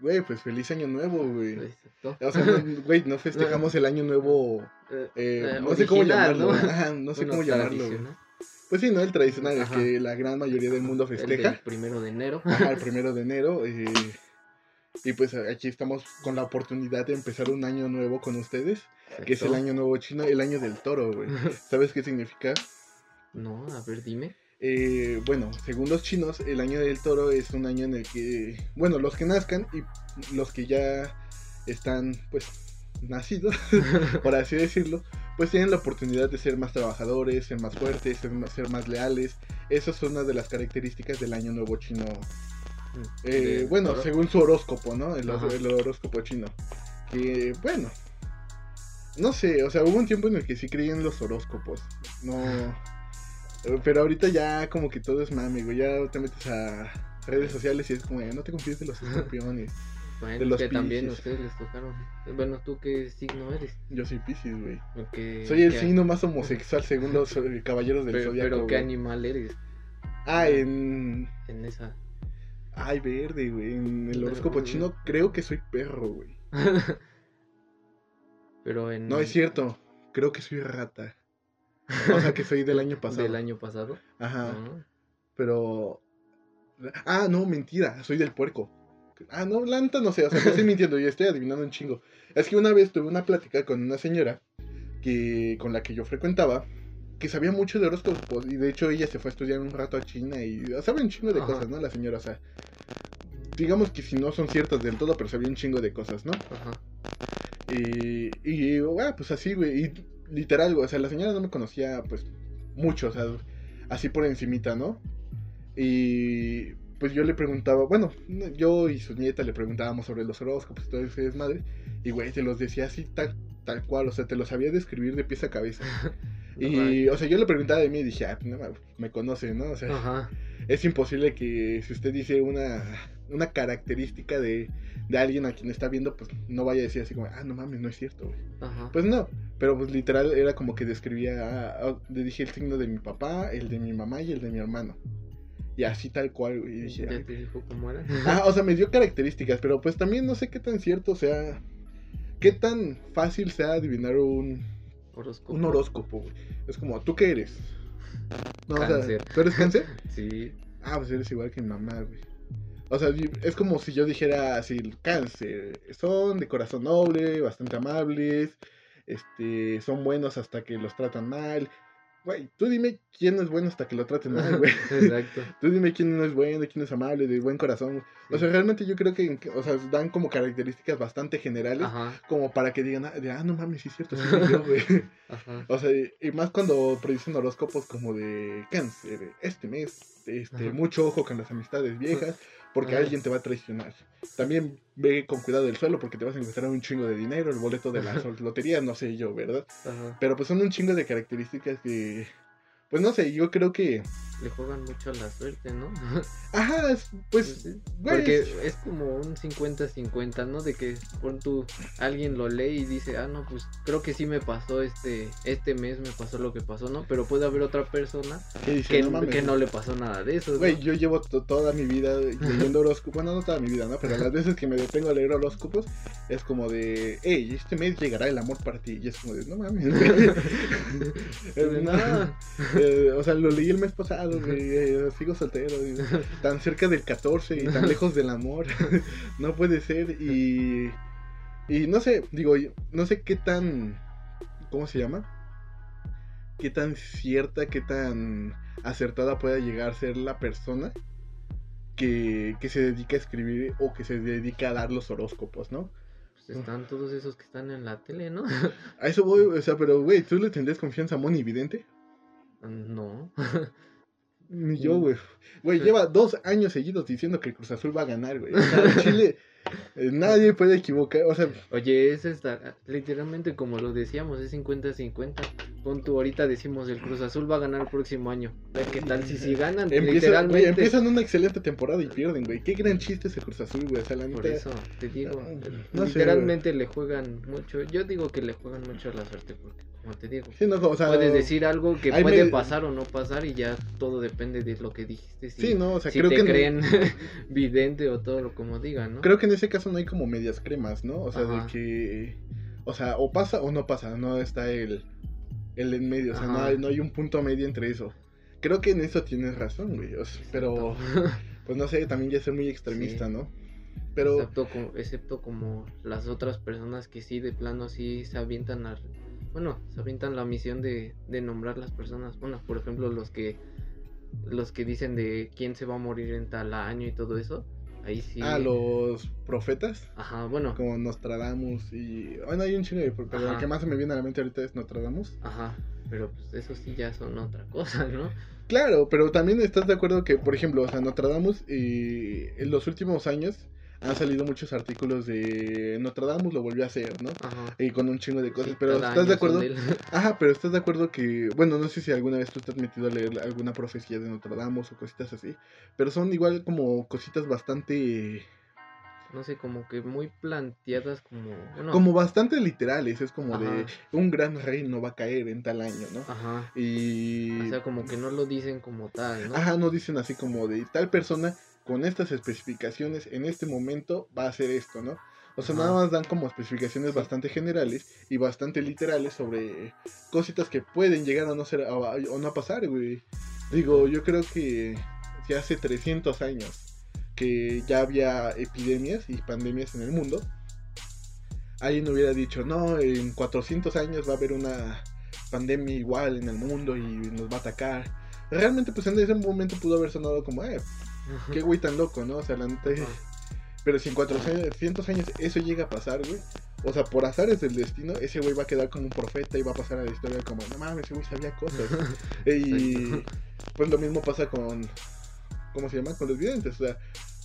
güey, pues feliz año nuevo, güey. Exacto. O sea, no- güey, no festejamos el año nuevo, Eh, eh, eh, no sé cómo llamarlo, ¿no? ajá, no sé Bueno, cómo llamarlo. Pues sí, ¿no? El tradicional, el Ajá. que la gran mayoría del mundo El festeja. del primero de enero. Ajá, el primero de enero. eh, y pues aquí estamos con la oportunidad de empezar un año nuevo con ustedes, que es el año nuevo chino, el año del toro, güey. ¿Sabes qué significa? No, a ver, dime. Eh, bueno, según los chinos, el año del toro es un año en el que, bueno, los que nazcan y los que ya están, pues, nacidos, por así decirlo, pues tienen la oportunidad de ser más trabajadores, ser más fuertes, ser más, ser más leales. Esas son una de las características del año nuevo chino. Eh, De bueno, según su horóscopo, ¿no? El, el horóscopo chino. Que, bueno, no sé, o sea, hubo un tiempo en el que sí creía en los horóscopos. No. Pero ahorita ya como que todo es mame, güey. Ya te metes a redes sociales y es como, "Eh, no te confíes de los escorpiones. Bueno, de los que también ustedes les tocaron. Bueno, ¿tú qué signo eres? Yo soy Pisces, güey. ¿O qué- Soy el signo más homosexual según los eh, caballeros del Pero, zodiaco. pero ¿qué animal eres Ah, en. en esa? Ay, verde, güey. En el horóscopo chino creo que soy perro, güey. pero en... No es cierto. Creo que soy rata. O sea, que soy del año pasado. Del año pasado. Ajá. Ah, Pero. Ah, no, mentira. Soy del puerco. Ah, no, la neta no sé. O sea, estoy mintiendo. Yo estoy adivinando un chingo. Es que una vez tuve una plática con una señora que con la que yo frecuentaba. Que sabía mucho de horóscopos. Y de hecho, ella se fue a estudiar un rato a China. Y sabe un chingo de Ajá. cosas, ¿no? La señora, o sea. Digamos que si no son ciertas del todo, pero sabía un chingo de cosas, ¿no? Ajá. Y, y ah, pues así, güey. Y literal, o sea, la señora no me conocía, pues, mucho, o sea, así por encimita, ¿no? Y pues yo le preguntaba, bueno, yo y su nieta le preguntábamos sobre los horóscopos y todo ese desmadre. Y, güey, te los decía así tal, tal cual, o sea, te los sabía describir de pies a cabeza. Y, o sea, yo le preguntaba de mí y dije, ah, no, me conoce, ¿no? O sea, Ajá. es imposible que si usted dice una, una característica de, de alguien a quien está viendo, pues no vaya a decir así como, ah, no mames, no es cierto, güey. Pues no, pero pues literal era como que describía, ah, ah, le dije el signo de mi papá, el de mi mamá y el de mi hermano. Y así tal cual, güey. Y dije, ¿Ya "Ay". te dijo cómo era? ah, o sea, me dio características, pero pues también no sé qué tan cierto sea, qué tan fácil sea adivinar un, Horóscopo. un horóscopo, güey. Es como, ¿tú qué eres? No, o sea, Cáncer. ¿tú eres cáncer? Sí. Ah, pues eres igual que mi mamá, güey. O sea, es como si yo dijera así, el cáncer, son de corazón noble, bastante amables, este, son buenos hasta que los tratan mal. Güey, tú dime quién es bueno hasta que lo traten mal, güey. Exacto. Tú dime quién no es bueno, quién es amable, de buen corazón. O sea, realmente yo creo que, o sea, dan como características bastante generales, Ajá. como para que digan, ah, de, ah, no mames, sí es cierto, sí yo, güey. Ajá. O sea, y- más cuando predicen horóscopos como de cáncer, este mes, este, Ajá. mucho ojo con las amistades viejas, porque Ajá. alguien te va a traicionar. También ve con cuidado el suelo porque te vas a encontrar un chingo de dinero, el boleto de la lotería, no sé yo, ¿verdad? Ajá. Pero pues son un chingo de características que, pues no sé, yo creo que, Le juegan mucho a la suerte, ¿no? ajá, es- pues, güey, Porque es- como un 50-50, ¿no? De que por tú, alguien lo lee y dice, ah, no, pues creo que sí me pasó este, este mes, me pasó lo que pasó, ¿no? Pero puede haber otra persona que dice, que "No mames, que no le pasó nada de eso. ¿no? Güey, yo llevo to- toda mi vida leyendo horóscopos. Bueno, no toda mi vida, ¿no? Pero las veces que me detengo a leer horóscopos es como de, hey, este mes llegará el amor para ti. Y es como de, no mames. Eh, no, Nada. eh, o sea, lo leí el mes pasado, güey. eh, sigo soltero. tan cerca del 14 y tan lejos del amor. no puede ser. Y, y no sé, digo, no sé qué tan. ¿Cómo se llama? Qué tan cierta, qué tan acertada pueda llegar a ser la persona que, que se dedica a escribir o que se dedica a dar los horóscopos, ¿no? Pues están todos esos que están en la tele, ¿no? A eso voy, o sea, pero güey, ¿tú le tendrías confianza a Moni Vidente? No. Ni yo, güey. Güey, Sí. lleva dos años seguidos diciendo que el Cruz Azul va a ganar, güey. O sea, en Chile eh, nadie puede equivocar, o sea, Oye, es esta, literalmente como lo decíamos, es 50-50. pon tú ahorita decimos el Cruz Azul va a ganar el próximo año. ¿Qué tal si si ganan? Empieza, literalmente. empiezan una excelente temporada y pierden, güey. Qué gran chiste ese Cruz Azul, güey. O sea, la Por eso te digo, No sé, literalmente le juegan mucho. Yo digo que le juegan mucho a la suerte porque, como te digo, Sí, no, o sea, puedes decir algo que puede me- pasar o no pasar y ya todo depende de lo que dijiste. Si, Sí, no, o sea, si creo te que. creen vidente o todo lo como digan, ¿no? Creo que en ese caso no hay como medias cremas, ¿no? O sea, Ajá. de que. O sea, o pasa o no pasa, no está el. El en medio, o sea, no hay, no hay un punto medio entre eso. Creo que en eso tienes razón, güey. o sea, pero, pues no sé, también ya ser muy extremista, Sí. ¿no? Pero. Excepto, como, excepto como las otras personas que sí, de plano, sí se avientan a... Bueno, se avientan la misión de, de nombrar las personas. Bueno, por ejemplo, los que los que dicen de quién se va a morir en tal año y todo eso. Ahí sí. Ah, los profetas. Ajá, bueno. Como Nostradamus y. Bueno, hay un chingo de. Pero el que más se me viene a la mente ahorita es Nostradamus. Ajá. Pero pues eso sí ya son otra cosa, ¿no? Claro, pero también estás de acuerdo que, por ejemplo, o sea, Nostradamus, eh, en los últimos años han salido muchos artículos de Nostradamus lo volvió a hacer, ¿no? Ajá. Y con un chingo de cosas, Sí, pero ¿estás de acuerdo? Ajá, pero ¿estás de acuerdo que, bueno, no sé si alguna vez tú te has metido a leer alguna profecía de Nostradamus o cositas así, pero son igual como cositas bastante, No sé, como que muy planteadas como... Bueno, como bastante literales, es como de un gran rey no va a caer en tal año, ¿no? Ajá. Y... O sea, como que no lo dicen como tal, ¿no? Ajá, no dicen así como de tal persona con estas especificaciones en este momento va a hacer esto, ¿no? O sea, nada más dan como especificaciones bastante generales y bastante literales sobre cositas que pueden llegar a no ser a- o no pasar, güey. Digo, yo creo que si hace 300 años que ya había epidemias y pandemias en el mundo, alguien hubiera dicho, no, en 400 años va a haber una pandemia igual en el mundo y nos va a atacar. Realmente, pues en ese momento pudo haber sonado como, eh, qué güey tan loco, ¿no? O sea, la neta. Ajá. Pero si en 400 años eso llega a pasar, güey. O sea, por azares del destino, ese güey va a quedar como un profeta y va a pasar a la historia como, no mames, ese güey sabía cosas. y pues lo mismo pasa con, ¿cómo se llama? Con los videntes. O sea,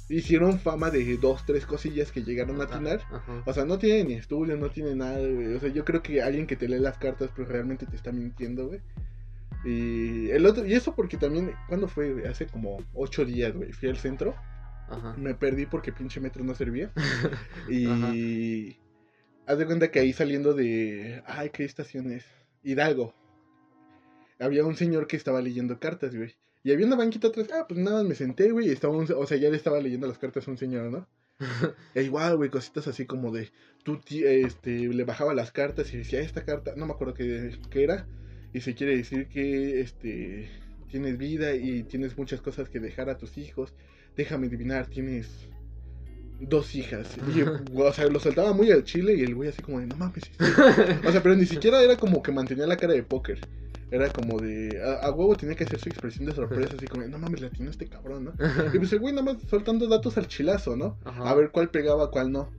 hicieron fama de dos, tres cosillas que llegaron a atinar. Ajá. O sea, no tiene ni estudio, no tiene nada, güey. O sea, yo creo que alguien que te lee las cartas, pues realmente te está mintiendo, güey. Y el otro, y eso porque también, ¿cuándo fue? Hace como ocho días, güey. Fui al centro, Ajá. me perdí porque pinche metro no servía. Y haz de cuenta que ahí saliendo de, ay, ¿qué estación es? Hidalgo. Había un señor que estaba leyendo cartas, güey. Y había una banquita atrás, ah, pues nada, me senté, güey, y estaba un- o sea, ya le estaba leyendo las cartas a un señor, ¿no? E igual, güey, cositas así como de, tú este, le bajaba las cartas y decía, esta carta, no me acuerdo qué, qué era, y se quiere decir que, este, tienes vida y tienes muchas cosas que dejar a tus hijos, déjame adivinar, tienes dos hijas, y, o sea, lo saltaba muy al chile y el güey así como de, no mames, sí". o sea, pero ni siquiera era como que mantenía la cara de póker. Era como de. A, a huevo tenía que hacer su expresión de sorpresa, así como, de, no mames, latino este cabrón, ¿no? Y pues el güey nada más soltando datos al chilazo, ¿no? Ajá. A ver cuál pegaba, cuál no.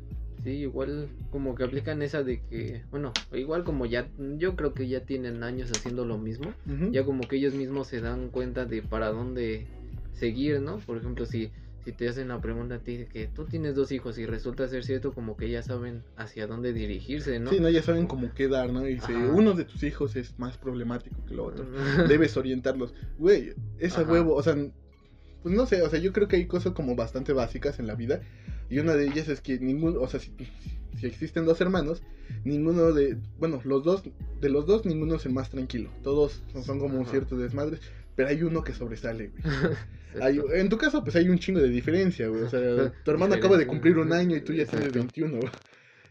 Sí, igual como que aplican esa de que, bueno, igual como ya, yo creo que ya tienen años haciendo lo mismo, ya como que ellos mismos se dan cuenta de para dónde seguir, ¿no? Por ejemplo, si, si te hacen la pregunta a ti de que tú tienes dos hijos y resulta ser cierto, como que ya saben hacia dónde dirigirse, ¿no? Sí, no, ya saben cómo quedar, ¿no? Y si Ajá. uno de tus hijos es más problemático que el otro, debes orientarlos. Güey, esa Ajá. huevo, o sea, pues no sé, o sea, yo creo que hay cosas como bastante básicas en la vida. Y una de ellas es que ninguno, o sea, si, si existen dos hermanos, ninguno de, bueno, los dos, de los dos, ninguno es el más tranquilo. Todos son, como un cierto desmadre, pero hay uno que sobresale, güey. Hay- en tu caso, pues hay un chingo de diferencia, güey. O sea, tu hermano acaba de cumplir un año y tú ya tienes Exacto. 21, güey.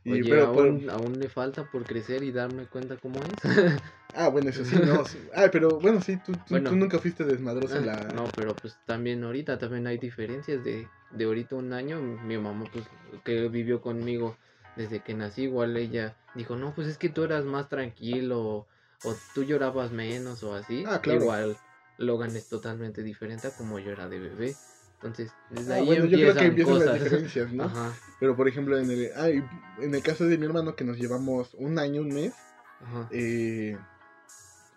Y, Oye, pero, aún, aún le falta por crecer y darme cuenta cómo es. ah, bueno, eso sí, no. sí. Ah, pero bueno, sí, tú, tú, Bueno. tú nunca fuiste desmadroso en la. No, pero pues también ahorita también hay diferencias de, de ahorita un año. Mi mamá pues que vivió conmigo desde que nací, igual ella dijo, no, pues es que tú eras más tranquilo o tú llorabas menos o así. Ah, claro. Igual Logan es totalmente diferente a como yo era de bebé. Entonces, desde Ah, ahí bueno, yo creo que empiezan empiezan las cosas. diferencias, ¿no? Ajá, Pero por ejemplo, en el, ah, en el caso de mi hermano, que nos llevamos un año, un mes, ajá. eh,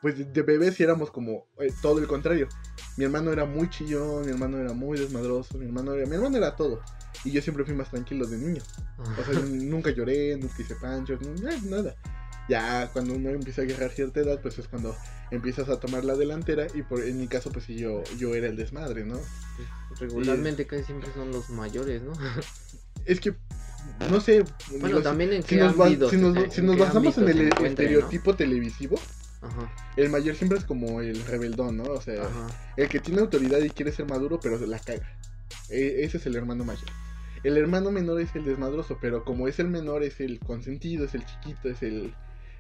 pues de- de bebés sí éramos como eh, todo el contrario. Mi hermano era muy chillón, mi hermano era muy desmadroso, mi hermano era, mi hermano era todo. Y yo siempre fui más tranquilo de niño. O sea, nunca lloré, nunca hice panchos, ni nada. Ya cuando uno empieza a agarrar cierta edad, pues es cuando empiezas a tomar la delantera y por, en mi caso pues sí yo, yo era el desmadre, ¿no? Regularmente casi siempre son los mayores, ¿no? Es que, no sé... Bueno, digo, también en si, qué nos, si nos- en si qué nos basamos en el estereotipo televisivo, Ajá, el mayor siempre es como el rebeldón, ¿no? O sea, ajá. el que tiene autoridad y quiere ser maduro, pero la caga. E- ese es el hermano mayor. El hermano menor es el desmadroso, pero como es el menor, es el consentido, es el chiquito, es el,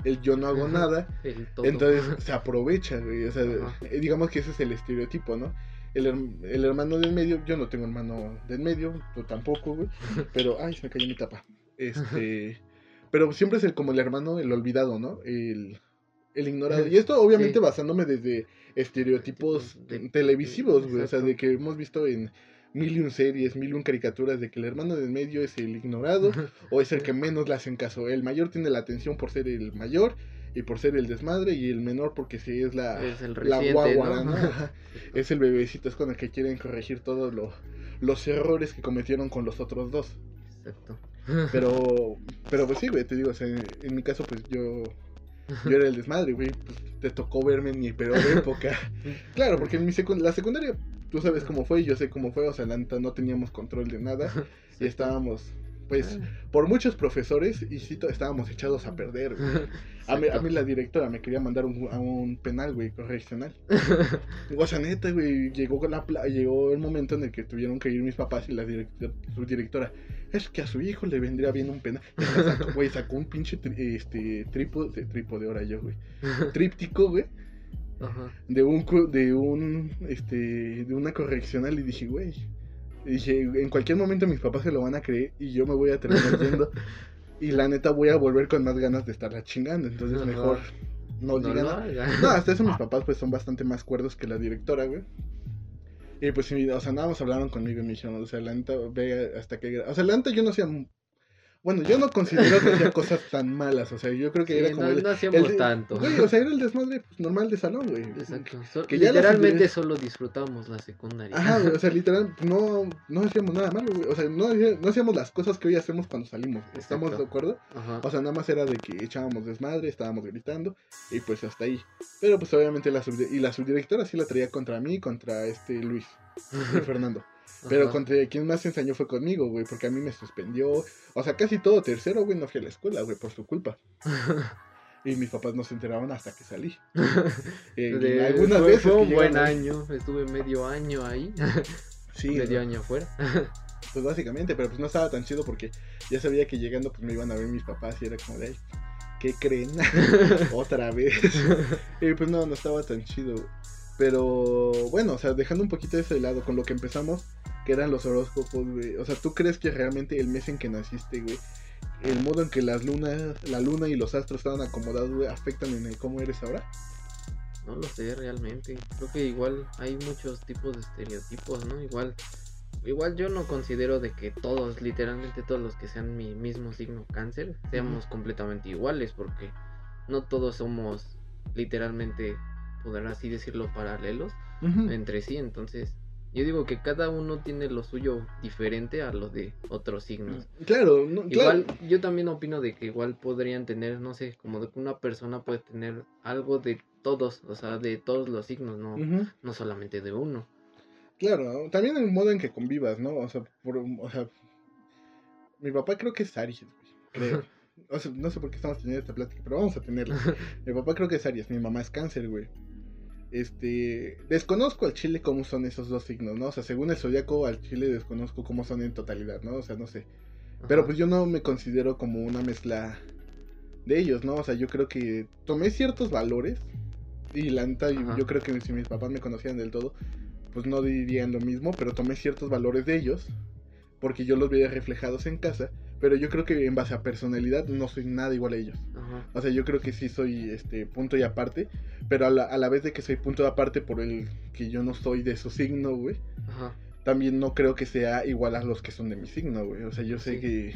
el yo no hago Ajá. nada. Entonces se aprovecha, güey. O sea, Ajá. eh, digamos que ese es el estereotipo, ¿no? El, el hermano del medio, yo no tengo hermano del medio, tú tampoco, güey. Pero, ay, se me cayó mi tapa. Este. Pero siempre es el, como el hermano, el olvidado, ¿no? El, el ignorado. Y esto, obviamente, Sí. basándome desde estereotipos De- televisivos, güey. O sea, de que hemos visto en mil y un series, mil y un caricaturas, de que el hermano del medio es el ignorado o es el que menos le hacen caso. El mayor tiene la atención por ser el mayor y por ser el desmadre y el menor porque si es la, Es el la reciente, guagua, ¿no? ¿no? Ajá. es el bebecito, es con el que quieren corregir todos lo- los errores que cometieron con los otros dos. Exacto. Pero, pero pues sí, güey, te digo, o sea, en, en mi caso pues yo, yo era el desmadre, güey, pues, te tocó verme en mi peor época. Claro, porque en mi secund- la secundaria, tú sabes cómo fue, yo sé cómo fue, o sea, la neta no teníamos control de nada y estábamos, pues, por muchos profesores y sí, estábamos echados a perder, güey. A mí, a mí la directora me quería mandar un- a un penal, güey, correccional. O sea, neta, güey, llegó, con la llegó el momento en el que tuvieron que ir mis papás y la directora, su directora, es que a su hijo le vendría bien un penal. Sacó, güey, sacó un pinche tri- este, trípode, trípode ahora yo, güey. Tríptico, güey, Ajá. de un, de un, este, de una correccional y dije, güey. Y Dije, en cualquier momento mis papás se lo van a creer y yo me voy a terminar yendo. Y la neta voy a volver con más ganas de estarla chingando. Entonces mejor no No digan lo nada. No, hasta eso mis papás pues son bastante más cuerdos que la directora, güey. Y pues o sea, nada más hablaron conmigo y me dijeron, o sea, la neta, ve hasta que... O sea, la neta yo no hacía... Bueno, yo no considero que hacía cosas tan malas, o sea, yo creo que Sí, era como... no, el, no hacíamos el- tanto. Güey, o sea, era el desmadre pues, normal de salón, güey. Exacto. So- que literalmente solo disfrutábamos la secundaria. Ajá, güey, o sea, literal, no, no hacíamos nada malo, güey. O sea, no, no hacíamos las cosas que hoy hacemos cuando salimos. ¿Estamos Exacto. de acuerdo? Ajá. O sea, nada más era de que echábamos desmadre, estábamos gritando y pues hasta ahí. Pero pues obviamente la y la subdirectora sí la traía contra mí, contra este Luis Fernando. Pero Ajá. contra quien más se ensañó fue conmigo, güey, porque a mí me suspendió. O sea, casi todo tercero, güey, no fui a la escuela, güey, por su culpa. Y mis papás no se enteraron hasta que salí. Eh, De- algunas fue, veces fue un buen llegamos- año. Estuve medio año ahí. Sí, medio ¿no? año afuera. pues básicamente, pero pues no estaba tan chido porque ya sabía que llegando pues me iban a ver mis papás y era como de, "Ay, ¿qué creen? Otra vez. Y pues no, no estaba tan chido. Pero bueno, o sea, dejando un poquito eso de lado con lo que empezamos, que eran los horóscopos, güey. O sea, ¿tú crees que realmente el mes en que naciste, güey, el modo en que las lunas, la luna y los astros estaban acomodados, güey, afectan en el cómo eres ahora? No lo sé realmente. Creo que igual hay muchos tipos de estereotipos, ¿no? Igual, igual yo no considero de que todos, literalmente todos los que sean mi mismo signo cáncer, seamos completamente iguales, porque no todos somos literalmente, poder así decirlo, paralelos entre sí. Entonces, yo digo que cada uno tiene lo suyo diferente a lo de otros signos. Claro, no, claro. Igual, yo también opino de que igual podrían tener, no sé, como de que una persona puede tener algo de todos, o sea, de todos los signos, no, no solamente de uno. Claro, también el modo en que convivas, ¿no? O sea, por, o sea mi papá creo que es Aries, güey, creo. O sea, no sé por qué estamos teniendo esta plática, pero vamos a tenerla. Mi papá creo que es Aries, mi mamá es Cáncer, güey. Este, desconozco al Chile cómo son esos dos signos, ¿no? O sea, según el zodiaco al Chile desconozco cómo son en totalidad, ¿no? O sea, no sé. Pero pues yo no me considero como una mezcla de ellos, ¿no? O sea, yo creo que tomé ciertos valores y la neta, yo- yo creo que si mis papás me conocieran del todo, pues no dirían lo mismo, pero tomé ciertos valores de ellos porque yo los veía reflejados en casa, pero yo creo que en base a personalidad no soy nada igual a ellos. Ajá. O sea, yo creo que sí soy este punto y aparte, pero a la, a la vez de que soy punto y aparte por el que yo no soy de su signo, güey, también no creo que sea igual a los que son de mi signo, güey. O sea, yo sé Sí. que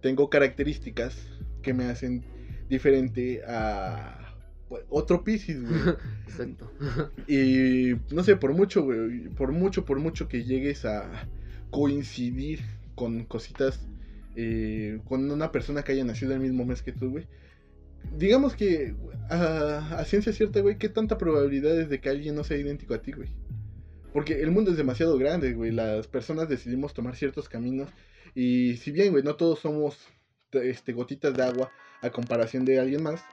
tengo características que me hacen diferente a pues, otro Pisces, güey. Exacto. Y no sé, por mucho, güey, por mucho, por mucho que llegues a coincidir con cositas, eh, con una persona que haya nacido el mismo mes que tú, güey. digamos que a, a ciencia cierta, güey, ¿qué tanta probabilidad es de que alguien no sea idéntico a ti, güey? Porque el mundo es demasiado grande, güey. Las personas decidimos tomar ciertos caminos. Y si bien, güey, no todos somos este, gotitas de agua a comparación de alguien más,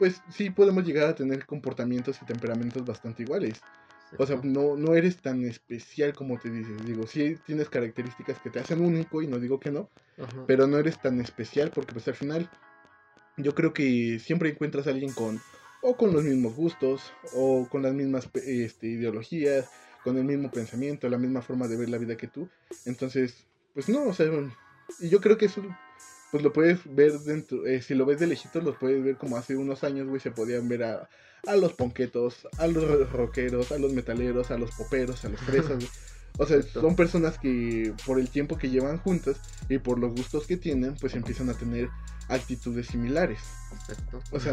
pues sí podemos llegar a tener comportamientos y temperamentos bastante iguales. O sea, no, no eres tan especial como te dices. Digo, sí tienes características que te hacen único y no digo que no, pero no eres tan especial porque pues al final yo creo que siempre encuentras a alguien con o con los mismos gustos o con las mismas este, ideologías, con el mismo pensamiento, la misma forma de ver la vida que tú. Entonces, pues no, o sea, y yo creo que eso pues lo puedes ver dentro, eh, si lo ves de lejitos, los puedes ver como hace unos años, güey, se podían ver a, a los ponquetos, a los rockeros, a los metaleros, a los poperos, a los fresas, O sea, son personas que por el tiempo que llevan juntas y por los gustos que tienen, pues empiezan a tener actitudes similares. O sea,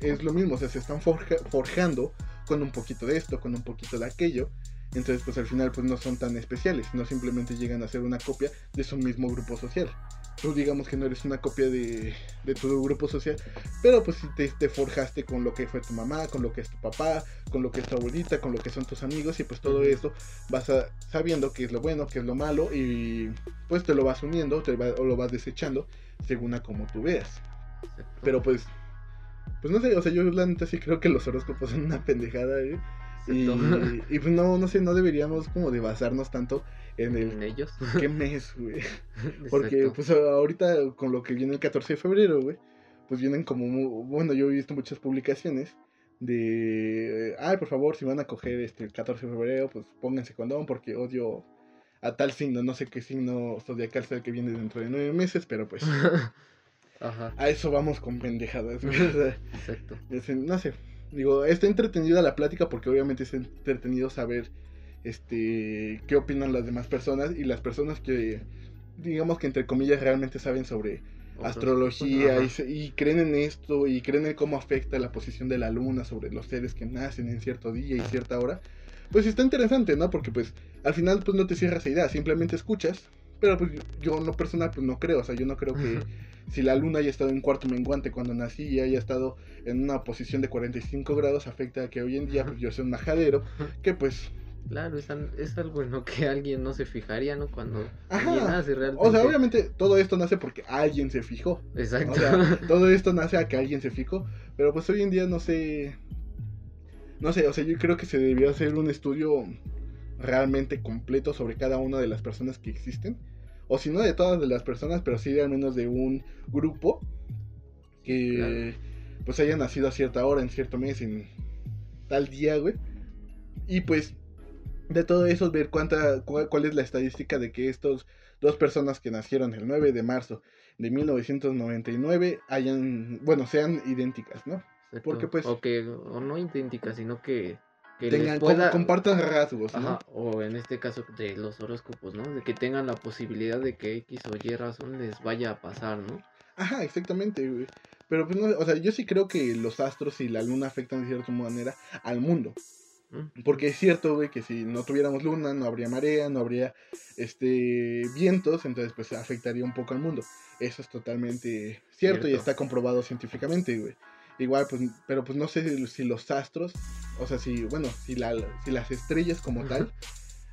es lo mismo, o sea, se están forjando con un poquito de esto, con un poquito de aquello. Entonces, pues al final, pues no son tan especiales, no simplemente llegan a ser una copia de su mismo grupo social tú digamos que no eres una copia de, tu grupo social, pero pues si te, forjaste con lo que fue tu mamá, con lo que es tu papá, con lo que es tu abuelita, con lo que son tus amigos y pues todo eso vas a, sabiendo qué es lo bueno, qué es lo malo y pues te lo vas uniendo te o lo vas desechando según a como tú veas. Pero pues, pues no sé, o sea, yo la neta sí creo que los horóscopos son una pendejada, ¿eh? Y, y, pues no, no sé, no deberíamos como de basarnos tanto en el... ellos? ¿Qué mes, güey? Porque pues ahorita con lo que viene el 14 de febrero, güey, pues vienen como, bueno, yo he visto muchas publicaciones de, ay, por favor, si van a coger este el 14 de febrero, pues pónganse condón porque odio a tal signo, no sé qué signo zodiacal sea el que viene dentro de nueve meses, pero pues... Ajá. A eso vamos con pendejadas. Exacto. no sé, digo, está entretenida la plática porque obviamente es entretenido saber este, qué opinan las demás personas y las personas que, digamos que entre comillas, realmente saben sobre astrología y, creen en esto y creen en cómo afecta la posición de la luna sobre los seres que nacen en cierto día y cierta hora, pues está interesante, ¿no? Porque pues al final pues no te cierras esa idea, simplemente escuchas, pero pues yo en lo personal pues no creo, o sea, yo no creo que si la luna haya estado en cuarto menguante cuando nací y haya estado en una posición de 45 grados afecta a que hoy en día pues yo sea un majadero que pues Claro, es, es, algo en lo que alguien no se fijaría, ¿no? Cuando alguien nace realmente. O sea, obviamente todo esto nace porque alguien se fijó. Exacto. O sea, todo esto nace a que alguien se fijó. Pero pues hoy en día no sé. No sé, o sea, yo creo que se debió hacer un estudio realmente completo sobre cada una de las personas que existen. O si no de todas las personas, pero sí de al menos de un grupo que pues haya nacido a cierta hora, en cierto mes, en tal día, güey. Y pues de todo eso, ver cuánta, cuál, es la estadística de que estos dos personas que nacieron el 9 de marzo de 1999 hayan, bueno, sean idénticas, ¿no? Porque pues... O que, o no idénticas, sino que... que tengan, compartan rasgos, ¿no? o en este caso de los horóscopos, ¿no? De que tengan la posibilidad de que X o Y razón les vaya a pasar, ¿no? Ajá, exactamente, güey. Pero pues no, o sea, yo sí creo que los astros y la luna afectan de cierta manera al mundo. Porque es cierto, güey, que si no tuviéramos luna, no habría marea, no habría este vientos, entonces pues afectaría un poco al mundo. Eso es totalmente cierto, y está comprobado científicamente, güey. Igual, pues, pero pues no sé si, los astros, o sea, si, bueno, si, la, si las estrellas como tal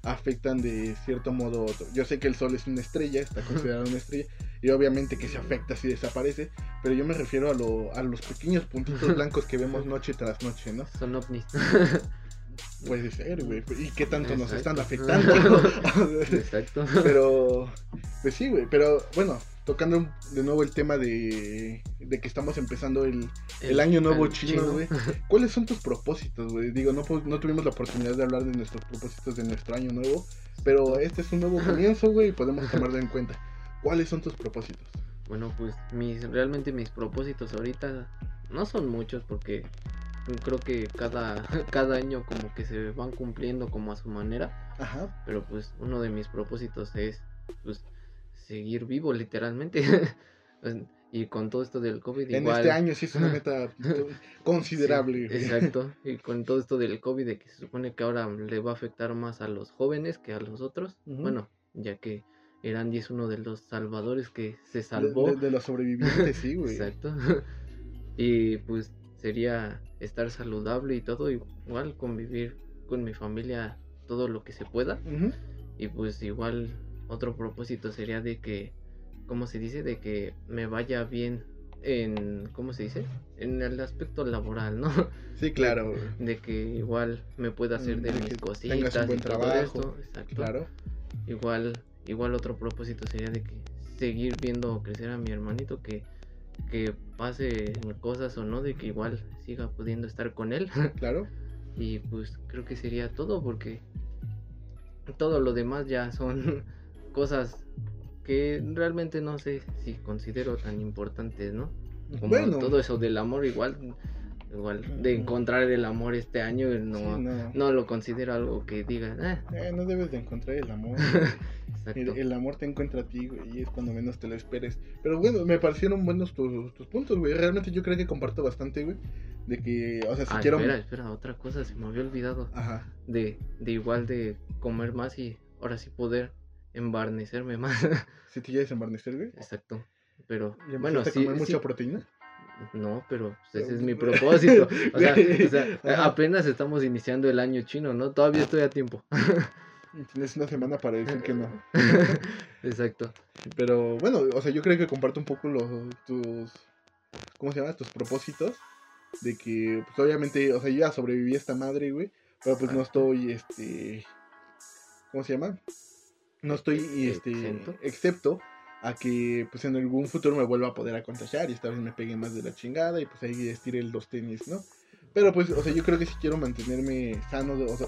afectan de cierto modo otro. Yo sé que el sol es una estrella, está considerado una estrella, y obviamente que se afecta si desaparece, pero yo me refiero a, lo, a los pequeños puntitos blancos que vemos noche tras noche, ¿no? Son ovnis. Puede ser, güey. ¿Y qué tanto nos están afectando? Exacto. Pero, pues sí, güey. Pero bueno, tocando de nuevo el tema de, de que estamos empezando el, el, año nuevo chino, güey. ¿Cuáles son tus propósitos, güey? Digo, no, no tuvimos la oportunidad de hablar de nuestros propósitos de nuestro año nuevo, pero este es un nuevo comienzo, güey, y podemos tomarlo en cuenta. ¿Cuáles son tus propósitos? Bueno, pues mis, realmente mis propósitos ahorita no son muchos porque creo que cada, cada año como que se van cumpliendo como a su manera. Ajá. Pero pues uno de mis propósitos es pues seguir vivo literalmente. Pues, y con todo esto del COVID en este año sí es una meta considerable. exacto. Y con todo esto del COVID de que se supone que ahora le va a afectar más a los jóvenes que a los otros. Bueno, ya que Erandi es uno de los salvadores que se salvó. De, de los sobrevivientes, sí, güey. Exacto. Y pues sería estar saludable y todo, igual convivir con mi familia todo lo que se pueda. Y pues igual otro propósito sería de que, ¿cómo se dice? De que me vaya bien en, ¿cómo se dice? En el aspecto laboral, ¿no? Sí, claro. De que igual me pueda hacer de de mis cositas un buen y todo trabajo, esto. Exacto. claro. Igual, igual otro propósito sería de que seguir viendo crecer a mi hermanito que que pase cosas o no, de que igual siga pudiendo estar con él. Claro. y pues creo que sería todo porque todo lo demás ya son cosas que realmente no sé si considero tan importantes, ¿no? Como bueno, todo eso del amor igual igual de encontrar el amor este año no sí, no. no lo considero algo que diga, "Ah", Eh, no debes de encontrar el amor. El, el amor te encuentra a ti, güey, y es cuando menos te lo esperes. Pero bueno, me parecieron buenos tus, tus puntos, güey. Realmente yo creo que comparto bastante, güey. De que, o sea, si Ah, quiero... espera, espera, otra cosa se me había olvidado. Ajá. de, de igual de comer más y ahora sí poder embarnecerme más. Si te quieres embarnecer, güey. Exacto. Pero ¿Ya bueno, sí, mucha proteína? No, pero pues, ese es mi propósito. O sea, o sea, Ajá. apenas estamos iniciando el año chino, ¿no? Todavía estoy a tiempo. Y Tienes una semana para decir que no. Exacto. Pero bueno, o sea, yo creo que comparto un poco los, tus... ¿Cómo se llama? Tus propósitos. De que, pues obviamente, o sea, yo ya sobreviví a esta madre, güey. Pero pues no estoy, este... ¿Cómo se llama? No estoy, este... ¿Exento? Excepto a que, pues en algún futuro me vuelva a poder a contagiar y esta vez me pegue más de la chingada y pues ahí estire los tenis, ¿no? Pero pues, o sea, yo creo que si quiero mantenerme sano, o sea,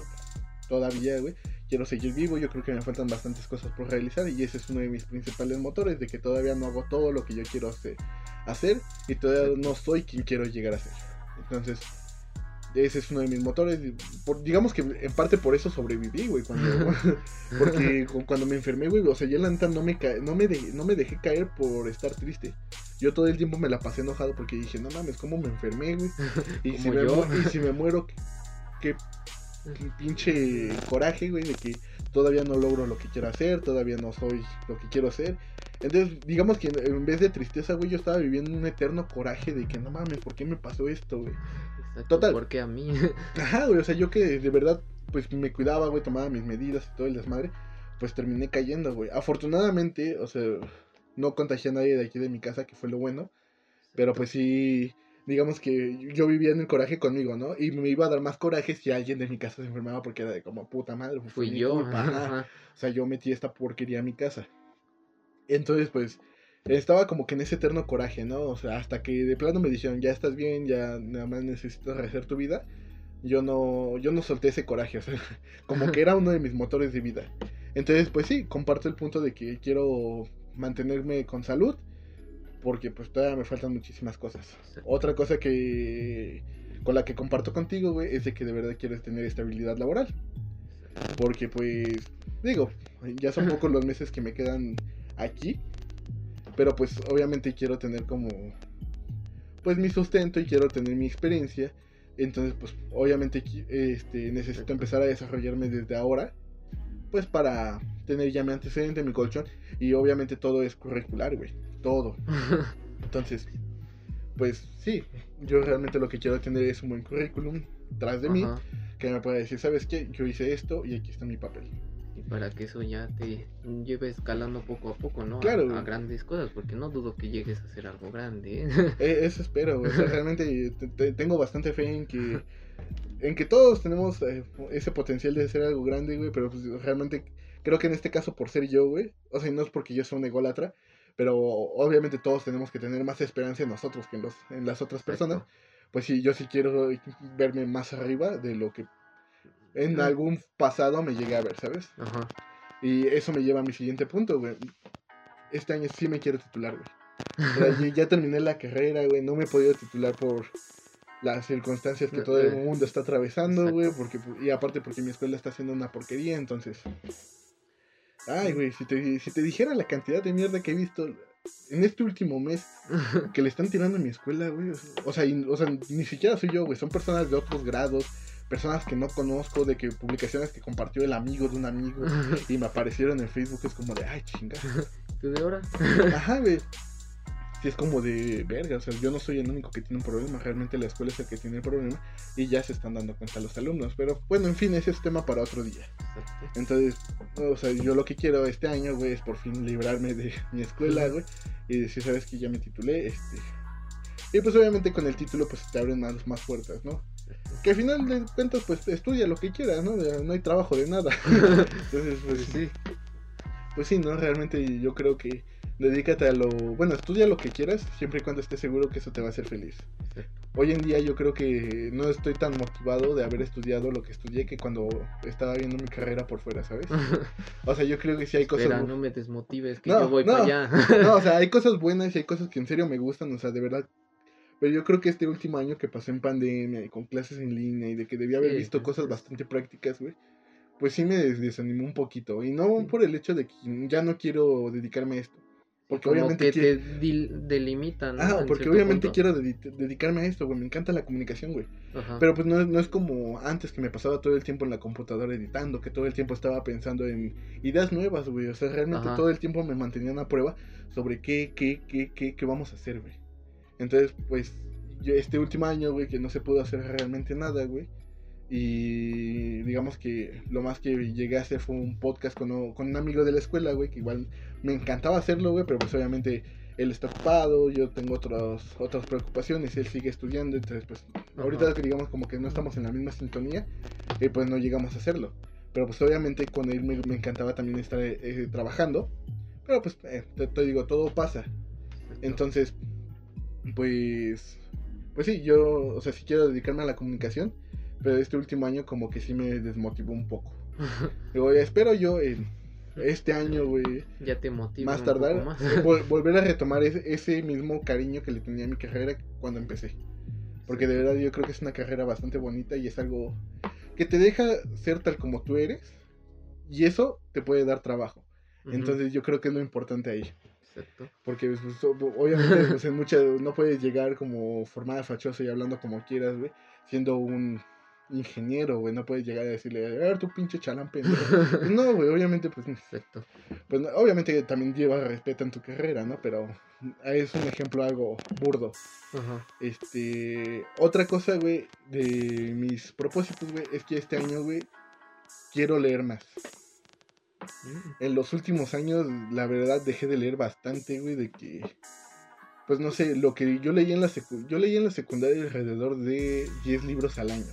todavía, güey, quiero seguir vivo, yo creo que me faltan bastantes cosas por realizar y ese es uno de mis principales motores, de que todavía no hago todo lo que yo quiero hacer, hacer y todavía no soy quien quiero llegar a ser. Entonces, ese es uno de mis motores, por- digamos que en parte por eso sobreviví, güey, cuando, porque cu- cuando me enfermé, güey, o sea, yo la neta no me, ca- no, me de- no me dejé caer por estar triste. Yo todo el tiempo me la pasé enojado porque dije, no mames, ¿cómo me enfermé, güey? Y, si me, y si me muero, qué, qué- pinche coraje, güey, de que todavía no logro lo que quiero hacer, todavía no soy lo que quiero ser. Entonces, digamos que en- en vez de tristeza, güey, yo estaba viviendo un eterno coraje de que no mames, ¿por qué me pasó esto, güey? Exacto. Total. Porque a mí. Ajá, güey, o sea, yo que de verdad, pues me cuidaba, güey, tomaba mis medidas y todo el desmadre, pues terminé cayendo, güey. Afortunadamente, o sea, no contagié a nadie de aquí de mi casa, que fue lo bueno, pero pues sí, digamos que yo vivía en el coraje conmigo, ¿no? Y me iba a dar más coraje si alguien de mi casa se enfermaba porque era de como puta madre, Fui mi yo. culpa, ajá. ajá. O sea, yo metí esta porquería a mi casa. Entonces, pues, estaba como que en ese eterno coraje, ¿no? O sea, hasta que de plano me dijeron, ya estás bien, ya nada más necesitas rehacer tu vida. Yo no, yo no solté ese coraje, o sea, como que era uno de mis motores de vida. Entonces, pues sí, comparto el punto de que quiero mantenerme con salud, porque pues todavía me faltan muchísimas cosas. Otra cosa que con la que comparto contigo, güey, es de que de verdad quieres tener estabilidad laboral. Porque pues, digo, ya son pocos los meses que me quedan aquí. Pero pues obviamente quiero tener como, pues mi sustento y quiero tener mi experiencia. Entonces pues obviamente este, necesito empezar a desarrollarme desde ahora. Pues para tener ya mi antecedente, mi colchón. Y obviamente todo es curricular, güey. Todo. Entonces, pues sí, yo realmente lo que quiero tener es un buen currículum tras de mí Ajá. que me pueda decir, ¿sabes qué? Yo hice esto y aquí está mi papel. Para que eso ya te lleve escalando poco a poco, ¿no? Claro. A, grandes cosas, porque no dudo que llegues a hacer algo grande. ¿eh? Eh, Eso espero, o sea, realmente te- te- tengo bastante fe en que en que todos tenemos eh, ese potencial de ser algo grande, güey, pero pues, realmente creo que en este caso por ser yo, güey, o sea, no es porque yo sea un ególatra, pero obviamente todos tenemos que tener más esperanza en nosotros que en, los, en las otras personas. Pues sí, yo sí quiero verme más arriba de lo que en algún pasado me llegué a ver, ¿sabes? Ajá. Y eso me lleva a mi siguiente punto, güey. Este año sí me quiero titular, güey. O sea, ya, ya terminé la carrera, güey. No me he podido titular por las circunstancias que todo el eh, mundo está atravesando, exacto. güey. Porque, y aparte porque mi escuela está haciendo una porquería, entonces... Ay, güey, si te, si te dijera la cantidad de mierda que he visto en este último mes que le están tirando a mi escuela, güey. O sea, y- o sea, ni siquiera soy yo, güey. Son personas de otros grados, personas que no conozco, de que publicaciones que compartió el amigo de un amigo y me aparecieron en Facebook. Es como de, ay, chinga. ¿Tú de ahora? Ajá, güey. sí es como de verga, o sea, yo no soy el único que tiene un problema, realmente la escuela es el que tiene el problema y ya se están dando cuenta los alumnos, pero bueno, en fin, ese es tema para otro día. Entonces, o sea, yo lo que quiero este año, güey, es por fin librarme de mi escuela, güey, y decir, sabes que ya me titulé, este... Y pues obviamente con el título pues te abren más, más puertas, ¿no? Que al final de cuentas pues estudia lo que quieras, ¿no? No hay trabajo de nada. Entonces, pues sí. Pues sí, ¿no? Realmente yo creo que dedícate a lo... Bueno, estudia lo que quieras, siempre y cuando estés seguro que eso te va a hacer feliz. Hoy en día yo creo que no estoy tan motivado de haber estudiado lo que estudié que cuando estaba viendo mi carrera por fuera, ¿sabes? O sea, yo creo que sí hay cosas... Espera, no me desmotives, que yo voy para allá. no, o sea, hay cosas buenas y hay cosas que en serio me gustan, o sea, de verdad. Pero yo creo que este último año que pasé en pandemia y con clases en línea y de que debía haber visto cosas bastante prácticas, güey, pues sí me desanimó un poquito. Y no por el hecho de que ya no quiero dedicarme a esto. Porque obviamente que te delimitan. Ah, porque obviamente quiero dedicarme a esto, güey. Me encanta la comunicación, güey. Pero pues no, no, es como antes que me pasaba todo el tiempo en la computadora editando, que todo el tiempo estaba pensando en ideas nuevas, güey. O sea, realmente todo el tiempo me mantenía una prueba sobre qué, qué, qué, qué, qué vamos a hacer, güey. Entonces, pues, yo este último año, güey, que no se pudo hacer realmente nada, güey y digamos que lo más que llegué a hacer fue un podcast con, un amigo de la escuela, güey, que igual me encantaba hacerlo, güey, pero pues obviamente él está ocupado, yo tengo otras otras preocupaciones, él sigue estudiando, entonces pues ahorita digamos como que no estamos en la misma sintonía, y pues no llegamos a hacerlo. Pero pues obviamente con él me, encantaba también estar eh, trabajando, pero pues eh, te, digo, todo pasa. Entonces, pues, pues sí, yo, o sea, si quiero dedicarme a la comunicación, pero este último año como que sí me desmotivó un poco. Digo, espero yo en este año, güey. Ya te motiva. Más tardar, volver a retomar ese, mismo cariño que le tenía a mi carrera cuando empecé. Porque de verdad yo creo que es una carrera bastante bonita y es algo que te deja ser tal como tú eres. Y eso te puede dar trabajo. Entonces yo creo que es lo importante ahí. Exacto. Porque pues, obviamente pues, en muchas no puedes llegar como formada fachosa y hablando como quieras, güey. Siendo un ingeniero, güey, no puedes llegar a decirle, a ver, tu pinche chalampe. Pues no, güey, obviamente, pues, Perfecto. pues obviamente también lleva respeto en tu carrera, ¿no? Pero es un ejemplo algo burdo. Ajá. Este, otra cosa, güey, de mis propósitos, güey, es que este año, güey, quiero leer más. Mm. En los últimos años, la verdad, dejé de leer bastante, güey, de que pues no sé, lo que yo leí en la yo leí en la secundaria alrededor de 10 libros al año.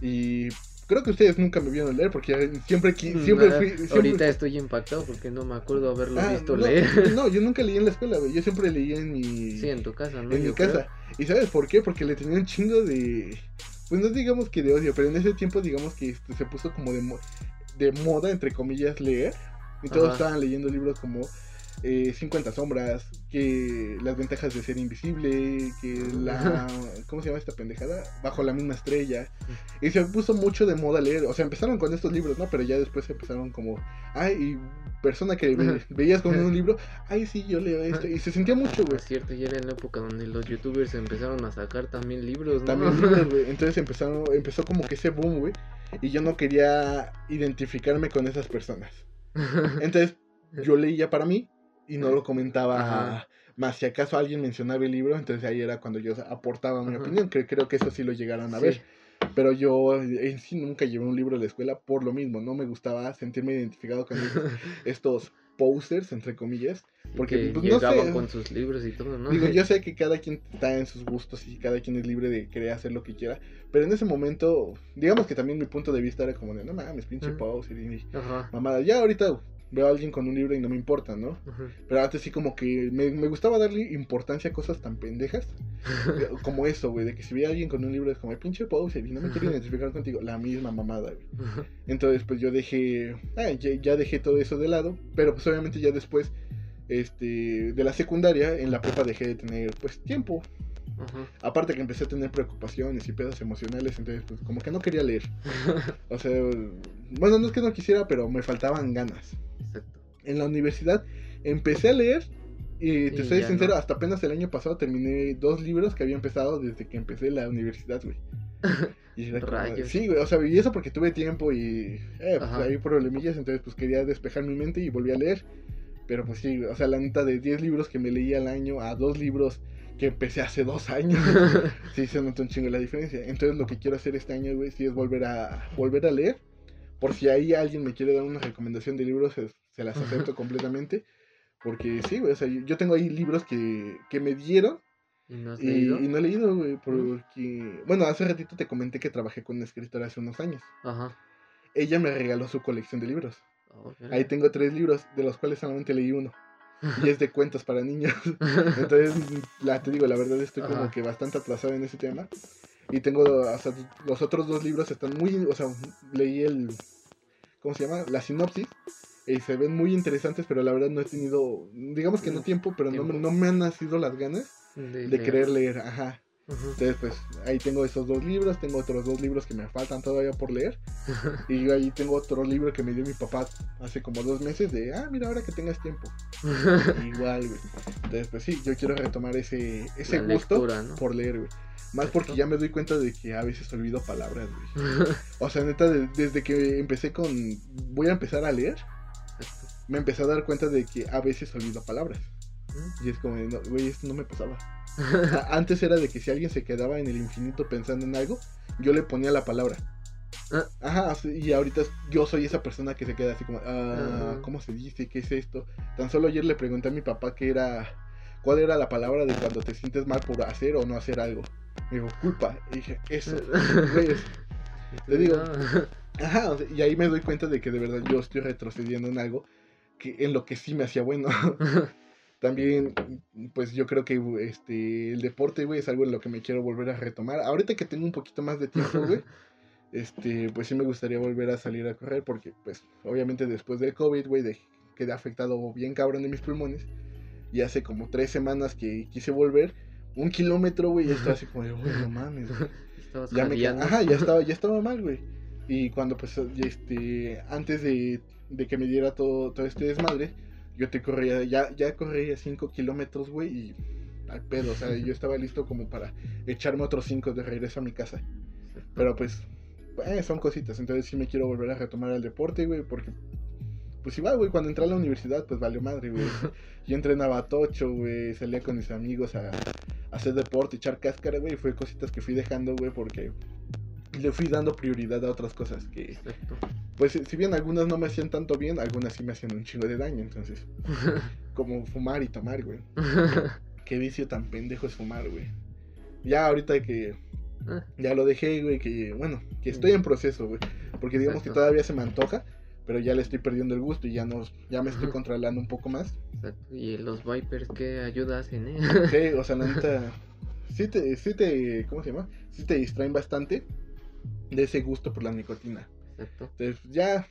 Y creo que ustedes nunca me vieron leer porque siempre, mm, siempre fui... Ahorita estoy impactado porque no me acuerdo haberlo ah, visto leer. No, yo nunca leí en la escuela, güey. Yo siempre leía en mi... Sí, en tu casa, ¿no? En mi casa. ¿Y sabes por qué? Porque le tenía un chingo de... Pues no digamos que de odio, pero en ese tiempo digamos que este, se puso como de, de moda, entre comillas, leer. Y todos estaban leyendo libros como eh, 50 sombras, que las ventajas de ser invisible, que la... ¿Cómo se llama esta pendejada? Bajo la misma estrella. Y se puso mucho de moda leer, o sea, empezaron con estos libros, ¿no? Pero ya después empezaron como, ay, persona que veías con un libro, ay, sí, yo leo esto. Y se sentía mucho, güey. Es cierto, ya era en la época donde los youtubers empezaron a sacar también libros, ¿no? También libros, güey. Entonces empezaron, empezó como que ese boom, güey. Y yo no quería identificarme con esas personas. Entonces yo leía para mí y no lo comentaba más. Si acaso alguien mencionaba el libro, entonces ahí era cuando yo aportaba mi opinión, que creo que eso sí lo llegaron a ver. Pero yo en sí nunca llevé un libro a la escuela por lo mismo, no me gustaba sentirme identificado con estos posters, entre comillas, porque pues, no sé, con sus libros y todo, ¿no? Digo, yo sé que cada quien está en sus gustos y cada quien es libre de querer hacer lo que quiera, pero en ese momento, digamos que también mi punto de vista era como de, no mames, pinche poster y mamada. Ya ahorita veo a alguien con un libro y no me importa, ¿no? Pero antes sí como que me, gustaba darle importancia a cosas tan pendejas como eso, güey, de que si veía a alguien con un libro es como, el pinche pause y no me quiero identificar contigo, la misma mamada, güey. Entonces pues yo dejé, ah, ya, dejé todo eso de lado, pero pues obviamente ya después, este, de la secundaria, en la prepa dejé de tener pues tiempo. Aparte que empecé a tener preocupaciones y pedos emocionales, entonces pues como que no quería leer. o sea, bueno, no es que no quisiera, pero me faltaban ganas. En la universidad empecé a leer y te soy sincero, hasta apenas el año pasado terminé dos libros que había empezado desde que empecé la universidad, güey. Y sí, güey, o sea, y eso porque tuve tiempo y eh, pues, hay problemillas, entonces pues quería despejar mi mente y volví a leer. Pero pues sí, o sea, la neta de 10 libros que me leí al año a dos libros que empecé hace dos años, sí se nota un chingo la diferencia. Entonces lo que quiero hacer este año, güey, sí es volver a, volver a leer. Por si ahí alguien me quiere dar una recomendación de libros, se, se las acepto completamente. Porque sí, güey, o sea, yo, tengo ahí libros que, que me dieron ¿Y no has y, leído? y no he leído, güey, porque... Bueno, hace ratito te comenté que trabajé con una escritora hace unos años. Ajá. Ella me regaló su colección de libros. Oh, Ahí tengo tres libros, de los cuales solamente leí uno. Y es de cuentos para niños. Entonces, la, te digo, la verdad estoy como que bastante atrasado en ese tema. Y tengo, o sea, los otros dos libros están muy, o sea, leí el, ¿cómo se llama? La sinopsis. Y se ven muy interesantes, pero la verdad no he tenido, digamos que no tiempo, pero no, no me han nacido las ganas de, querer leer, ajá. Entonces, pues ahí tengo esos dos libros, tengo otros dos libros que me faltan todavía por leer. Y ahí tengo otro libro que me dio mi papá hace como dos meses de, ah, mira, ahora que tengas tiempo. Igual, güey. Entonces, pues sí, yo quiero retomar ese, ese La gusto lectura, ¿no? por leer, güey. Más porque ya me doy cuenta de que a veces olvido palabras, güey. O sea, neta, de- desde que empecé con, voy a empezar a leer. Me empecé a dar cuenta de que a veces olvido palabras. Y es como, no, güey, esto no me pasaba. Antes era de que si alguien se quedaba en el infinito pensando en algo, yo le ponía la palabra. Ah. Ajá, y ahorita yo soy esa persona que se queda así como, ah. ¿cómo se dice? ¿Qué es esto? Tan solo ayer le pregunté a mi papá qué era, cuál era la palabra de cuando te sientes mal por hacer o no hacer algo. Me dijo, culpa. Y dije, eso. güey, Te digo. Ajá, y ahí me doy cuenta de que de verdad yo estoy retrocediendo en algo que en lo que sí me hacía bueno. También, pues yo creo que este el deporte, güey, es algo en lo que me quiero volver a retomar. Ahorita que tengo un poquito más de tiempo, güey, este, pues sí me gustaría volver a salir a correr porque, pues, obviamente después del COVID, güey, de- quedé afectado bien cabrón de mis pulmones. Y hace como tres semanas que quise volver, un kilómetro, güey, y estaba así como de, güey, no mames, güey ya me ajá, ya estaba, ya estaba mal, güey. Y cuando pues este antes de, de que me diera todo, todo este desmadre, yo te corría, ya, ya corría 5 kilómetros, güey, y al pedo, o sea, yo estaba listo como para echarme otros 5 de regreso a mi casa. Pero pues, eh, son cositas, entonces sí me quiero volver a retomar el deporte, güey, porque pues igual, güey, cuando entré a la universidad, pues valió madre, güey. Yo entrenaba tocho, güey, salía con mis amigos a, a hacer deporte, echar cáscara, güey, y fue cositas que fui dejando, güey, porque le fui dando prioridad a otras cosas que, Exacto. pues si bien algunas no me hacían tanto bien, algunas sí me hacían un chingo de daño, entonces, como fumar y tomar, güey. Qué vicio tan pendejo es fumar, güey. Ya ahorita que Ah, ya lo dejé, güey, que bueno, que estoy en proceso, güey. Porque digamos que todavía se me antoja, pero ya le estoy perdiendo el gusto y ya no, ya me estoy controlando un poco más. exacto. Y los Vipers, ¿qué ayuda hacen, eh? Sí, o sea, la neta, sí te, sí te, ¿cómo se llama? Sí te distraen bastante de ese gusto por la nicotina. Exacto. Entonces, ya,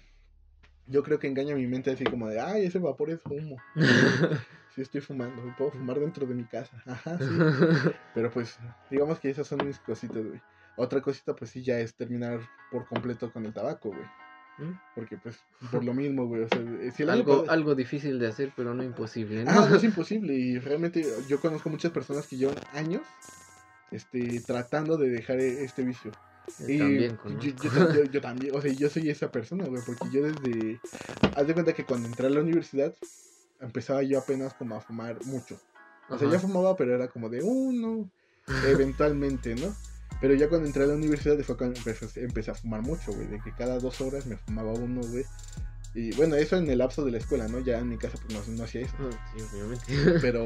yo creo que engaña mi mente así como de, ay, ese vapor es humo. Sí estoy fumando, puedo fumar dentro de mi casa. Ajá, sí. Pero pues, digamos que esas son mis cositas, güey. Otra cosita, pues sí, ya es terminar por completo con el tabaco, güey. ¿Mm? Porque, pues, por lo mismo, güey. O sea, eh, si algo, pasado- algo difícil de hacer, pero no imposible, ¿no? Ah, no es imposible. Y realmente yo conozco muchas personas que llevan años este, tratando de dejar e- este vicio. También yo, yo- yo- yo también, o sea, yo soy esa persona, güey, porque yo desde... Haz de cuenta que cuando entré a la universidad, empezaba yo apenas como a fumar mucho. O sea, Ajá. ya fumaba, pero era como de uno, eventualmente, ¿no? Pero ya cuando entré a la universidad fue cuando empecé, empecé a fumar mucho, güey, de que cada dos horas me fumaba uno, güey. Y bueno, eso en el lapso de la escuela, ¿no? Ya en mi casa pues no, no hacía eso. Sí, obviamente. Pero,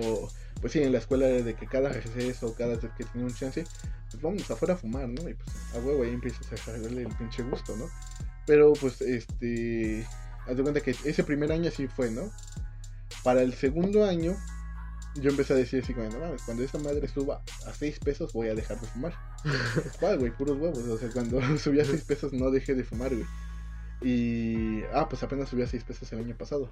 pues sí, en la escuela era de que cada receso, cada vez que tenía un chance, pues vamos afuera a fumar, ¿no? Y pues a huevo ahí empiezas a agarrarle el pinche gusto, ¿no? Pero pues, este, haz de cuenta que ese primer año así fue, ¿no? Para el segundo año, yo empecé a decir así como, no mames, cuando esta madre suba a 6 pesos voy a dejar de fumar. ¿Cuál, güey? Puros huevos. O sea, cuando subí a 6 pesos no dejé de fumar, güey. Y, ah, pues apenas subí a 6 pesos el año pasado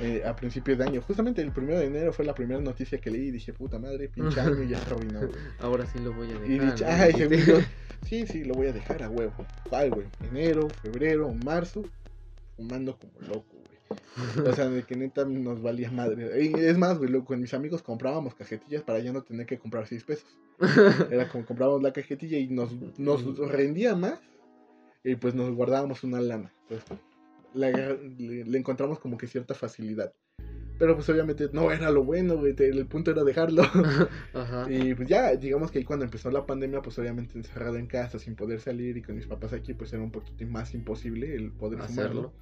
eh, a principios de año. Justamente el primero de enero fue la primera noticia que leí y dije, puta madre, pinche año ya güey. Ahora sí lo voy a dejar. Y dije, ¿no? y según yo, sí, sí, lo voy a dejar a huevo. ¿Cuál, güey? Enero, febrero, marzo, fumando como loco, güey. O sea, de que neta nos valía madre. Y es más, güey, luego con mis amigos comprábamos cajetillas para ya no tener que comprar 6 pesos. Era como comprábamos la cajetilla y nos, nos rendía más y pues nos guardábamos una lana. Entonces, la- le, le encontramos como que cierta facilidad. Pero pues obviamente no era lo bueno, güey. El punto era dejarlo. Ajá. Y pues ya, digamos que ahí cuando empezó la pandemia, pues obviamente encerrado en casa, sin poder salir y con mis papás aquí, pues era un poquito más imposible el poder Hacerlo. fumarlo.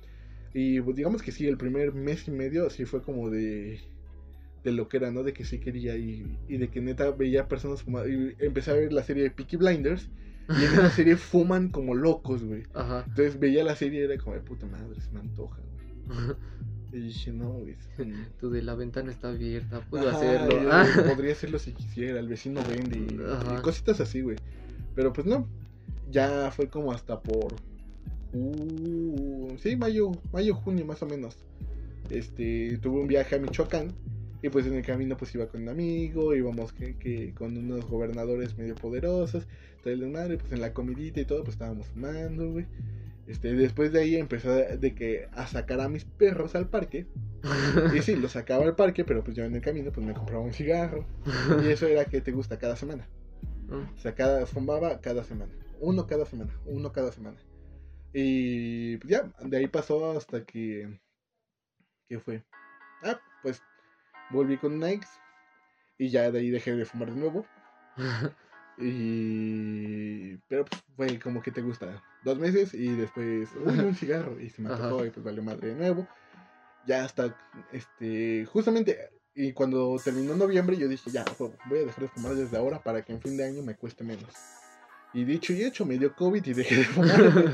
Y pues digamos que sí, el primer mes y medio sí fue como de, de lo que era, ¿no? De que sí quería y, y de que neta veía personas fumar. Y empecé a ver la serie de Peaky Blinders y en esa serie fuman como locos, güey. Ajá. Entonces veía la serie y era como de puta madre, se me antoja, güey. Y dije, no, güey. es un- Tú de la ventana está abierta, puedo Ajá, hacerlo. yo Ah. Podría hacerlo si quisiera, el vecino vende y, cositas así, güey. Pero pues no, ya fue como hasta por... uh, sí, mayo, mayo, junio más o menos. Este, tuve un viaje a Michoacán y pues en el camino pues iba con un amigo, íbamos que, que con unos gobernadores medio poderosos, todo el desmadre, pues en la comidita y todo, pues estábamos fumando, güey. Este, después de ahí empezó a- de que a sacar a mis perros al parque. Y sí, los sacaba al parque, pero pues yo en el camino pues me compraba un cigarro. Y eso era que te gusta cada semana. Ah, O sea, cada, fumaba cada semana. Uno cada semana. Uno cada semana. Y pues ya, de ahí pasó hasta que... ¿Qué fue? Ah, pues volví con una ex. Y ya de ahí dejé de fumar de nuevo. Y... Pero pues fue como que te gusta. Dos meses y después uy, un cigarro. Y se me Ajá. tocó y pues valió madre de nuevo. Ya hasta, este, justamente, y cuando terminó noviembre yo dije, ya, voy a dejar de fumar desde ahora para que en fin de año me cueste menos. Y dicho y hecho, me dio COVID y dejé de fumar.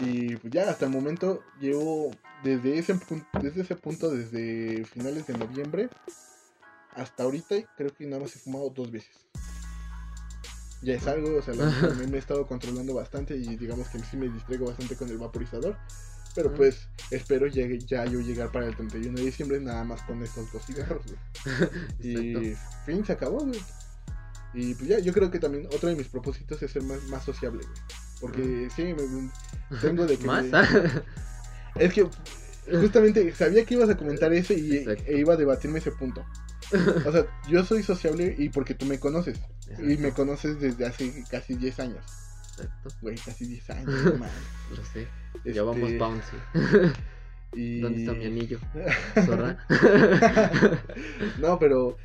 y pues ya, hasta el momento llevo, desde ese, desde ese punto, desde finales de noviembre, hasta ahorita creo que nada más he fumado dos veces. Ya es algo, o sea, neta, me, he estado controlando bastante y digamos que sí me distraigo bastante con el vaporizador. Pero Ujú. pues espero llegue- ya yo llegar para el 31 de diciembre nada más con estos dos cigarros, güey. Y fin, se acabó, güey. Y pues ya, yo creo que también otro de mis propósitos es ser más, más sociable, güey. Porque sí, me- tengo de que... ¿Más? me- es que justamente sabía que ibas a comentar ese y Exacto. e iba a debatirme ese punto. O sea, yo soy sociable y porque tú me conoces. Y me conoces desde hace casi 10 años. exacto, Güey, casi 10 años, mames. lo sé. Este, Ya vamos bouncy. y... ¿Dónde está mi anillo? Zorra. no, pero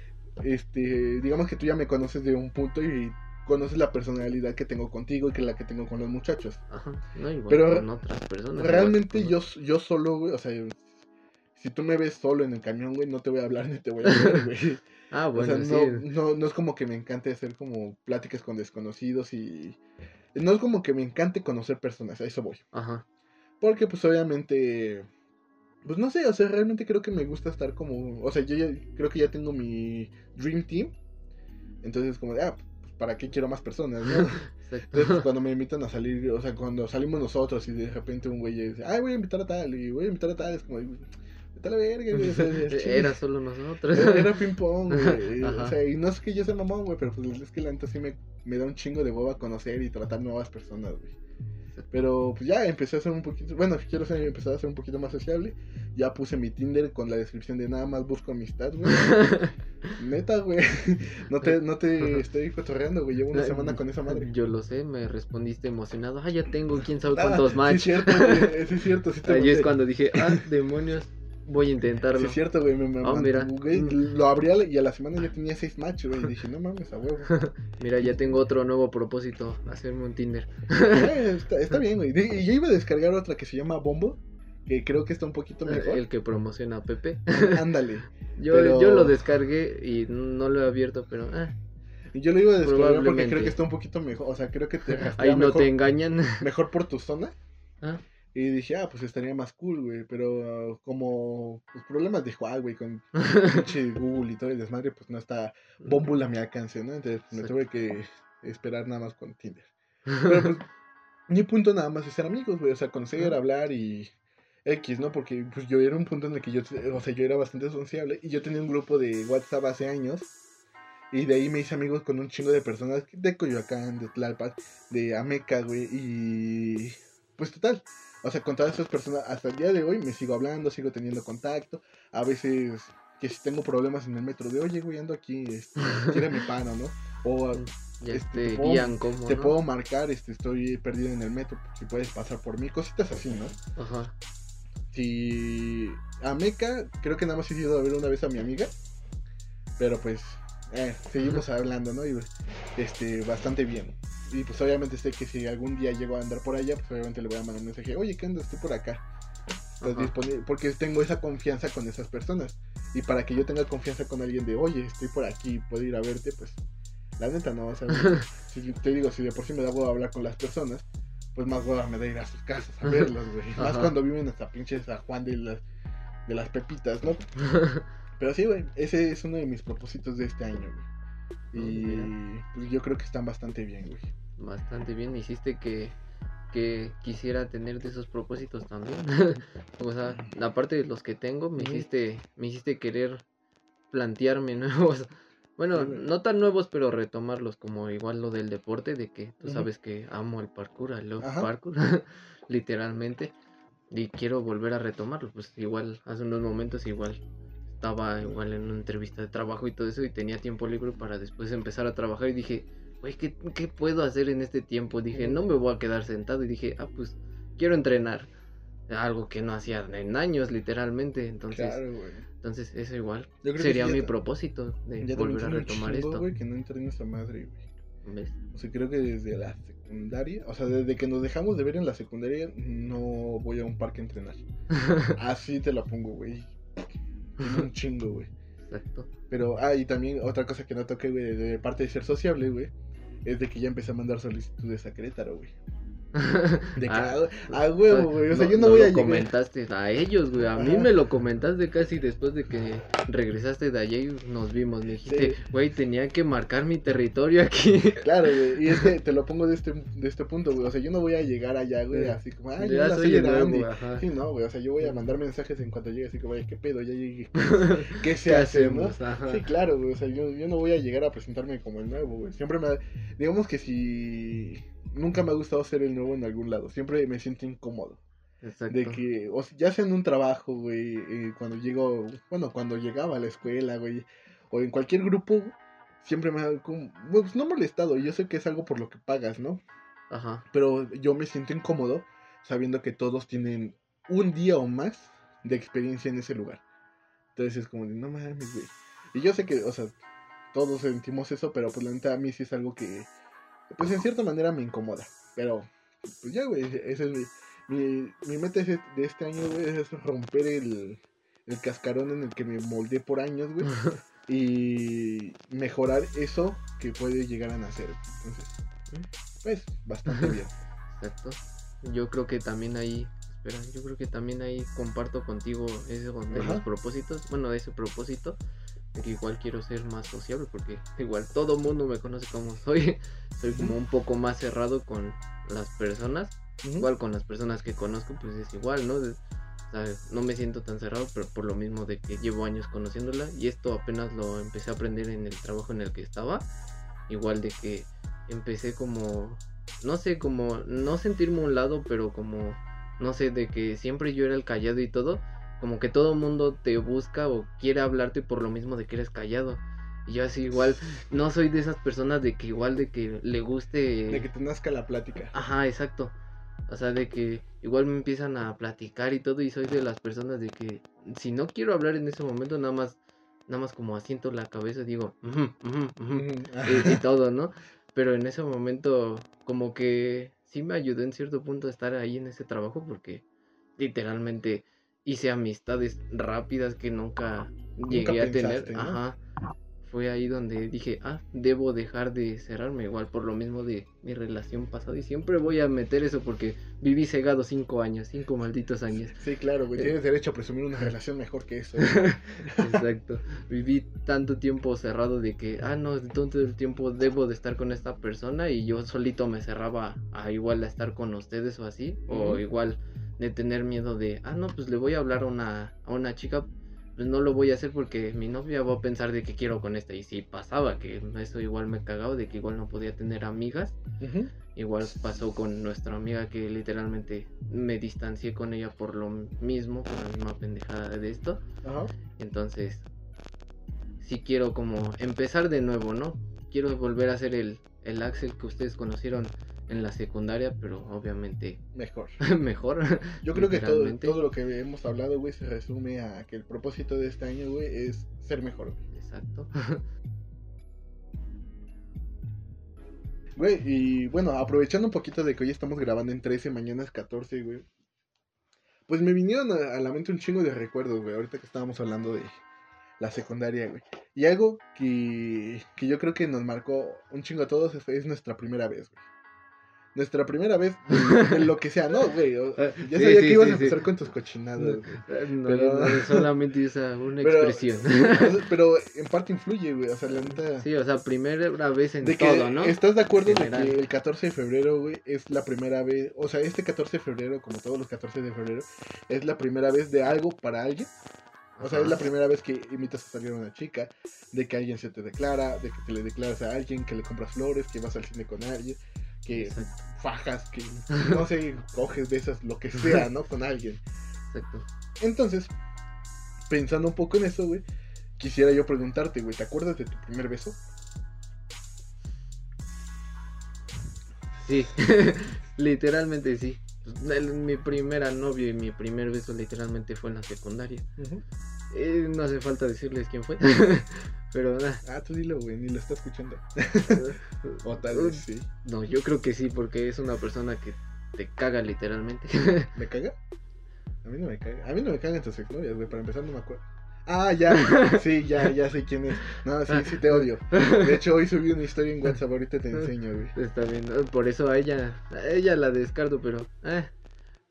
este, digamos que tú ya me conoces de un punto y conoces la personalidad que tengo contigo y que la que tengo con los muchachos. Ajá. No, igual Pero con otras personas. Realmente yo, yo solo, güey, o sea, si tú me ves solo en el camión, güey, no te voy a hablar ni te voy a ver, güey. Ah, o bueno, sea, sí. no, no, no es como que me encante hacer como pláticas con desconocidos y... No es como que me encante conocer personas, a eso voy. Ajá. Porque pues obviamente, pues no sé, o sea, realmente creo que me gusta estar como, o sea, yo ya, creo que ya tengo mi Dream Team. Entonces como de, ah, pues para qué quiero más personas, ¿no? Entonces pues, cuando me invitan a salir, o sea, cuando salimos nosotros y de repente un güey dice, ay, voy a invitar a tal y voy a invitar a tal, es como, vete a la verga, güey. o sea. Era solo nosotros. Era, era ping pong, güey. O sea, y no es que yo sea mamón, güey, pero pues es que la neta sí me, me da un chingo de boba conocer y tratar nuevas personas, güey. Pero pues ya empecé a ser un poquito, bueno, quiero ser, empezar a ser un poquito más sociable. Ya puse mi Tinder con la descripción de nada más busco amistad, güey. Neta, güey. No te, no te estoy cotorreando, güey. Llevo una semana con esa madre. Yo lo sé, me respondiste emocionado. Ah, ya tengo quién sabe Ah, cuántos Sí, match. es cierto, güey. Sí, es cierto. Sí, te Ahí es cuando dije, ah, demonios, voy a Sí, intentarlo. es cierto, güey. Me, me Ah, mira. güey, Lo abrí a la- y a la semana ya tenía seis matches, güey. Y dije, no mames, a huevo. Mira, ya tengo otro nuevo propósito, hacerme un Tinder. Eh, está, está bien, güey. Y yo iba a descargar otra que se llama Bombo. Que creo que está un poquito mejor. El que promociona a Pepe. Ándale. Yo, Pero- yo lo descargué y no lo he abierto, pero ah, yo lo iba a descargar porque creo que está un poquito mejor. O sea, creo que te ahí no mejor, te engañan. mejor por tu zona. Ah, Y dije, ah, pues estaría más cool, güey. Pero uh, como pues, problemas de Huawei, güey, con Google y todo el desmadre, pues no está Bumble a mi alcance, ¿no? Entonces me Exacto. tuve que esperar nada más con Tinder. Pero pues, mi punto nada más es ser amigos, güey. O sea, conocer, hablar y X, ¿no? Porque pues yo era un punto en el que yo, o sea, yo era bastante sociable y yo tenía un grupo de WhatsApp hace años. Y de ahí me hice amigos con un chingo de personas de Coyoacán, de Tlalpan, de Ameca, güey. Y pues total. O sea, con todas esas personas, hasta el día de hoy me sigo hablando, sigo teniendo contacto. A veces que si tengo problemas en el metro, de oye, güey, ando aquí, este, mi pano, ¿no? O ya Este, te puedo- guían como. te ¿no? puedo marcar, este, estoy perdido en el metro, si puedes pasar por mí, cositas así, ¿no? Ajá. Si, a Meca creo que nada más he ido a ver una vez a mi amiga. Pero pues, eh, seguimos hablando, ¿no? Y este, bastante bien. Y pues obviamente sé que si algún día llego a andar por allá, pues obviamente le voy a mandar un mensaje, oye, ¿qué onda? Estoy por acá. Estás disponible. Porque tengo esa confianza con esas personas. Y para que yo tenga confianza con alguien de, oye, estoy por aquí, puedo ir a verte, pues la neta no. O sea, si te digo, si de por sí me da huevo hablar con las personas, pues más hueva me da ir a sus casas a verlas, güey. Más cuando viven hasta pinches San Juan de las, de las pepitas, ¿no? Pero sí, güey, ese es uno de mis propósitos de este año, güey. Y pues yo creo que están bastante bien, güey. Bastante bien, hiciste que, que quisiera tener de esos propósitos también. o sea, aparte de los que tengo, me hiciste, me hiciste querer plantearme nuevos. Bueno, no tan nuevos, pero retomarlos, como igual lo del deporte, de que tú sabes que amo el parkour, el love parkour, literalmente, y quiero volver a retomarlo. Pues igual, hace unos momentos, igual estaba igual en una entrevista de trabajo y todo eso y tenía tiempo libre para después empezar a trabajar y dije, güey, ¿qué, ¿qué, puedo hacer en este tiempo? Dije, no me voy a quedar sentado y dije, ah, pues quiero entrenar. Algo que no hacía en años, literalmente. Entonces, entonces eso igual sería mi propósito de volver a retomar esto. que no entrenes a madre, güey. ¿Ves? O sea, creo que desde la secundaria, o sea, desde que nos dejamos de ver en la secundaria, no voy a un parque a entrenar. Así te la pongo, güey un chingo, güey. Exacto. Pero, ah, y también otra cosa que no toqué, güey, de parte de ser sociable, güey, es de que ya empecé a mandar solicitudes a Querétaro, güey. De ah, a, huevo, güey. O sea, yo no, voy a llegar. comentaste a ellos, güey. A mí me lo comentaste casi después de que regresaste de allá y nos vimos. Me dijiste, güey, tenía que marcar mi territorio aquí. Claro, güey. Y es que te lo pongo de este, de este punto, güey. O sea, yo no voy a llegar allá, güey, así como, ay, yo ya soy grande. Sí, no, güey. O sea, yo voy a mandar mensajes en cuanto llegue, así que, güey, ¿qué pedo? Ya llegué. ¿Qué se hace, Sí, claro, güey. O sea, yo, yo no voy a llegar a presentarme como el nuevo, güey. Siempre me. Digamos que si nunca me ha gustado ser el nuevo en algún lado. Siempre me siento incómodo. Exacto. De que, o ya sea en un trabajo, güey, eh, cuando llego, bueno, cuando llegaba a la escuela, güey, o en cualquier grupo, siempre me ha, como, pues no molestado. Yo sé que es algo por lo que pagas, ¿no? Ajá. Pero yo me siento incómodo sabiendo que todos tienen un día o más de experiencia en ese lugar. Entonces es como de, no mames, güey. Y yo sé que, o sea, todos sentimos eso, pero pues la neta a mí sí es algo que pues en cierta manera me incomoda. Pero, pues ya, güey, ese es mi, mi, mi meta de este año, güey, es romper el, el cascarón en el que me moldeé por años, güey. y mejorar eso que puede llegar a nacer. Entonces, pues, bastante bien. Exacto. Yo creo que también ahí, espera, yo creo que también ahí comparto contigo eso de los propósitos, bueno, ese propósito que igual quiero ser más sociable porque igual todo mundo me conoce como soy. Soy como un poco más cerrado con las personas. Igual con las personas que conozco pues es igual, ¿no? no me siento tan cerrado, pero por lo mismo de que llevo años conociéndola y esto apenas lo empecé a aprender en el trabajo en el que estaba. Igual de que empecé como, no sé, como no sentirme un lado, pero como, no sé, de que siempre yo era el callado y todo como que todo mundo te busca o quiere hablarte por lo mismo de que eres callado. Y yo así igual no soy de esas personas de que igual de que le guste... De que te nazca la plática. Ajá, exacto. O sea, de que igual me empiezan a platicar y todo y soy de las personas de que si no quiero hablar en ese momento nada más nada más como asiento la cabeza digo y, todo, ¿no? Pero en ese momento como que sí me ayudó en cierto punto a estar ahí en ese trabajo porque literalmente hice amistades rápidas que nunca, llegué a tener. Ajá. Fue ahí donde dije, ah, debo dejar de cerrarme, igual por lo mismo de mi relación pasada. Y siempre voy a meter eso porque viví cegado cinco años, cinco malditos años. Sí, claro, güey, tienes eh. derecho a presumir una relación mejor que eso. Exacto. Viví tanto tiempo cerrado de que, ah, no, todo el tiempo debo de estar con esta persona y yo solito me cerraba a igual a estar con ustedes o así. O igual de tener miedo de, ah, no, pues le voy a hablar a una, a una chica, pues no lo voy a hacer porque mi novia va a pensar de que quiero con esta. Y si pasaba, que eso igual me cagaba, de que igual no podía tener amigas. Igual pasó con nuestra amiga que literalmente me distancié con ella por lo mismo, por la misma pendejada de esto. Entonces, si quiero como empezar de nuevo, ¿no? Quiero volver a ser el, el Axel que ustedes conocieron en la secundaria, pero obviamente Mejor. mejor. Yo creo que todo, todo lo que hemos hablado, güey, se resume a que el propósito de este año, güey, es ser mejor, güey. Exacto. Güey, y bueno, aprovechando un poquito de que hoy estamos grabando en 13, mañana es 14, güey. Pues me vinieron a, a la mente un chingo de recuerdos, güey, ahorita que estábamos hablando de la secundaria, güey. Y algo que, que yo creo que nos marcó un chingo a todos es, es nuestra primera vez, güey. Nuestra primera vez, de lo que sea, ¿no, güey? Ya sí, sabía sí, que ibas sí, a empezar con tus cochinadas. No, Pero- no, solamente esa una Pero- expresión. Pero en parte influye, güey, o sea, la neta... Sí, o sea, primera vez en De que todo, ¿no? estás de acuerdo de que el 14 de febrero, güey, es la primera vez, o sea, este 14 de febrero, como todos los 14 de febrero, es la primera vez de algo para alguien. O sea, es la primera vez que invitas a salir a una chica, de que alguien se te declara, de que te le declaras a alguien, que le compras flores, que vas al cine con alguien, que Exacto. fajas, que no sé, coges, besas, lo que sea, ¿no? Con alguien. Exacto. Entonces, pensando un poco en eso, güey, quisiera yo preguntarte, güey, ¿te acuerdas de tu primer beso? Sí, literalmente sí. Mi primera novia y mi primer beso literalmente fue en la secundaria. Eh, no hace falta decirles quién fue. Pero nah, Ah, tú dilo, güey, ni lo está escuchando. O tal vez sí. no, yo creo que sí, porque es una persona que te caga literalmente. ¿Me caga? A mí no me caga. A mí no me cagan tus exnovias, güey. Para empezar, no me acuerdo. Ah, ya. Sí, ya, ya sé quién es. No, sí, sí te odio. De hecho, hoy subí una historia en WhatsApp. Ahorita te enseño, güey. Está bien, ¿no? por eso a ella, a ella la descarto, pero eh,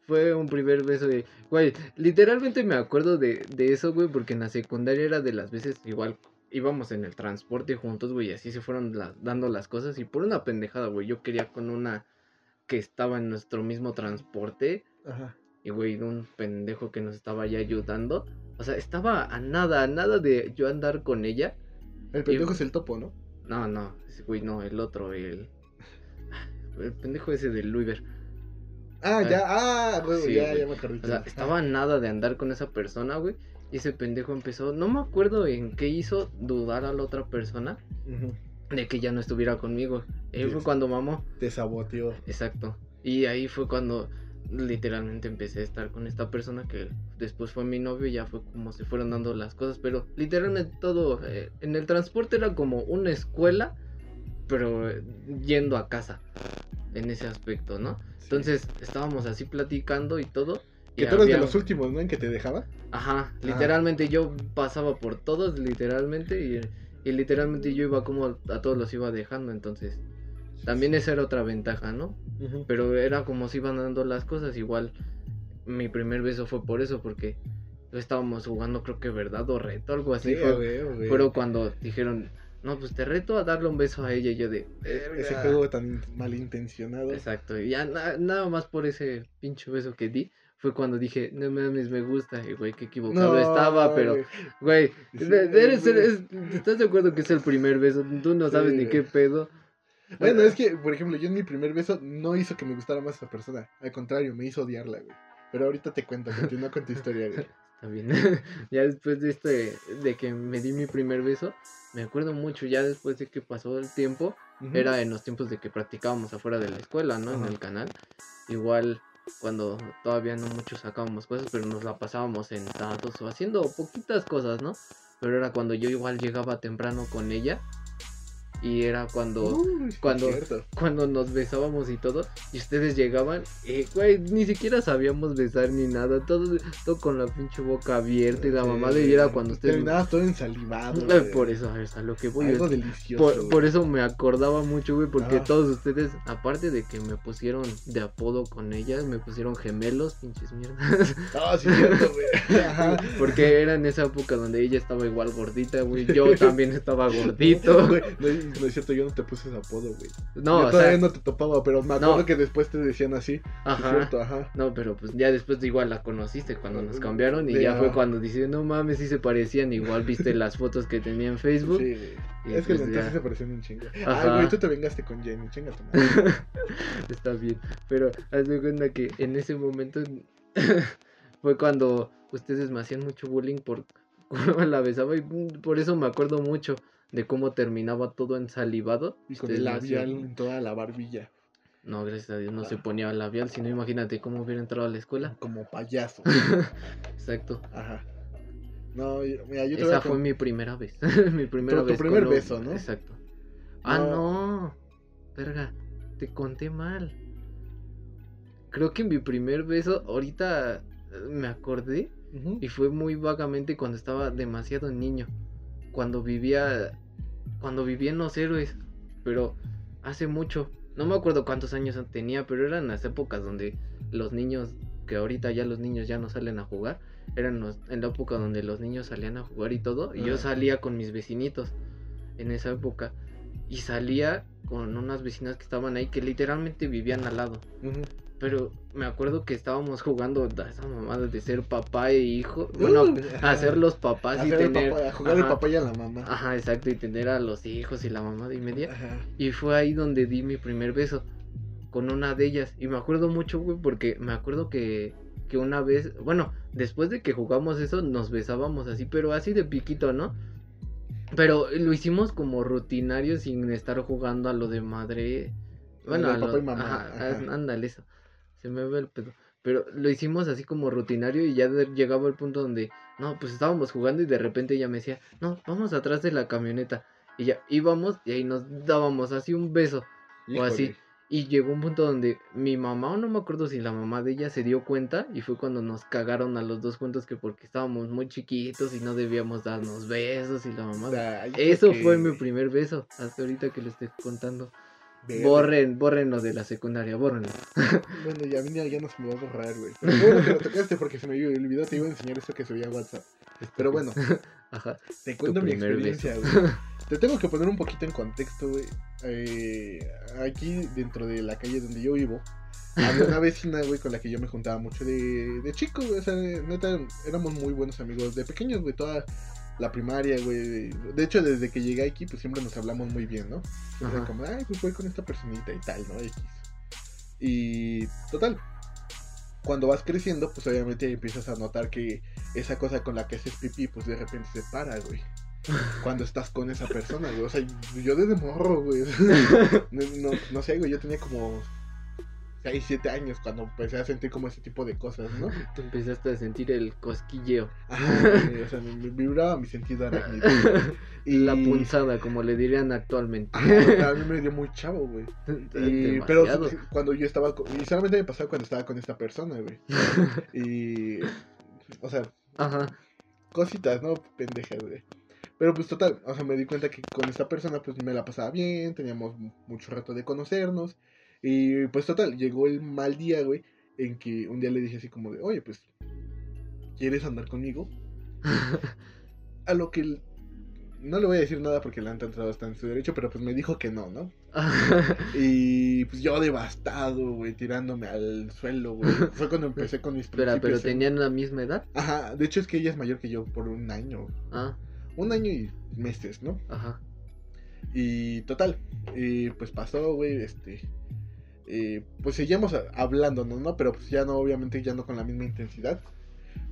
fue un primer beso de, güey, literalmente me acuerdo de, de eso, güey, porque en la secundaria era de las veces igual íbamos en el transporte juntos, güey, y así se fueron la- dando las cosas y por una pendejada, güey, yo quería con una que estaba en nuestro mismo transporte Ajá. y, güey, un pendejo que nos estaba ya ayudando, o sea, estaba a nada, a nada de yo andar con ella. El pendejo es el topo, ¿no? No, no, ese güey no, el otro, el... El pendejo ese del Luiver. Ah, ya. Ah, güey, Sí, ya, güey. ya me acordé. O sea, estaba nada de andar con esa persona, güey. Y ese pendejo empezó, no me acuerdo en qué hizo dudar a la otra persona de que ya no estuviera conmigo. Ahí fue cuando mamó. Te saboteó. Exacto. Y ahí fue cuando literalmente empecé a estar con esta persona que después fue mi novio y ya fue como se fueron dando las cosas. Pero literalmente todo, eh, en el transporte era como una escuela, pero eh, yendo a casa. En ese aspecto, ¿no? Entonces estábamos así platicando y todo. Que tú eras de los últimos, ¿no? En que te dejaba. Ajá, literalmente yo pasaba por todos, literalmente, y, y literalmente yo iba como a todos los iba dejando, entonces también esa era otra ventaja, ¿no? Pero era como se iban dando las cosas, igual mi primer beso fue por eso, porque estábamos jugando creo que verdad o reto, algo así, Sí, fue, fueron cuando dijeron, no, pues te reto a darle un beso a ella, y yo de... Ese juego tan malintencionado. Exacto, y ya na- nada más por ese pinche beso que di, fue cuando dije, no mames, me gusta, y güey, qué equivocado estaba, pero... güey. Eres- eres- ¿estás de acuerdo que es el primer beso? Tú no sabes Sí, ni qué pedo. Bueno, es que, por ejemplo, yo en mi primer beso no hizo que me gustara más esa persona. Al contrario, me hizo odiarla, güey. Pero ahorita te cuento, continúa con tu historia, güey. Está bien. ya después de este, de que me di mi primer beso, me acuerdo mucho, ya después de que pasó el tiempo, era en los tiempos de que practicábamos afuera de la escuela, ¿no? En el canal. Igual cuando todavía no muchos sacábamos cosas, pero nos la pasábamos sentados o haciendo poquitas cosas, ¿no? Pero era cuando yo igual llegaba temprano con ella. Y era cuando... Uy, cuando- cierto. cuando nos besábamos y todo, y ustedes llegaban, eh, güey, ni siquiera sabíamos besar ni nada, todo, todo con la pinche boca abierta y la Sí, mamada, y era cuando ustedes... Terminabas todo ensalivado. Eh. Por eso, a lo que voy. Algo es- delicioso. por, eso me acordaba mucho, güey, porque todos ustedes, aparte de que me pusieron de apodo con ellas, me pusieron gemelos, pinches mierdas. Ah, sí, cierto, güey. Ajá. Porque era en esa época donde ella estaba igual gordita, güey, yo también estaba gordito. Güey, no, no es cierto, yo no te puse ese apodo, güey. No, yo o todavía sea, no te topaba, pero me acuerdo no. que después te decían así. Sí, ajá. cierto, ajá. No, pero pues ya después igual la conociste cuando nos Mm, cambiaron y ya fue cuando dice, no mames, sí se parecían, igual viste las fotos que tenía en Facebook. Sí, y Es que entonces ya, se parecen un chingo. Ajá. Ay, güey, tú te vengaste con Jenny, chinga tu madre. está bien, pero haz de cuenta que en ese momento fue cuando ustedes me hacían mucho bullying por cómo la besaba y mm, por eso me acuerdo mucho de cómo terminaba todo ensalivado. Y con el labial en toda la barbilla. No, gracias a Dios no se ponía labial, sino imagínate cómo hubiera entrado a la escuela. Como payaso. Exacto. Ajá. No, mira, yo te Esa fue con- mi primera vez. mi primera Tu- tu vez. primer con un- beso, ¿no? Exacto. Ah, No. Verga, te conté mal. Creo que mi primer beso, ahorita eh, me acordé, y fue muy vagamente cuando estaba demasiado niño. Cuando vivía. Cuando vivía en los héroes. Pero hace mucho. No me acuerdo cuántos años tenía, pero eran las épocas donde los niños. Que ahorita ya los niños ya no salen a jugar. Eran los- en la época donde los niños salían a jugar y todo. Y yo salía con mis vecinitos. En esa época. Y salía con unas vecinas que estaban ahí que literalmente vivían al lado. Pero me acuerdo que estábamos jugando a esa mamada de ser papá e hijo. Bueno, Uh, a ser los papás y tener. papá- a jugar el ajá, papá y a la mamá. Ajá, exacto, y tener a los hijos y la mamá de media. Ajá. Y fue ahí donde di mi primer beso. Con una de ellas. Y me acuerdo mucho, güey, porque me acuerdo que, que una vez. Bueno, después de que jugamos eso, nos besábamos así, pero así de piquito, ¿no? Pero lo hicimos como rutinario sin estar jugando a lo de madre. Bueno, a lo- papá y mamá, Ajá, ajá. ándale eso. Se me ve el pedo. Pero lo hicimos así como rutinario y ya de- llegaba el punto donde, no, pues estábamos jugando y de repente ella me decía, no, vamos atrás de la camioneta. Y ya íbamos y ahí nos dábamos así un beso. O así. Y llegó un punto donde mi mamá, o no me acuerdo si la mamá de ella se dio cuenta y fue cuando nos cagaron a los dos juntos que porque estábamos muy chiquitos y no debíamos darnos besos y la mamá. Ay, Eso que- fue mi primer beso, hasta ahorita que lo estoy contando. Borren, borren lo de la secundaria, bórrenlo. Bueno, ya a mí ya, ya no se me va a borrar, güey. Pero bueno que lo tocaste porque se me olvidó, te iba a enseñar esto que subía a WhatsApp. Pero bueno, Ajá. te cuento mi experiencia, güey. Te tengo que poner un poquito en contexto, güey. Eh, aquí, dentro de la calle donde yo vivo, había una vecina, güey, con la que yo me juntaba mucho de, de chico, güey. O sea, neta, éramos muy buenos amigos de pequeños, güey. Toda la primaria, güey. De hecho, desde que llegué aquí, pues siempre nos hablamos muy bien, ¿no? Siempre Ajá. como, ay, pues voy con esta personita y tal, ¿no? X. Y total, cuando vas creciendo, pues obviamente empiezas a notar que esa cosa con la que haces pipí, pues de repente se para, güey. Cuando estás con esa persona, güey. O sea, yo desde morro, güey. No, no, no sé, güey, yo tenía como 6, 7 años cuando empecé a sentir como ese tipo de cosas, ¿no? Tú empezaste a sentir el cosquilleo. Ajá, o sea, me, me vibraba mi sentido arácnido. Y La punzada, como le dirían actualmente. Ajá, a mí me dio muy chavo, güey. Y, pero cuando yo estaba con, y solamente me pasaba cuando estaba con esta persona, güey. Y o sea, Ajá. cositas, ¿no? Pendejas, güey. Pero pues total, o sea, me di cuenta que con esta persona pues me la pasaba bien, teníamos mu- mucho rato de conocernos. Y pues total, llegó el mal día, güey, en que un día le dije así como de, oye, pues, ¿quieres andar conmigo? A lo que el- no le voy a decir nada porque la han tratado hasta en su derecho, pero pues me dijo que no, ¿no? Y pues yo devastado, güey, tirándome al suelo, güey. Fue cuando empecé con mis Espera, pero tenían la misma edad. Ajá, de hecho es que ella es mayor que yo por un año. Ah, Un año y meses, ¿no? ajá. Y total, y pues pasó, güey, este... eh, pues seguíamos hablándonos, ¿no? Pero pues ya no, obviamente ya no con la misma intensidad.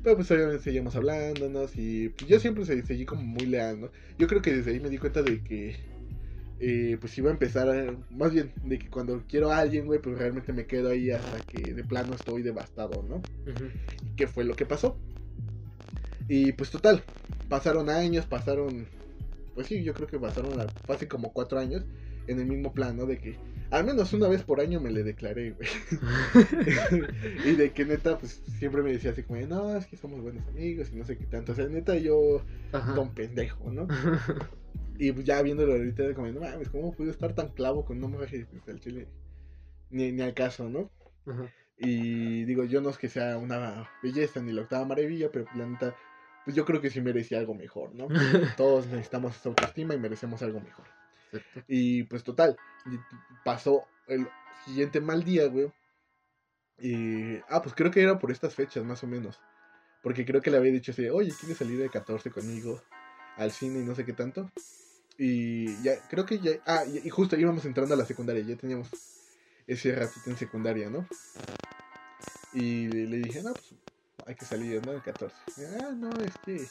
Pero pues obviamente seguíamos hablándonos y pues yo siempre se- seguí como muy leal, ¿no? Yo creo que desde ahí me di cuenta de que... eh, pues iba a empezar, a- más bien, de que cuando quiero a alguien, güey, pues realmente me quedo ahí hasta que de plano estoy devastado, ¿no? Ujú. qué fue lo que pasó. Y pues total, pasaron años, pasaron, pues sí, yo creo que pasaron a- fácil como cuatro años en el mismo plan, ¿no? De que al menos una vez por año me le declaré, güey. y de que neta, pues siempre me decía así como, no, es que somos buenos amigos y no sé qué tanto. O sea, neta, yo, Ajá. don pendejo, ¿no? Y pues ya viéndolo ahorita, como, no mames, ¿cómo pude estar tan clavo con una mujer? Al chile, ni, ni al caso, ¿no? Ajá. Y digo, yo no es que sea una belleza ni la octava maravilla, pero pues, la neta, pues yo creo que sí merecía algo mejor, ¿no? Todos necesitamos esa autoestima y merecemos algo mejor. Y pues total, pasó el siguiente mal día, güey. Y, ah, pues creo que era por estas fechas, más o menos. Porque creo que le había dicho así, oye, ¿quieres salir de 14 conmigo al cine y no sé qué tanto? Y ya, creo que ya, ah, y justo íbamos entrando a la secundaria, ya teníamos ese ratito en secundaria, ¿no? Y le, dije, no, pues hay que salir, ¿no? El 14. Ah, no, es que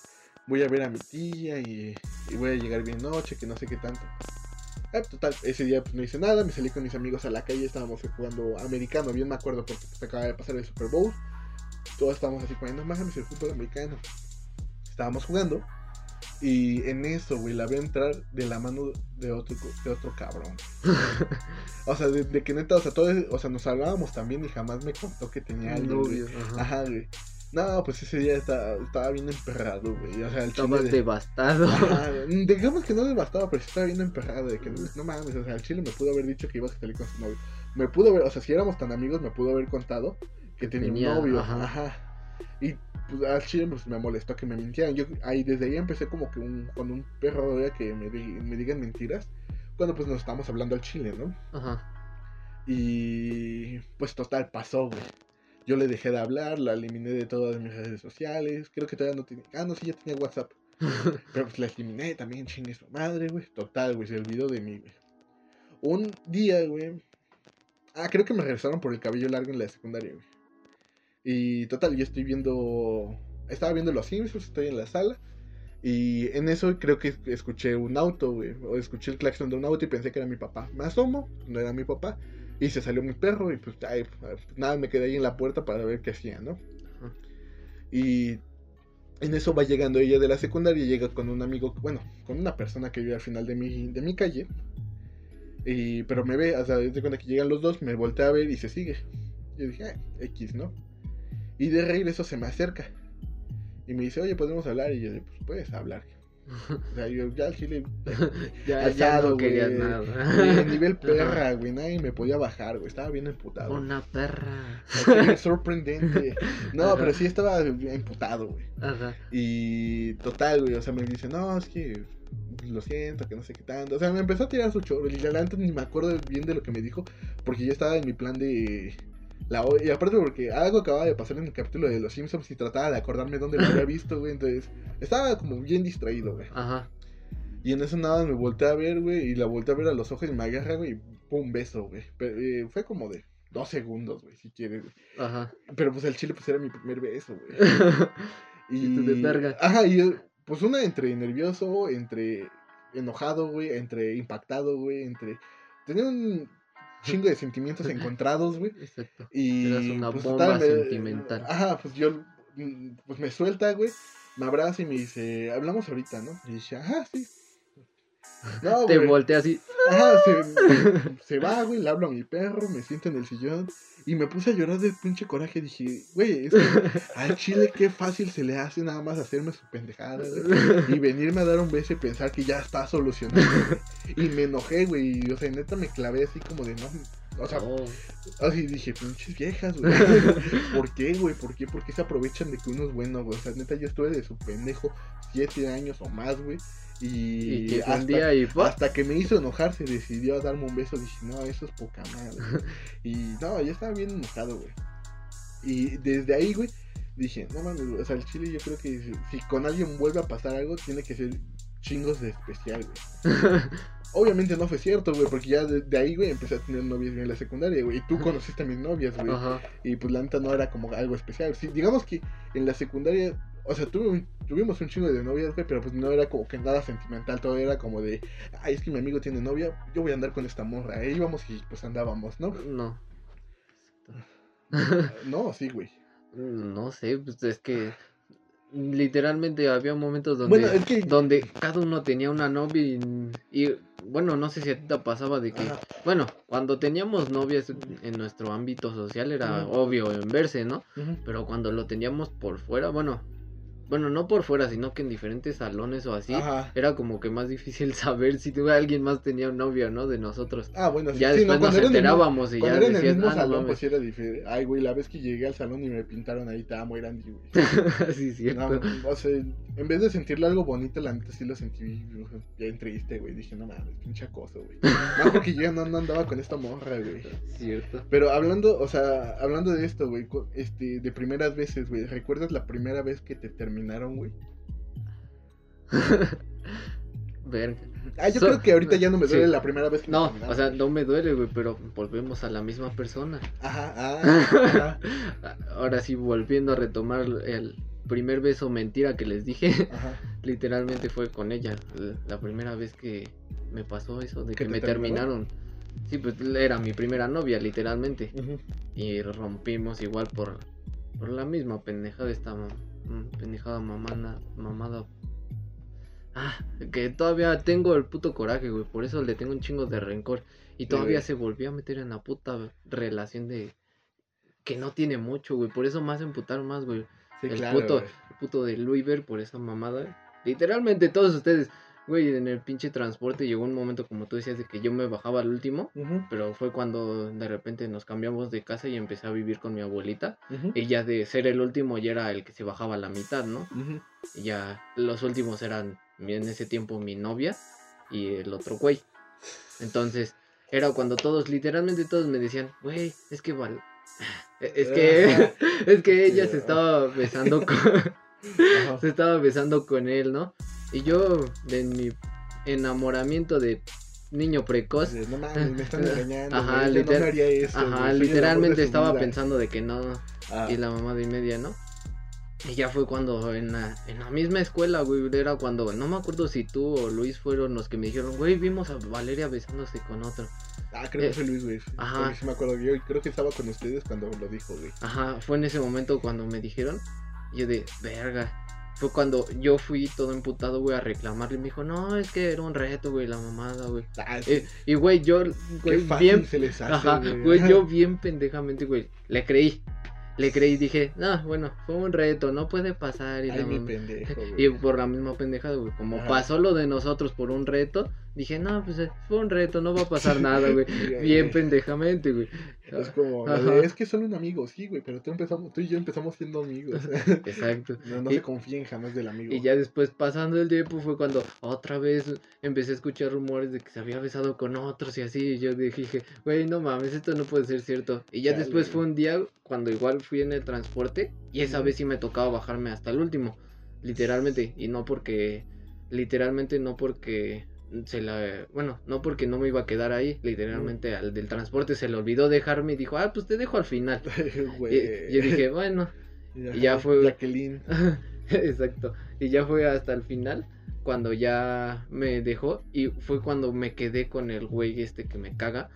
voy a ver a mi tía y voy a llegar bien noche, que no sé qué tanto. Ah, total, ese día pues no hice nada, me salí con mis amigos a la calle, estábamos jugando americano, bien me acuerdo porque pues, acaba de pasar el Super Bowl. Todos estábamos así jugando, más el fútbol americano. Estábamos jugando y en eso, güey, la vi entrar de la mano de otro, de otro cabrón. o sea, de, que neta, o sea, todos, o sea, nos hablábamos también y jamás me contó que tenía alguien. Novio, ajá, güey. No, pues ese día estaba, estaba bien emperrado, güey. O sea, el Estaba devastado. digamos que no devastado, pero sí estaba bien emperrado. De que no, mames, o sea, el chile me pudo haber dicho que iba a salir con su novio. Me pudo haber, o sea, si éramos tan amigos, me pudo haber contado que tenía, un novio. Ajá. Y pues al chile pues, me molestó que me mintieran. Yo ahí desde ahí empecé como que un, con un perro de que me, me digan mentiras. Cuando pues nos estamos hablando al chile, ¿no? Ajá. Y pues total, pasó, güey. Yo le dejé de hablar, la eliminé de todas mis redes sociales. Creo que todavía no tenía. Ah, no, sí, ya tenía WhatsApp. Pero pues la eliminé también, chingue su madre, güey. Total, güey, se olvidó de mí, güey. Un día, güey. Ah, creo que me regresaron por el cabello largo en la secundaria, güey. Y total, yo estoy viendo. Estaba viendo los Simpsons, estoy en la sala. Y en eso creo que escuché un auto, güey. O escuché el claxon de un auto y pensé que era mi papá. Me asomo, no era mi papá. Y se salió mi perro y pues, pues, nada, me quedé ahí en la puerta para ver qué hacía, ¿no? Y en eso va llegando ella de la secundaria y llega con un amigo, bueno, con una persona que vive al final de mi, de mi calle. Y, pero me ve, o sea, desde cuando que llegan los dos, me voltea a ver y se sigue. Yo dije, ah, X, ¿no? Y de regreso se me acerca. Y me dice, oye, podemos hablar. Y yo, pues puedes hablar. O sea, yo ya al chile. ya, ya no querías nada. nivel perra, güey. Nadie me podía bajar, güey. Estaba bien emputado. Una perra. sorprendente. No, pero sí estaba emputado, güey. Ajá. Y total, güey. O sea, me dice, no, es que lo siento, que no sé qué tanto. O sea, me empezó a tirar su chorro. Y la ni me acuerdo bien de lo que me dijo. Porque yo estaba en mi plan de y aparte porque algo acababa de pasar en el capítulo de Los Simpsons y trataba de acordarme dónde lo había visto, güey. Entonces, estaba como bien distraído, güey. Ajá. Y en eso nada me volteé a ver, güey, y la volteé a ver a los ojos y me agarra, güey, y pum, beso, güey. Eh, fue como de dos segundos, güey, si quieres, Ajá. Pero pues el chile pues era mi primer beso, güey. y, de verga. Ajá, y pues una entre nervioso, entre enojado, güey, entre impactado, güey, entre... Tenía un chingo de sentimientos encontrados, güey. Exacto. Y Eras una pues, bomba sentimental. Ajá, pues yo, mm, pues me suelta, güey, me abraza y me dice, hablamos ahorita, ¿no? Y dice, ajá, sí. No, Te volteé así. Ajá, se, se va, güey, le hablo a mi perro, me siento en el sillón y me puse a llorar de pinche coraje. Dije, güey, es que al chile qué fácil se le hace nada más hacerme su pendejada, güey. Y venirme a dar un beso y pensar que ya está solucionado. Y me enojé, güey. O sea, neta me clavé así como de no. O sea, así dije, pinches viejas, güey. ¿Por qué, güey? ¿Por qué? ¿Por qué se aprovechan de que uno es bueno, güey? O sea, neta, yo estuve de su pendejo siete años o más, güey. Y, hasta, que me hizo enojar se decidió a darme un beso. Dije, no, eso es poca madre. y no, yo estaba bien enojado, güey. Y desde ahí, güey, dije, no mames, o sea, el chile yo creo que si, con alguien vuelve a pasar algo, tiene que ser chingos de especial, güey. Obviamente no fue cierto, güey, porque ya de, ahí, güey, empecé a tener novias en la secundaria, güey. Y tú conociste a mis novias, güey. Y pues la neta no era como algo especial. Sí, digamos que en la secundaria o sea, tuvimos un chingo de novias, güey, pero pues no era como que nada sentimental, todo era como de, ay, es que mi amigo tiene novia, yo voy a andar con esta morra, ahí íbamos y pues andábamos, ¿no? No. no, sí, güey. No sé, pues es que literalmente había momentos donde, donde cada uno tenía una novia y, bueno, no sé si a ti te pasaba de que, bueno, cuando teníamos novias en nuestro ámbito social era obvio en verse, ¿no? Pero cuando lo teníamos por fuera, bueno, bueno, no por fuera, sino que en diferentes salones o así, era como que más difícil saber si tuve alguien más tenía un novio, ¿no? De nosotros. Ah, bueno, sí, ya después nos enterábamos y ya era en el mismo ah, salón, pues era diferente. Ay, güey, la vez que llegué al salón y me pintaron ahí, estaba muy grande, güey. sí, cierto. No, o sea, en vez de sentirle algo bonito, la neta sí lo sentí bien triste, güey. Dije, no mames, pinche cosa, güey. Más porque yo ya no, no, andaba con esta morra, güey. Cierto. Pero hablando, o sea, hablando de esto, güey, este, de primeras veces, güey, ¿recuerdas la primera vez que te terminó terminaron, güey. Verga. Ah, yo creo que ahorita ya no me duele la primera vez que No, o sea, no me duele, güey, pero volvemos a la misma persona. Ajá, ah, Ahora sí, volviendo a retomar el primer beso mentira que les dije, literalmente fue con ella. La primera vez que me pasó eso, de ¿Que te me terminaron? terminaron. Sí, pues era mi primera novia, literalmente. Y rompimos igual por, por la misma pendejada esta ma- mm, pendejada mamana, mamada. Ah, que todavía tengo el puto coraje, güey. Por eso le tengo un chingo de rencor. Y todavía se volvió a meter en la puta relación de... Que no tiene mucho, güey. Por eso más emputar más, güey. Sí, el claro, puto, güey. el puto de Louisville por esa mamada. Literalmente todos ustedes, güey, en el pinche transporte llegó un momento, como tú decías, de que yo me bajaba al último. Pero fue cuando de repente nos cambiamos de casa y empecé a vivir con mi abuelita. Y ya de ser el último ya era el que se bajaba a la mitad, ¿no? Y ya los últimos eran en ese tiempo mi novia y el otro güey. Entonces era cuando todos, literalmente todos me decían, güey, es que val... Es que, es que ella se estaba besando con, se estaba besando con él, ¿no? Y yo, de mi enamoramiento de niño precoz, No mames, me están engañando. Ajá, güey, yo literal- no haría eso. ajá, literalmente estaba vida. pensando de que no, Ah, y la mamá de media, ¿no? Y ya fue cuando en la, en la misma escuela, güey, era cuando, no me acuerdo si tú o Luis fueron los que me dijeron, güey, vimos a Valeria besándose con otro. ah, creo que eh, fue Luis, güey. ajá. Sí me acuerdo. Yo creo que estaba con ustedes cuando lo dijo, güey. Ajá, fue en ese momento cuando me dijeron, yo de, verga. Fue cuando yo fui todo emputado, güey, a reclamarle. Y me dijo, no, es que era un reto, güey, la mamada, güey. Ah, Eh, y, güey, yo, qué güey, fácil bien se les hace, Ajá, güey. yo bien pendejamente, güey, le creí. Le creí, dije, ah, bueno, fue un reto, no puede pasar. Y, Ay, mi por la misma pendejada, güey, como Ajá. pasó lo de nosotros por un reto, dije, no, pues eh, fue un reto, no va a pasar nada, güey. Bien pendejamente, güey. Es como, de, es que son un amigo, sí, güey, pero tú, empezamos, tú y yo empezamos siendo amigos. Exacto. no no Y- se confíen jamás del amigo. Y ya después, pasando el tiempo, fue cuando otra vez empecé a escuchar rumores de que se había besado con otros y así. Y yo dije, güey, no mames, esto no puede ser cierto. Y ya después fue un día cuando igual fui en el transporte y esa vez sí me tocaba bajarme hasta el último. Literalmente. Y no porque. Literalmente no porque. Se la, bueno, no porque no me iba a quedar ahí, literalmente al del transporte se le olvidó dejarme y dijo, ah, pues te dejo al final. Y yo dije, bueno, y ya fue- Jacqueline. Exacto. Y ya fue hasta el final cuando ya me dejó y fue cuando me quedé con el güey este que me caga.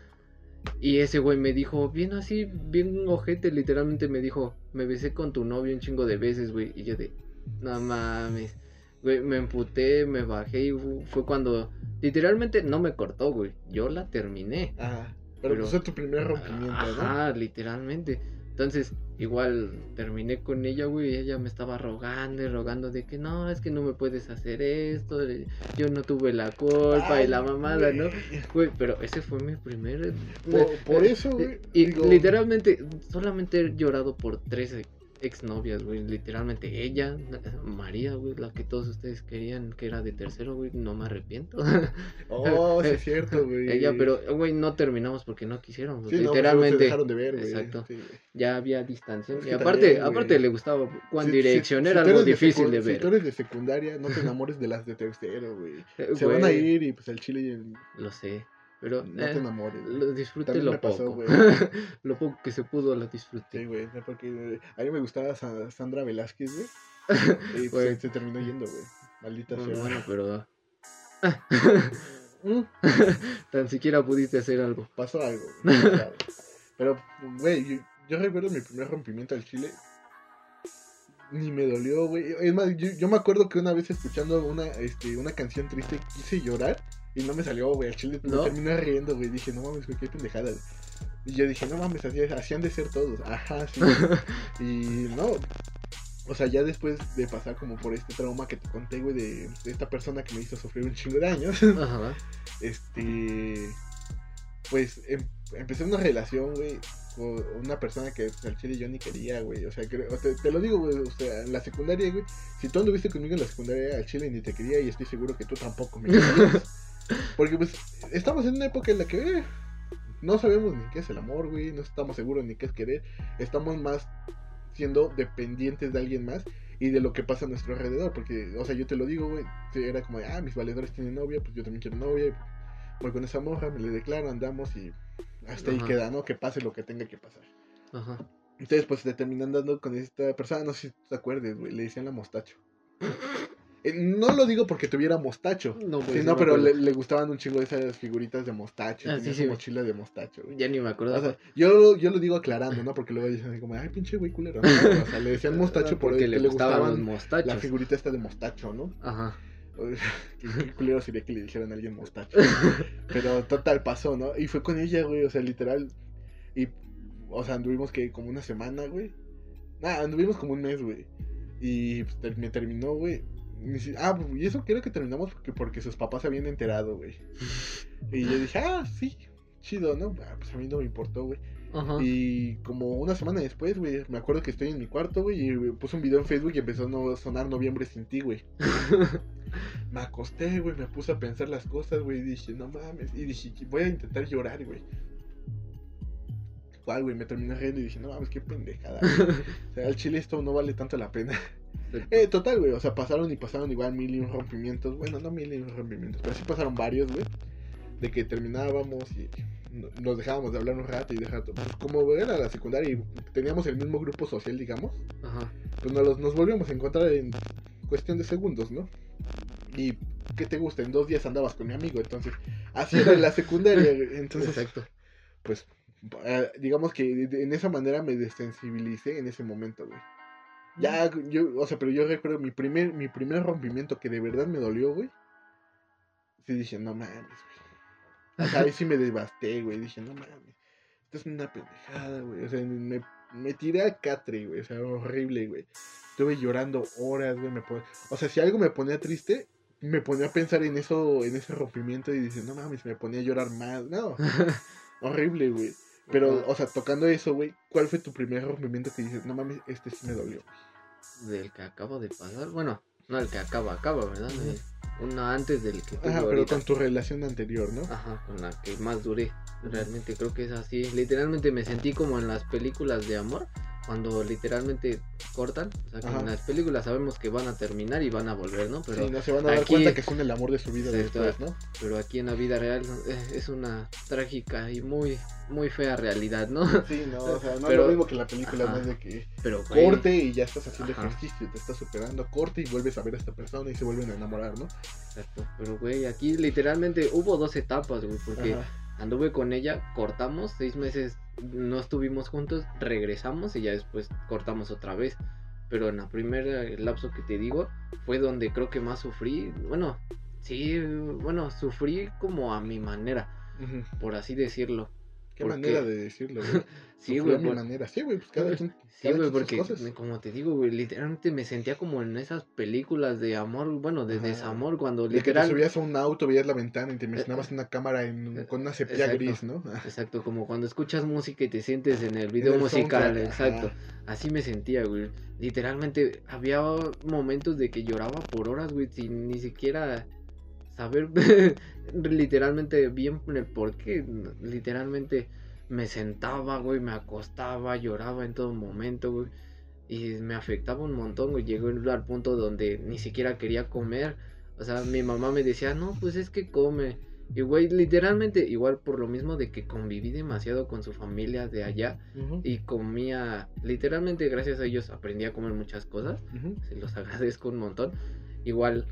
Y ese güey me dijo, bien así, bien ojete, literalmente me dijo, me besé con tu novio un chingo de veces, güey. Y yo de, no mames. Güey, me emputé, me bajé y fu- fue cuando, literalmente no me cortó, güey. Yo la terminé. Ajá. Pero, Pero- pues fue tu primer rompimiento, ¿no? Ajá, literalmente. Entonces, igual terminé con ella, güey, ella me estaba rogando y rogando de que no, es que no me puedes hacer esto, yo no tuve la culpa y la mamada, ¿no? güey. Güey, pero ese fue mi primer... Por, por eh, eso, güey. Y digo, literalmente, solamente he llorado por tres exnovias, güey. Literalmente ella, María, güey, la que todos ustedes querían que era de tercero, güey. No me arrepiento. Oh, sí es cierto, güey. ella, pero, güey, no terminamos porque no quisieron. güey. Sí, no, pues, literalmente. se dejaron de ver, güey. Exacto. Sí, ya había distancia. Es y aparte, también, aparte le gustaba One Si- Direction, si- era si algo difícil de Si ver. tú eres de secundaria, no te enamores de las de tercero, güey. Eh, Se van a ir y pues el chile y el- Lo sé, pero no eh, te enamores. lo disfruté También lo me pasó, poco. lo poco que se pudo lo disfruté. Sí, güey, porque eh, a mí me gustaba Sa- Sandra Velázquez, güey. Y se, se terminó yendo, güey. Maldita Bueno, sea. bueno, pero Mm, tan siquiera pudiste hacer algo. pasó algo, güey. Pero, güey, yo, yo recuerdo mi primer rompimiento al chile. Ni me dolió, güey. Es más, yo, yo me acuerdo que una vez escuchando una, este, una canción triste quise llorar y no me salió, güey. Al chile ¿No? me terminé riendo, güey. Dije, no mames, güey, qué pendejada. Y yo dije, no mames, así, así han de ser todos. Ajá, sí. Y no, o sea, ya después de pasar como por este trauma que te conté, güey, de, de esta persona que me hizo sufrir un chingo de años, Ajá. este, pues em- empecé una relación, güey, con una persona que al chile yo ni quería, güey. O sea, te, te lo digo, güey, o sea, en la secundaria, güey, si tú anduviste conmigo en la secundaria, al chile ni te quería y estoy seguro que tú tampoco me querías. Porque pues estamos en una época en la que... eh, no sabemos ni qué es el amor, güey. No estamos seguros ni qué es querer. Estamos más siendo dependientes de alguien más y de lo que pasa a nuestro alrededor. Porque, o sea, yo te lo digo, güey. Era como, de, ah, mis valedores tienen novia, pues yo también quiero novia. Voy con esa morra, me le declaro, andamos y hasta ahí Ajá. queda, ¿no? Que pase lo que tenga que pasar. Ajá. Entonces, pues te terminan dando con esta persona, no sé si te acuerdes, güey. Le decían la mostacho. Eh, no lo digo porque tuviera mostacho. No, pues, Sí, no, pero le, le gustaban un chingo esas figuritas de mostacho. Ah, tenía sí, su sí. mochila de mostacho, güey. Ya ni me acuerdo. O sea, yo, yo lo digo aclarando, ¿no? Porque luego dicen así como, ay, pinche güey culero. ¿no? O sea, le decían mostacho por porque el le que gustaban los mostachos. la figurita esta de mostacho, ¿no? Ajá. Qué, culero sería que le dijeran a alguien mostacho. Pero total pasó, ¿no? Y fue con ella, güey, o sea, literal. Y, o sea, anduvimos que como una semana, güey. Nada, anduvimos como un mes, güey. Y pues, me terminó, güey. Ah, y eso creo que terminamos porque, porque sus papás se habían enterado, güey. Y yo dije, ah, sí, chido, ¿no? Ah, pues a mí no me importó, güey. Ajá. Y como una semana después, güey, me acuerdo que estoy en mi cuarto, güey, y puse un video en Facebook y empezó a no- sonar Noviembre sin ti, güey. me acosté, güey, me puse a pensar las cosas, güey, y dije, no mames, y dije, voy a intentar llorar, güey. ¿Cuál, güey? Me terminé riendo y dije, no mames, qué pendejada. O sea, al chile esto no vale tanto la pena. Eh, total, güey, o sea, pasaron y pasaron igual mil y un rompimientos. Bueno, no mil y un rompimientos, pero sí pasaron varios, güey. De que terminábamos y no- nos dejábamos de hablar un rato y dejar pues, como era la secundaria y teníamos el mismo grupo social, digamos, Ajá. pues nos, nos volvíamos a encontrar en cuestión de segundos, ¿no? Y ¿qué te gusta? En dos días andabas con mi amigo, entonces así era en la secundaria, entonces Exacto. pues eh, digamos que de- de- en esa manera me desensibilicé en ese momento, güey. Ya, yo, o sea, pero yo recuerdo mi primer, mi primer rompimiento que de verdad me dolió, güey. Sí dije, no mames, güey. O sea, ahí sí me devasté, güey. Dije, no mames. Esto es una pendejada, güey. O sea, me, me tiré al catre, güey. O sea, horrible, güey. Estuve llorando horas, güey. Me pon- O sea, si algo me ponía triste, me ponía a pensar en eso, en ese rompimiento y dice, no mames, me ponía a llorar más. No, horrible, güey. Pero, o sea, tocando eso, güey, ¿cuál fue tu primer rompimiento que dices, no mames, este sí me dolió? Del que acaba de pasar. Bueno, no el que acaba, acaba, ¿verdad? Eh, Uno antes del que tuve Ajá, pero ahorita. con tu relación anterior, ¿no? Ajá, con la que más duré. Realmente creo que es así. Literalmente me sentí como en las películas de amor. Cuando literalmente cortan. O sea, que Ajá. en las películas sabemos que van a terminar y van a volver, ¿no? Pero, sí, no se van a dar aquí- cuenta que son el amor de su vida Exacto. después, ¿no? pero aquí en la vida real eh, es una trágica y muy, muy fea realidad, ¿no? Sí, no, o sea, no Pero- es lo mismo que la película, Ajá. no es de que Pero corte y ya estás haciendo Ajá. ejercicio, te estás superando, corte y vuelves a ver a esta persona y se vuelven a enamorar, ¿no? Exacto. Pero güey, aquí literalmente hubo dos etapas, güey. Porque Ajá. Anduve con ella, cortamos, seis meses no estuvimos juntos, regresamos y ya después cortamos otra vez. Pero en la primera lapso que te digo fue donde creo que más sufrí. Bueno, sí, bueno, sufrí como a mi manera, por así decirlo. Qué ¿Por manera de decirlo, güey. Sí, güey, por- manera. Sí, güey, pues cada quien. Sí, güey, porque me- como te digo, güey, literalmente me sentía como en esas películas de amor, bueno, de Ajá. desamor, cuando De que te literal... subías a un auto, veías la ventana y te imaginabas una cámara en, eh, con una sepia exacto. gris, ¿no? Exacto, como cuando escuchas música y te sientes en el video el musical, soundtrack, exacto. ajá. Así me sentía, güey. Literalmente había momentos de que lloraba por horas, güey, sin ni siquiera saber literalmente bien el por qué. Literalmente me sentaba, güey, me acostaba, lloraba en todo momento, güey. Y me afectaba un montón, güey. Llegó al punto donde ni siquiera quería comer. O sea, mi mamá me decía, no, pues es que come. Y, güey, literalmente, igual por lo mismo de que conviví demasiado con su familia de allá y comía, literalmente gracias a ellos aprendí a comer muchas cosas, se los agradezco un montón. Igual,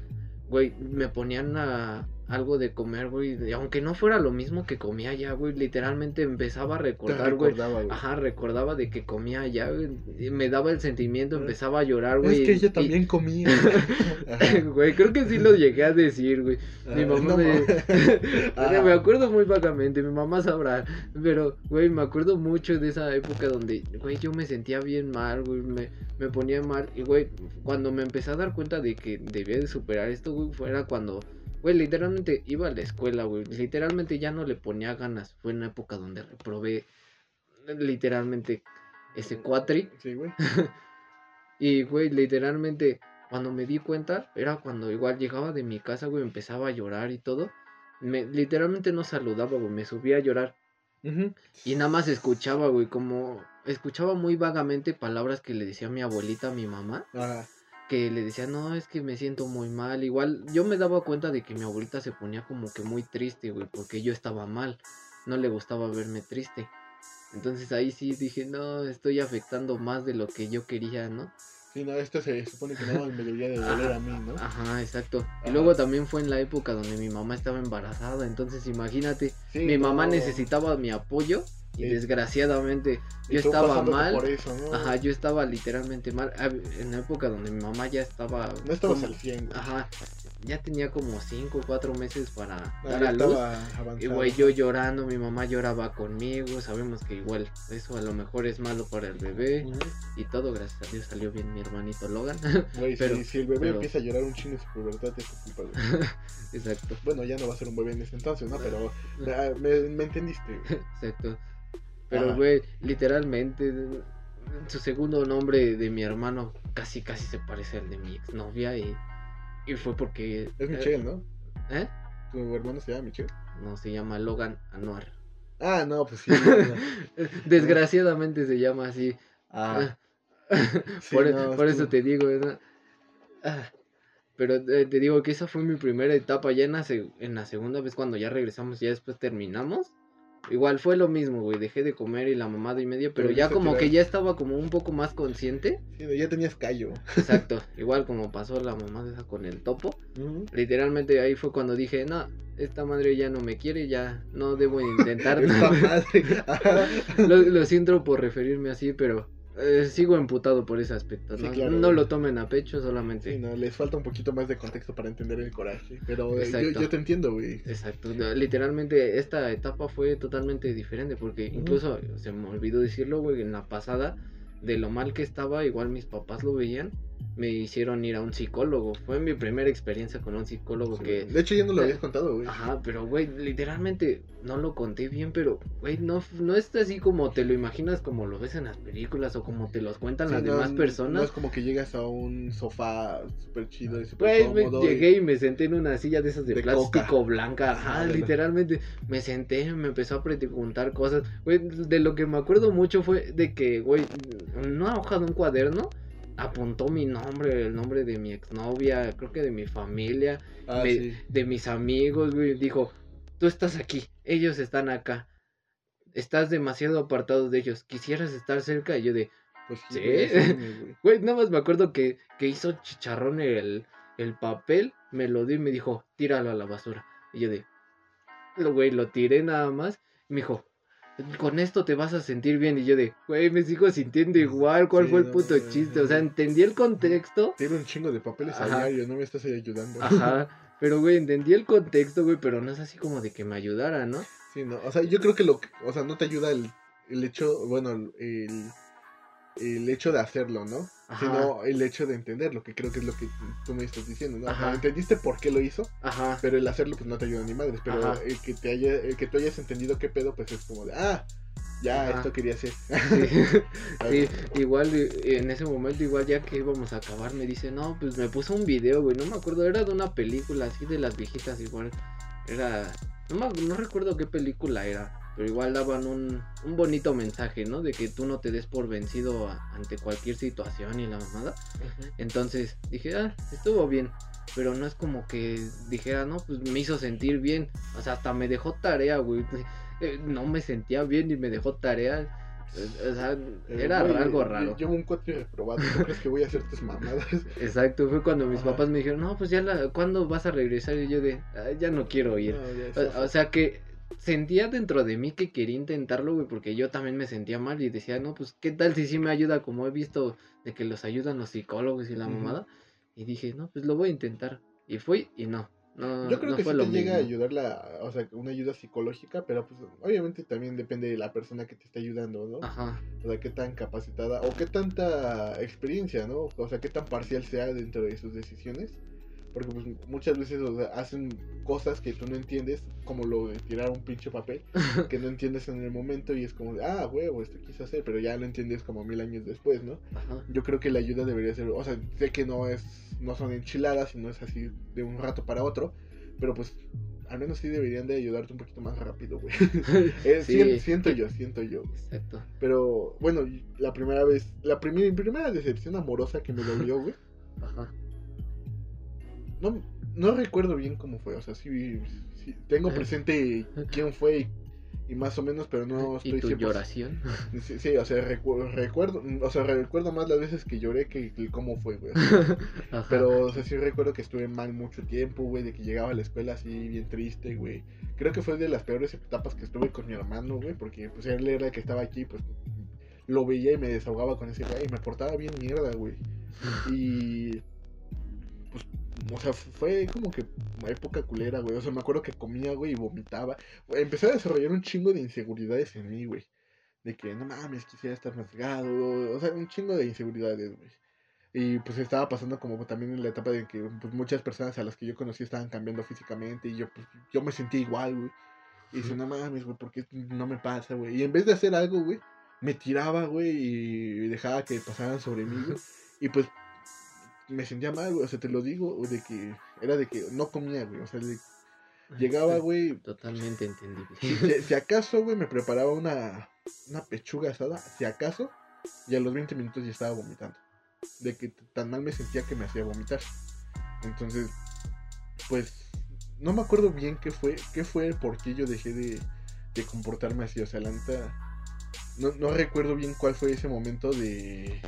güey, me ponían a, algo de comer, güey, aunque no fuera lo mismo que comía allá, güey, literalmente empezaba a recordar, güey. Ajá, recordaba de que comía allá, güey, me daba el sentimiento, empezaba a llorar, güey. Es que ella y- también comía. Güey, creo que sí lo llegué a decir, güey. Mi Ah, mamá no me... mames. Ah. me acuerdo muy vagamente, mi mamá sabrá. Pero, güey, me acuerdo mucho de esa época donde, güey, yo me sentía bien mal, güey, me, me ponía mal. Y, güey, cuando me empecé a dar cuenta de que debía de superar esto, güey, fuera cuando, güey, literalmente iba a la escuela, güey. Literalmente ya no le ponía ganas. Fue una época donde reprobé, literalmente, ese cuatri. Sí, güey. Y, güey, literalmente, cuando me di cuenta, era cuando igual llegaba de mi casa, güey, empezaba a llorar y todo. Me, literalmente no saludaba, güey, me subía a llorar. Y nada más escuchaba, güey, como... Escuchaba muy vagamente palabras que le decía mi abuelita a mi mamá. Ajá. Que le decía, no, es que me siento muy mal. Igual, yo me daba cuenta de que mi abuelita se ponía como que muy triste, güey, porque yo estaba mal. No le gustaba verme triste. Entonces ahí sí dije, no, estoy afectando más de lo que yo quería, ¿no? Sí, no, esto se supone que no me debería de doler a mí, ¿no? Ajá, exacto. Y luego también fue en la época donde mi mamá estaba embarazada, entonces imagínate, Sí, mi mamá necesitaba mi apoyo y Sí. desgraciadamente yo estaba mal. Por eso, ¿no? Ajá, yo estaba literalmente mal. Ah, En la época donde mi mamá ya estaba. No estabas como- al 100, güey. Ajá, ya tenía como 5 o 4 meses para Ah, dar a luz. Y güey, yo llorando, mi mamá lloraba conmigo. Sabemos que igual eso a lo mejor es malo para el bebé. Y todo, gracias a Dios, salió bien mi hermanito Logan. Pero- si, si el bebé pero- empieza a llorar un chingo en su pubertad, es culpa, güey. Exacto, Bueno, ya no va a ser un bebé en ese entonces, ¿no? Pero ah, me, me entendiste. güey. exacto. Pero, güey, literalmente, su segundo nombre de mi hermano casi, casi se parece al de mi exnovia. Y, y fue porque. Es Michelle, ¿no? ¿Eh? ¿Tu hermano se llama Michelle? No, se llama Logan Anuar. Ah, no, pues sí. no, no. Desgraciadamente se llama así. Ah, sí, por no, por es eso te digo, ¿no? Ah, pero eh, te digo que esa fue mi primera etapa. Ya en la, en la segunda vez, cuando ya regresamos, ya después terminamos. Igual fue lo mismo, güey. Dejé de comer y la mamada y media, pero Pero ya como que ya estaba como un poco más consciente. Sí, ya tenías callo. Exacto. Igual como pasó la mamá esa con el topo. Literalmente ahí fue cuando dije, no, esta madre ya no me quiere, ya no debo intentar Esta nada. madre. Lo, lo siento por referirme así, pero eh, sigo emputado por ese aspecto. Sí, ¿no? claro, No lo tomen a pecho, solamente. Sí, no, les falta un poquito más de contexto para entender el coraje. Pero eh, yo, te entiendo, güey. Exacto, no, literalmente esta etapa fue totalmente diferente porque incluso se me olvidó decirlo, güey, en la pasada, de lo mal que estaba, igual mis papás lo veían, me hicieron ir a un psicólogo. Fue mi primera experiencia con un psicólogo que... De hecho, ya no lo habías contado, güey. Ajá, pero güey, literalmente no lo conté bien, pero güey, no, no está así como te lo imaginas, como lo ves en las películas o como te los cuentan Sí, las no, demás No personas. es como que llegas a un sofá súper chido y súper Güey, y- llegué y me senté en una silla de esas de, De plástico coca. blanca. Ajá, Ah, literalmente. Me senté, me empezó a preguntar cosas. Güey, de lo que me acuerdo mucho fue de que, güey, una hoja de un cuaderno apuntó mi nombre, el nombre de mi exnovia, creo que de mi familia, Ah, me- sí. de mis amigos, güey. Dijo, tú estás aquí, ellos están acá. Estás demasiado apartado de ellos. Quisieras estar cerca. Y yo de, Pues Sí. güey, nada más me acuerdo que, que hizo chicharrón el, el papel, me lo dio y me dijo, tíralo a la basura. Y yo de, lo güey, lo tiré nada más. Y me dijo, con esto te vas a sentir bien. Y yo de, güey, me sigo sintiendo igual. ¿Cuál Sí, fue el puto no, chiste? O sea, entendí el contexto. Tiene un chingo de papeles a Ajá. diario, no me estás ahí ayudando. Ajá. Pero, güey, entendí el contexto, güey, pero no es así como de que me ayudara, ¿no? Sí, no, o sea, yo creo que lo que, o sea, no te ayuda el, el hecho, bueno, el, el hecho de hacerlo, ¿no? Ajá. Sino el hecho de entenderlo, que creo que es lo que tú me estás diciendo, ¿no? Ajá. entendiste por qué lo hizo, Ajá. pero el hacerlo pues no te ayuda ni madres, pero Ajá. el que te haya, el que tú hayas entendido qué pedo, pues es como de, ah, ya esto quería hacer. Sí, sí, igual en ese momento, igual ya que íbamos a acabar, me dice, no, pues me puso un video, güey, no me acuerdo, era de una película así de las viejitas, igual, era, no, me- no recuerdo qué película era, pero igual daban un, un bonito mensaje, ¿no? De que tú no te des por vencido a- ante cualquier situación y la mamada. Entonces dije, ah, estuvo bien. Pero no es como que dijera, no, pues me hizo sentir bien. O sea, hasta me dejó tarea, güey. Eh, No me sentía bien y me dejó tarea. Eh, O sea, Eh, era algo yo- raro. Llevo un cuatro reprobado, ¿tú crees que voy a hacer tus mamadas? Exacto, fue cuando mis Ajá. papás me dijeron, no, pues ya, la, ¿cuándo vas a regresar? Y yo de, "Ah, ya no quiero ir. No, o sea que sentía dentro de mí que quería intentarlo, güey, porque yo también me sentía mal y decía, no, pues, ¿qué tal si sí me ayuda? Como he visto de que los ayudan los psicólogos y la mamada. Y dije, no, pues lo voy a intentar. Y fui y no. No, Yo creo no que sí te llega a ayudar la, o sea, una ayuda psicológica, pero pues obviamente también depende de la persona que te está ayudando, ¿no? Ajá, O sea, qué tan capacitada o qué tanta experiencia, ¿no? O sea, qué tan parcial sea dentro de sus decisiones. Porque pues muchas veces o sea, hacen cosas que tú no entiendes, como lo de tirar un pinche papel, que no entiendes en el momento y es como, ah, huevo, esto quiso hacer, pero ya lo entiendes como mil años después, ¿no? ajá. Yo creo que la ayuda debería ser, o sea, sé que no es, no son enchiladas y no es así de un rato para otro, pero pues al menos sí deberían de ayudarte un poquito más rápido, güey. Eh, Sí. sien- siento yo, siento yo. Exacto. Pero bueno, la primera vez, la primera, mi primera decepción amorosa que me dolió, güey. Ajá. No, no recuerdo bien cómo fue, o sea, sí, sí, tengo presente quién fue y, y más o menos, pero no estoy ¿Y tu 100%. lloración? Sí, sí, o sea, recu- recuerdo, o sea, recuerdo más las veces que lloré que, que cómo fue, güey. Pero, o sea, sí recuerdo que estuve mal mucho tiempo, güey, de que llegaba a la escuela así bien triste, güey. Creo que fue de las peores etapas que estuve con mi hermano, güey, porque pues él era el que estaba aquí, pues lo veía y me desahogaba con ese güey y me portaba bien mierda, güey. Y o sea, fue como que una época culera, güey. O sea, me acuerdo que comía, güey, y vomitaba. Empecé a desarrollar un chingo de inseguridades en mí, güey. De que, no mames, quisiera estar más delgado. O sea, un chingo de inseguridades, güey. Y pues estaba pasando como también en la etapa de que pues, muchas personas a las que yo conocí estaban cambiando físicamente y yo, pues, yo me sentía igual, güey. Y dice, no mames, güey, ¿por qué no me pasa, güey? Y en vez de hacer algo, güey, me tiraba, güey, y dejaba que pasaran sobre mí, güey. Y pues me sentía mal, güey, o sea, te lo digo, de que era de que no comía, güey, o sea, de- llegaba, güey, Totalmente entendible. si, si- si acaso, güey, me preparaba una, una pechuga asada, si acaso, y a los 20 minutos ya estaba vomitando. De que tan mal me sentía que me hacía vomitar. Entonces, pues, no me acuerdo bien qué fue, qué fue el por qué yo dejé de, de comportarme así. O sea, la neta, no, no recuerdo bien cuál fue ese momento de...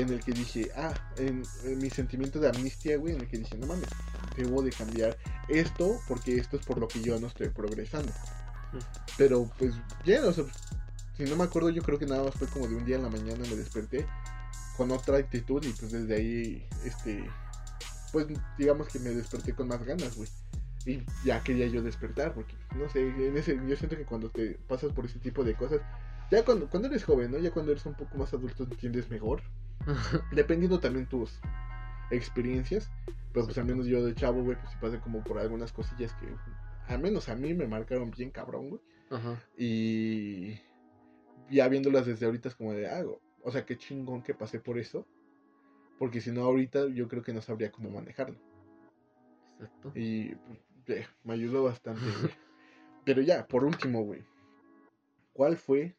En el que dije, ah, en, en mi sentimiento de amnistia, güey, en el que dije, no mames, debo de cambiar esto porque esto es por lo que yo no estoy progresando. Pero pues ya, o sea, si no me acuerdo, yo creo que nada más fue como de un día en la mañana me desperté con otra actitud y pues desde ahí, este, pues digamos que me desperté con más ganas, güey. Y ya quería yo despertar, porque no sé, en ese, yo siento que cuando te pasas por ese tipo de cosas, ya cuando, cuando eres joven, ¿no? Ya cuando eres un poco más adulto entiendes mejor, dependiendo también tus experiencias. Pero pues al menos yo de chavo, güey, pues sí pasé como por algunas cosillas que al menos a mí me marcaron bien cabrón, güey. Ajá. Y ya viéndolas desde ahorita es como de, ah, o sea, qué chingón que pasé por eso. Porque si no, ahorita yo creo que no sabría cómo manejarlo. Exacto. Y pues, eh, me ayudó bastante, güey. Pero ya, por último, güey. ¿Cuál fue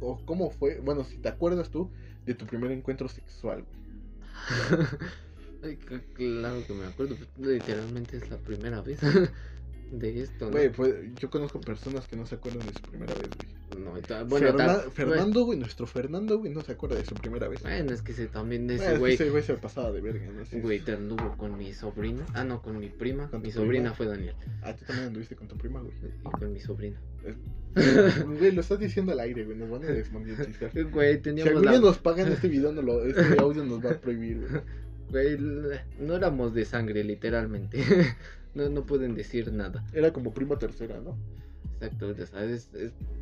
o cómo fue? Bueno, si te acuerdas tú de tu primer encuentro sexual. Ay, claro que me acuerdo. pues, Literalmente es la primera vez de esto, fue- yo conozco personas que no se acuerdan de su primera vez, güey. No, bueno, Ferna- ta- Fernando, güey, nuestro Fernando, güey, no se acuerda de su primera vez. Bueno, es que ese también Bueno, ese es que güey. ese güey se pasaba de verga, ¿no? Güey, te anduvo con mi sobrina. Ah, no, con mi prima. ¿Con tu Mi sobrina prima? fue Daniel. Ah, tú también anduviste con tu prima, güey. Y con mi sobrina. Güey, lo estás diciendo al aire, güey, nos van a desmonetizar. Güey, Si teníamos algún la... nos pagan este video, no lo, este audio nos va a prohibir, güey. Güey, no éramos de sangre, literalmente. no, no pueden decir nada. Era como prima tercera, ¿no? Exacto, o sea, es,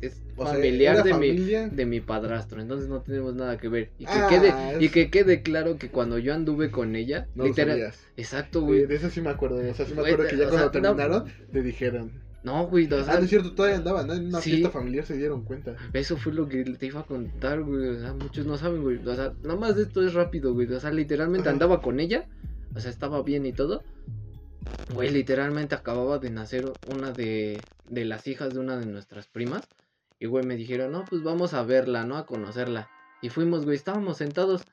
sea, familiar de, familia. mi, de mi padrastro, entonces no tenemos nada que ver. Y que, Ah, quede, y que quede claro que cuando yo anduve con ella, No literal... Exacto, Güey, de eso sí me acuerdo. O sea, sí me Güey, acuerdo que ya cuando sea, no- terminaron, te dijeron. No, güey, o sea, Ah, no es cierto, todavía andaban, ¿no? En una Sí. fiesta familiar se dieron cuenta. Eso fue lo que te iba a contar, güey. O sea, muchos no saben, güey. O sea, nada más de esto es rápido, güey. O sea, literalmente andaba con ella. O sea, estaba bien y todo. Güey, literalmente acababa de nacer una de, de las hijas de una de nuestras primas. Y, güey, me dijeron, no, pues vamos a verla, ¿no? A conocerla. Y fuimos, güey, estábamos sentados.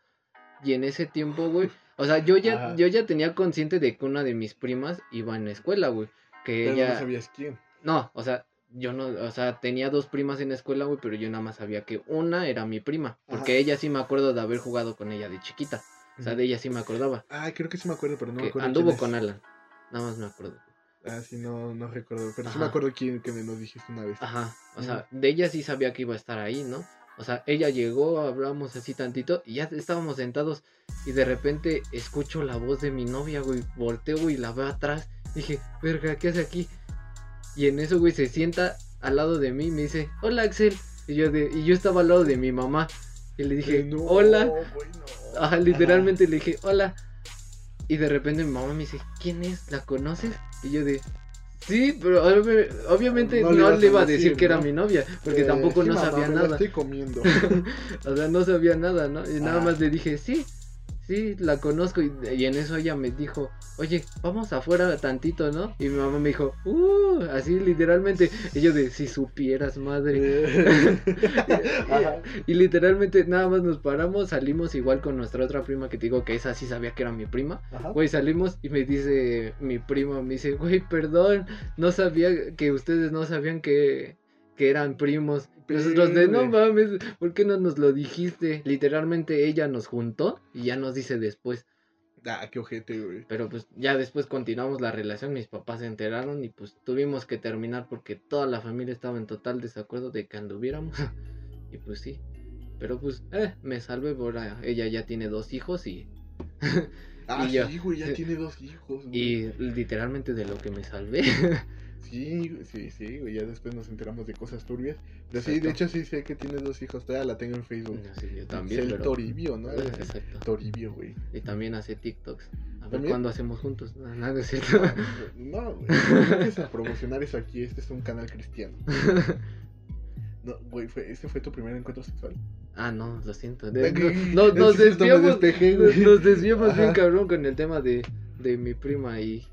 Y en ese tiempo, güey. O sea, yo ya, Ajá. yo ya tenía consciente de que una de mis primas iba en la escuela, güey. Que Pero ella. no sabías quién. No, o sea, yo no, o sea, tenía dos primas en la escuela, güey, pero yo nada más sabía que una era mi prima, porque Ajá. ella sí me acuerdo de haber jugado con ella de chiquita. O sea, de ella sí me acordaba. Ah, creo que sí me acuerdo, pero no me que acuerdo. anduvo quién es. con Alan. Nada más me acuerdo. Ah, sí, no, no recuerdo. Pero sí me acuerdo quién que me nos dijiste una vez. Ajá, o sea, de ella sí sabía que iba a estar ahí, ¿no? O sea, ella llegó, hablamos así tantito y ya estábamos sentados y de repente escucho la voz de mi novia, güey, volteo güey, y la veo atrás. Dije, verga, ¿qué hace aquí? Y en eso, güey, se sienta al lado de mí y me dice, hola Axel. Y yo, de, y yo estaba al lado de mi mamá y le dije, no, hola. Ajá, literalmente le dije, hola. Y de repente mi mamá me dice, ¿quién es? ¿La conoces? Y yo de, sí, pero obvi- obviamente No no, le iba a decir, decir que era mi novia, porque Eh, tampoco no mamá, sabía nada. estoy comiendo. O sea, no sabía nada, ¿no? Y nada Ah. más le dije, sí, sí, la conozco. Y, y en eso ella me dijo, oye, vamos afuera tantito, ¿no? Y mi mamá me dijo, uh, así literalmente. Y yo de, si supieras, madre. Y literalmente nada más nos paramos, salimos igual con nuestra otra prima que te digo que esa sí sabía que era mi prima. Ajá. Güey, salimos y me dice mi prima, me dice, güey, perdón, no sabía que ustedes no sabían que, que eran primos. Pero, Nosotros de, no mames, ¿por qué no nos lo dijiste? Literalmente ella nos juntó y ya nos dice después. Ah, qué ojete, güey. Pero pues ya después continuamos la relación, mis papás se enteraron y pues tuvimos que terminar porque toda la familia estaba en total desacuerdo de que anduviéramos. y pues sí. Pero pues, eh, me salvé por. Ella ya tiene dos hijos y, Ah, Y yo- sí, güey, ya tiene dos hijos, güey. y literalmente de lo que me salvé. Sí, sí, sí, güey, ya después nos enteramos de cosas turbias. Pero sí, de hecho sí sé que tiene dos hijos, todavía la tengo en Facebook. Sí, yo Es también, el pero... Toribio, ¿no? Exacto. Toribio, güey. Y también hace TikToks. A ver cuándo hacemos juntos. No, nada es cierto. No, güey, no a promocionar eso aquí, este es un canal cristiano. No, güey, fue, ¿este fue tu primer encuentro sexual? ah, no, lo siento. De- no- no- nos es desviamos. despejé, Nos, desviamos bien cabrón con el tema de, de mi prima y,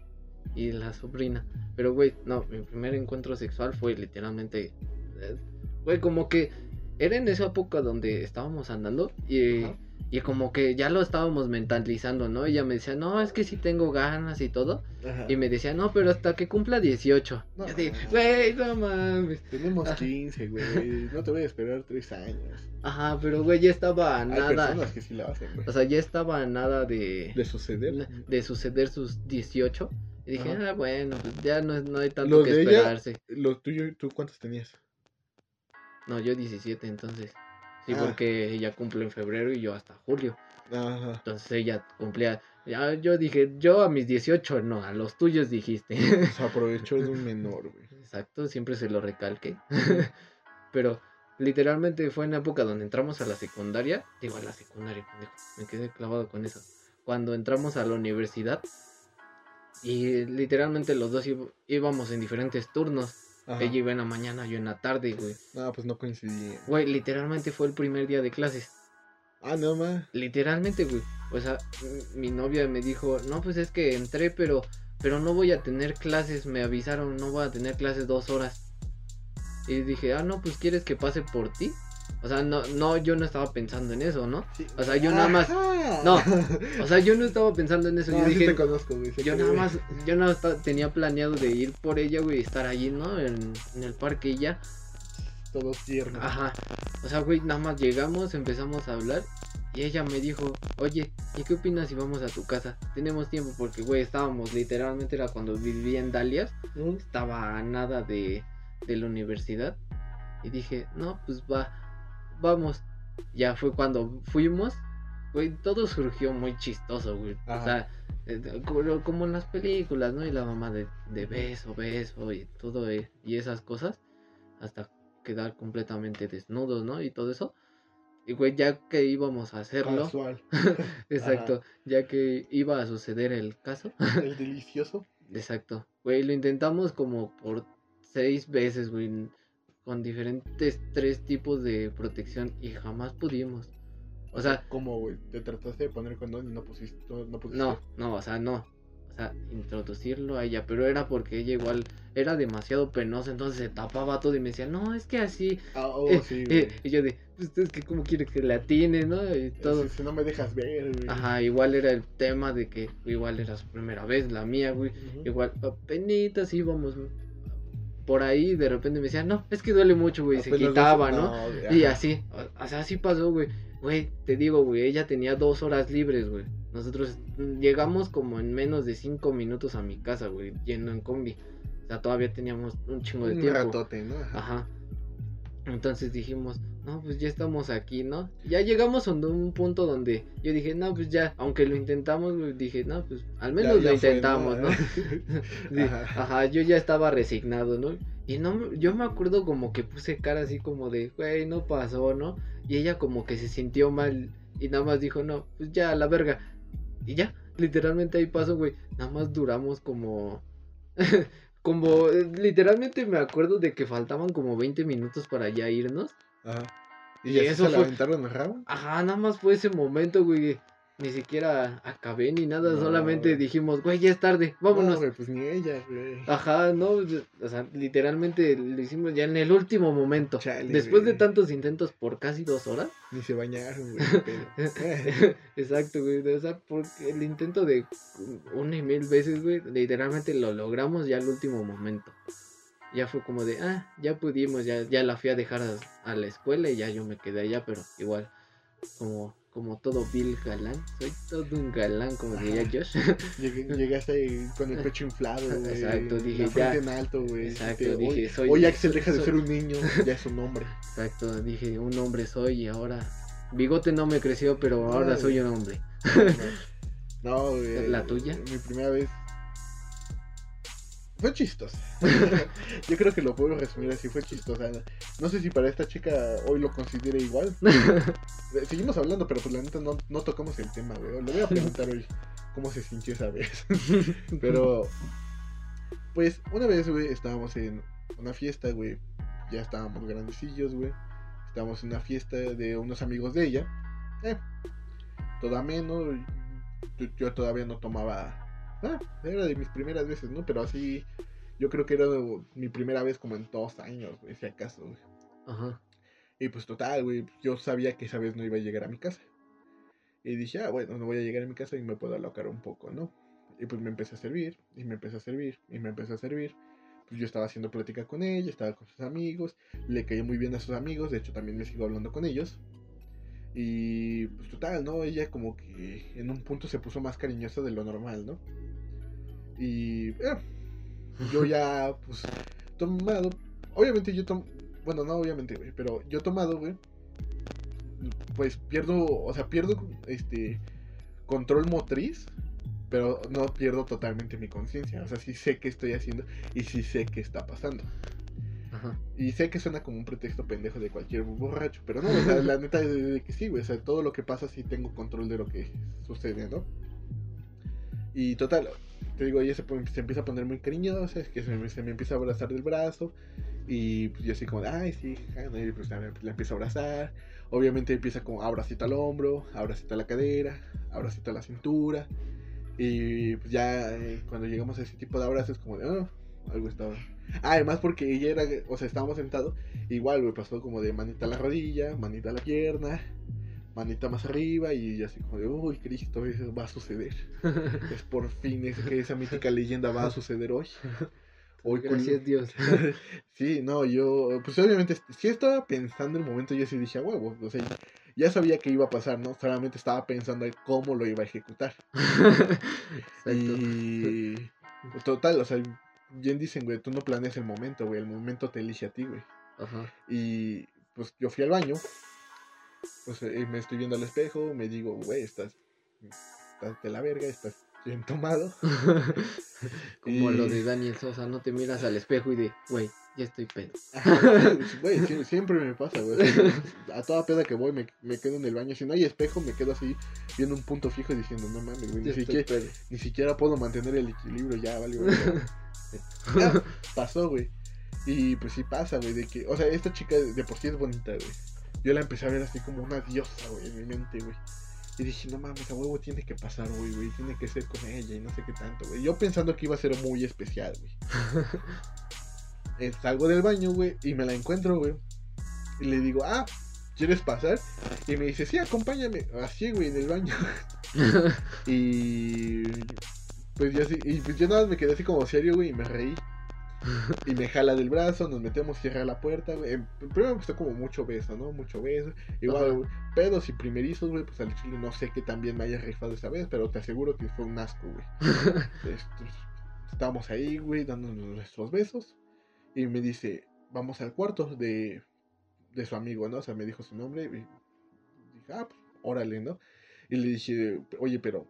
y la sobrina. Pero, güey, no, mi primer encuentro sexual fue literalmente. eh, Güey, como que era en esa época donde estábamos andando y, Ajá. y como que ya lo estábamos mentalizando, ¿no? Ella me decía, no, es que sí tengo ganas y todo. Ajá. Y me decía, no, pero hasta que cumpla 18. No. Yo dije, güey, no mames. Tenemos Ajá. 15, güey, no te voy a esperar 3 años. Ajá, pero güey, ya estaba a Hay nada. personas que sí la hacen, güey. O sea, ya estaba a nada de, De suceder. de suceder sus 18. Y dije, Ajá. ah, bueno, pues ya no, no hay tanto Los que de ella- esperarse. Lo tuyo, ¿tú cuántos tenías? No, yo 17 entonces. Sí, Ah. porque ella cumple en febrero y yo hasta julio. Ajá. Entonces ella cumplía. Ya, yo dije, yo a mis 18, no, a los tuyos dijiste. Se aprovechó de un menor, güey. Exacto, siempre se lo recalqué. Pero literalmente fue en la época donde entramos a la secundaria. Digo, a la secundaria, pendejo. Me quedé clavado con eso. Cuando entramos a la universidad. Y literalmente los dos íb- íbamos en diferentes turnos. Ajá. Ella iba en la mañana, yo en la tarde, güey. No, pues no coincidí. Güey, literalmente fue el primer día de clases. Ah, no, ma. Literalmente, güey. O sea, mi novia me dijo, no, pues es que entré, pero, pero no voy a tener clases. Me avisaron, no voy a tener clases dos horas. Y dije, ah, no, pues quieres que pase por ti. O sea, no, no, yo no estaba pensando en eso, ¿no? Sí. O sea, yo nada más- Ajá. no, O sea, yo no estaba pensando en eso. No, yo sí dije, te conozco, güey. yo nada más, yo nada más tenía planeado de ir por ella, güey, y estar allí, ¿no? En, en el parque y ya. Todos tiernos. Ajá. O sea, güey, nada más llegamos, empezamos a hablar. Y ella me dijo, oye, ¿y qué opinas si vamos a tu casa? Tenemos tiempo porque, güey, estábamos literalmente, era cuando vivía en Dalias. ¿Mm? Estaba a nada de, de la universidad. Y dije, no, pues va, vamos. Ya fue cuando fuimos. Güey, todo surgió muy chistoso, güey. O sea, eh, como, en las películas, ¿no? Y la mamá de, de beso, beso y todo, eh, y esas cosas. Hasta quedar completamente desnudos, ¿no? Y todo eso. Y, güey, ya que íbamos a hacerlo, Casual. exacto, ya que iba a suceder el caso, El delicioso. exacto, güey, lo intentamos como por seis veces, güey, con diferentes tres tipos de protección y jamás pudimos. O sea, ¿Cómo, güey? ¿Te trataste de poner condón y no pusiste? No, pusiste? no, no, o sea, no. O sea, introducirlo a ella, pero era porque ella igual era demasiado penosa, entonces se tapaba todo y me decía, no, es que así. Ah, oh, Eh, sí, eh, güey. y yo de, pues es que cómo quiere que la atine, ¿no? Y todo. Si, si no me dejas ver, güey. Ajá, igual era el tema de que igual era su primera vez, la mía, güey. Igual, apenitas íbamos por ahí de repente me decía, no, es que duele mucho, güey, y se Apenas quitaba, ¿no? Y así, o, o sea, así pasó, güey. Güey, te digo, güey, ella tenía dos horas libres, güey. Nosotros llegamos como en menos de cinco minutos a mi casa, güey, yendo en combi. O sea, todavía teníamos un chingo de Un tiempo. ratote, ¿no? Ajá. Entonces dijimos, no, pues ya estamos aquí, ¿no? Ya llegamos a un punto donde yo dije, no, pues ya, aunque lo intentamos, dije, no, pues al menos Ya- lo fue, intentamos, ¿no? Ajá. ajá. yo ya estaba resignado, ¿no? Y no, yo me acuerdo como que puse cara así como de, güey, no pasó, ¿no? Y ella como que se sintió mal y nada más dijo, no, pues ya, a la verga. Y ya, literalmente ahí pasó, güey. Nada más duramos como... como, eh, literalmente me acuerdo de que faltaban como 20 minutos para ya irnos. Ajá. ¿Y, Y ya eso se la fue- aventaron el rabo? Ajá, nada más fue ese momento, güey. Ni siquiera acabé ni nada, No, solamente güey. dijimos, güey, ya es tarde, vámonos. No, güey, pues ni ella, güey. Ajá, no, o sea, literalmente lo hicimos ya en el último momento. Chale, Después de tantos intentos por casi dos horas. Ni se bañaron, güey. Exacto, güey. O sea, porque el intento de una y mil veces, güey, literalmente lo logramos ya al último momento. Ya fue como de, ah, ya pudimos, ya, ya la fui a dejar a, a la escuela y ya yo me quedé allá, pero igual, como como todo Bill galán. Soy todo un galán, como diría Josh. Llegaste con el pecho inflado, güey. Exacto, dije ya. en alto, güey. Exacto, dije, soy. Hoy Axel deja de ser un niño, ya es un hombre. Exacto, dije, un hombre soy y ahora. Bigote no me creció, pero ahora soy un hombre. No, güey. ¿La tuya? Mi primera vez fue chistosa. Yo creo que lo puedo resumir así, fue chistosa. No sé si para esta chica hoy lo considere igual. Seguimos hablando, pero pues la neta no, no tocamos el tema, güey. Le voy a preguntar hoy cómo se sintió esa vez. pero, pues, una vez, güey, estábamos en una fiesta, güey. Ya estábamos grandecillos, güey. Estábamos en una fiesta de unos amigos de ella. Eh, todo ameno. yo todavía no tomaba Ah, era de mis primeras veces, ¿no? Pero así, yo creo que era mi primera vez como en dos años, güey, si acaso, güey. Ajá. Y pues total, güey, yo sabía que esa vez no iba a llegar a mi casa. Y dije, ah, bueno, no voy a llegar a mi casa y me puedo alocar un poco, ¿no? Y pues me empecé a servir, y me empecé a servir, y me empecé a servir. Pues yo estaba haciendo plática con ella, estaba con sus amigos, le caí muy bien a sus amigos, de hecho también me sigo hablando con ellos. Y pues total, ¿no? Ella como que en un punto se puso más cariñosa de lo normal, ¿no? Y eh, yo ya, pues, tomado. Obviamente yo tomo. Bueno, no, obviamente, güey. Pero yo tomado, güey. Pues pierdo, o sea, pierdo este control motriz. Pero no pierdo totalmente mi conciencia. O sea, sí sé qué estoy haciendo y sí sé qué está pasando. Ajá. Y sé que suena como un pretexto pendejo de cualquier borracho, pero no, o sea, la neta es que sí, güey, o sea, todo lo que pasa sí tengo control de lo que sucede, ¿no? Y total, te digo, ella se, empieza a poner muy cariñosa, es que se me, empieza a abrazar del brazo. Y pues yo así como, ay, sí, y pues la, empieza a abrazar. Obviamente empieza como abracito al hombro, abracito a la cadera, abracito a la cintura. Y pues ya eh, cuando llegamos a ese tipo de abrazos, como de, oh, algo estaba. Ah, además porque ella era, o sea, estábamos sentados, igual, me pasó como de manita a la rodilla, manita a la pierna, manita más arriba y así como de, uy, Cristo, eso va a suceder. es por fin es que esa mítica leyenda va a suceder hoy. Hoy Gracias Dios. sí, no, yo, pues obviamente, sí estaba pensando en el momento, yo sí dije, a huevo, o sea, ya sabía que iba a pasar, ¿no? Solamente estaba pensando en cómo lo iba a ejecutar. y total, o sea, bien dicen, güey, tú no planeas el momento, güey, el momento te elige a ti, güey. Ajá. Y pues yo fui al baño, pues eh, me estoy viendo al espejo, me digo, güey, estás, estás de la verga, estás bien tomado. Como lo de Daniel Sosa, no te miras al espejo y de, güey, ya estoy pedo. Güey, siempre, me pasa, güey. A toda peda que voy me, me, quedo en el baño. Si no hay espejo, me quedo así viendo un punto fijo diciendo, no mames, güey, ni siquiera, ni siquiera puedo mantener el equilibrio, ya, vale, pasó, güey. Y pues sí pasa, güey, de que, o sea, esta chica de por sí es bonita, güey yo la empecé a ver así como una diosa, güey, en mi mente, güey. Y dije, no mames, a huevo tiene que pasar, güey, güey, tiene que ser con ella y no sé qué tanto, güey. Yo pensando que iba a ser muy especial, güey. Eh, salgo del baño, güey, y me la encuentro, güey. Y le digo, ah, ¿quieres pasar? Y me dice, sí, acompáñame. Así, güey, en el baño. y pues yo así, y pues yo nada más me quedé así como serio, güey, y me reí. y me jala del brazo, nos metemos, cierra la puerta, güey. Primero me gustó como mucho beso, ¿no? Mucho beso. Igual, pedos y primerizos, güey, pues al chile no sé qué también me haya rifado esa vez, pero te aseguro que fue un asco, güey. estábamos ahí, güey, dándonos nuestros besos. Y me dice, vamos al cuarto de, de su amigo, ¿no? O sea, me dijo su nombre. Y dije, ah, pues, órale, ¿no? Y le dije, oye, pero,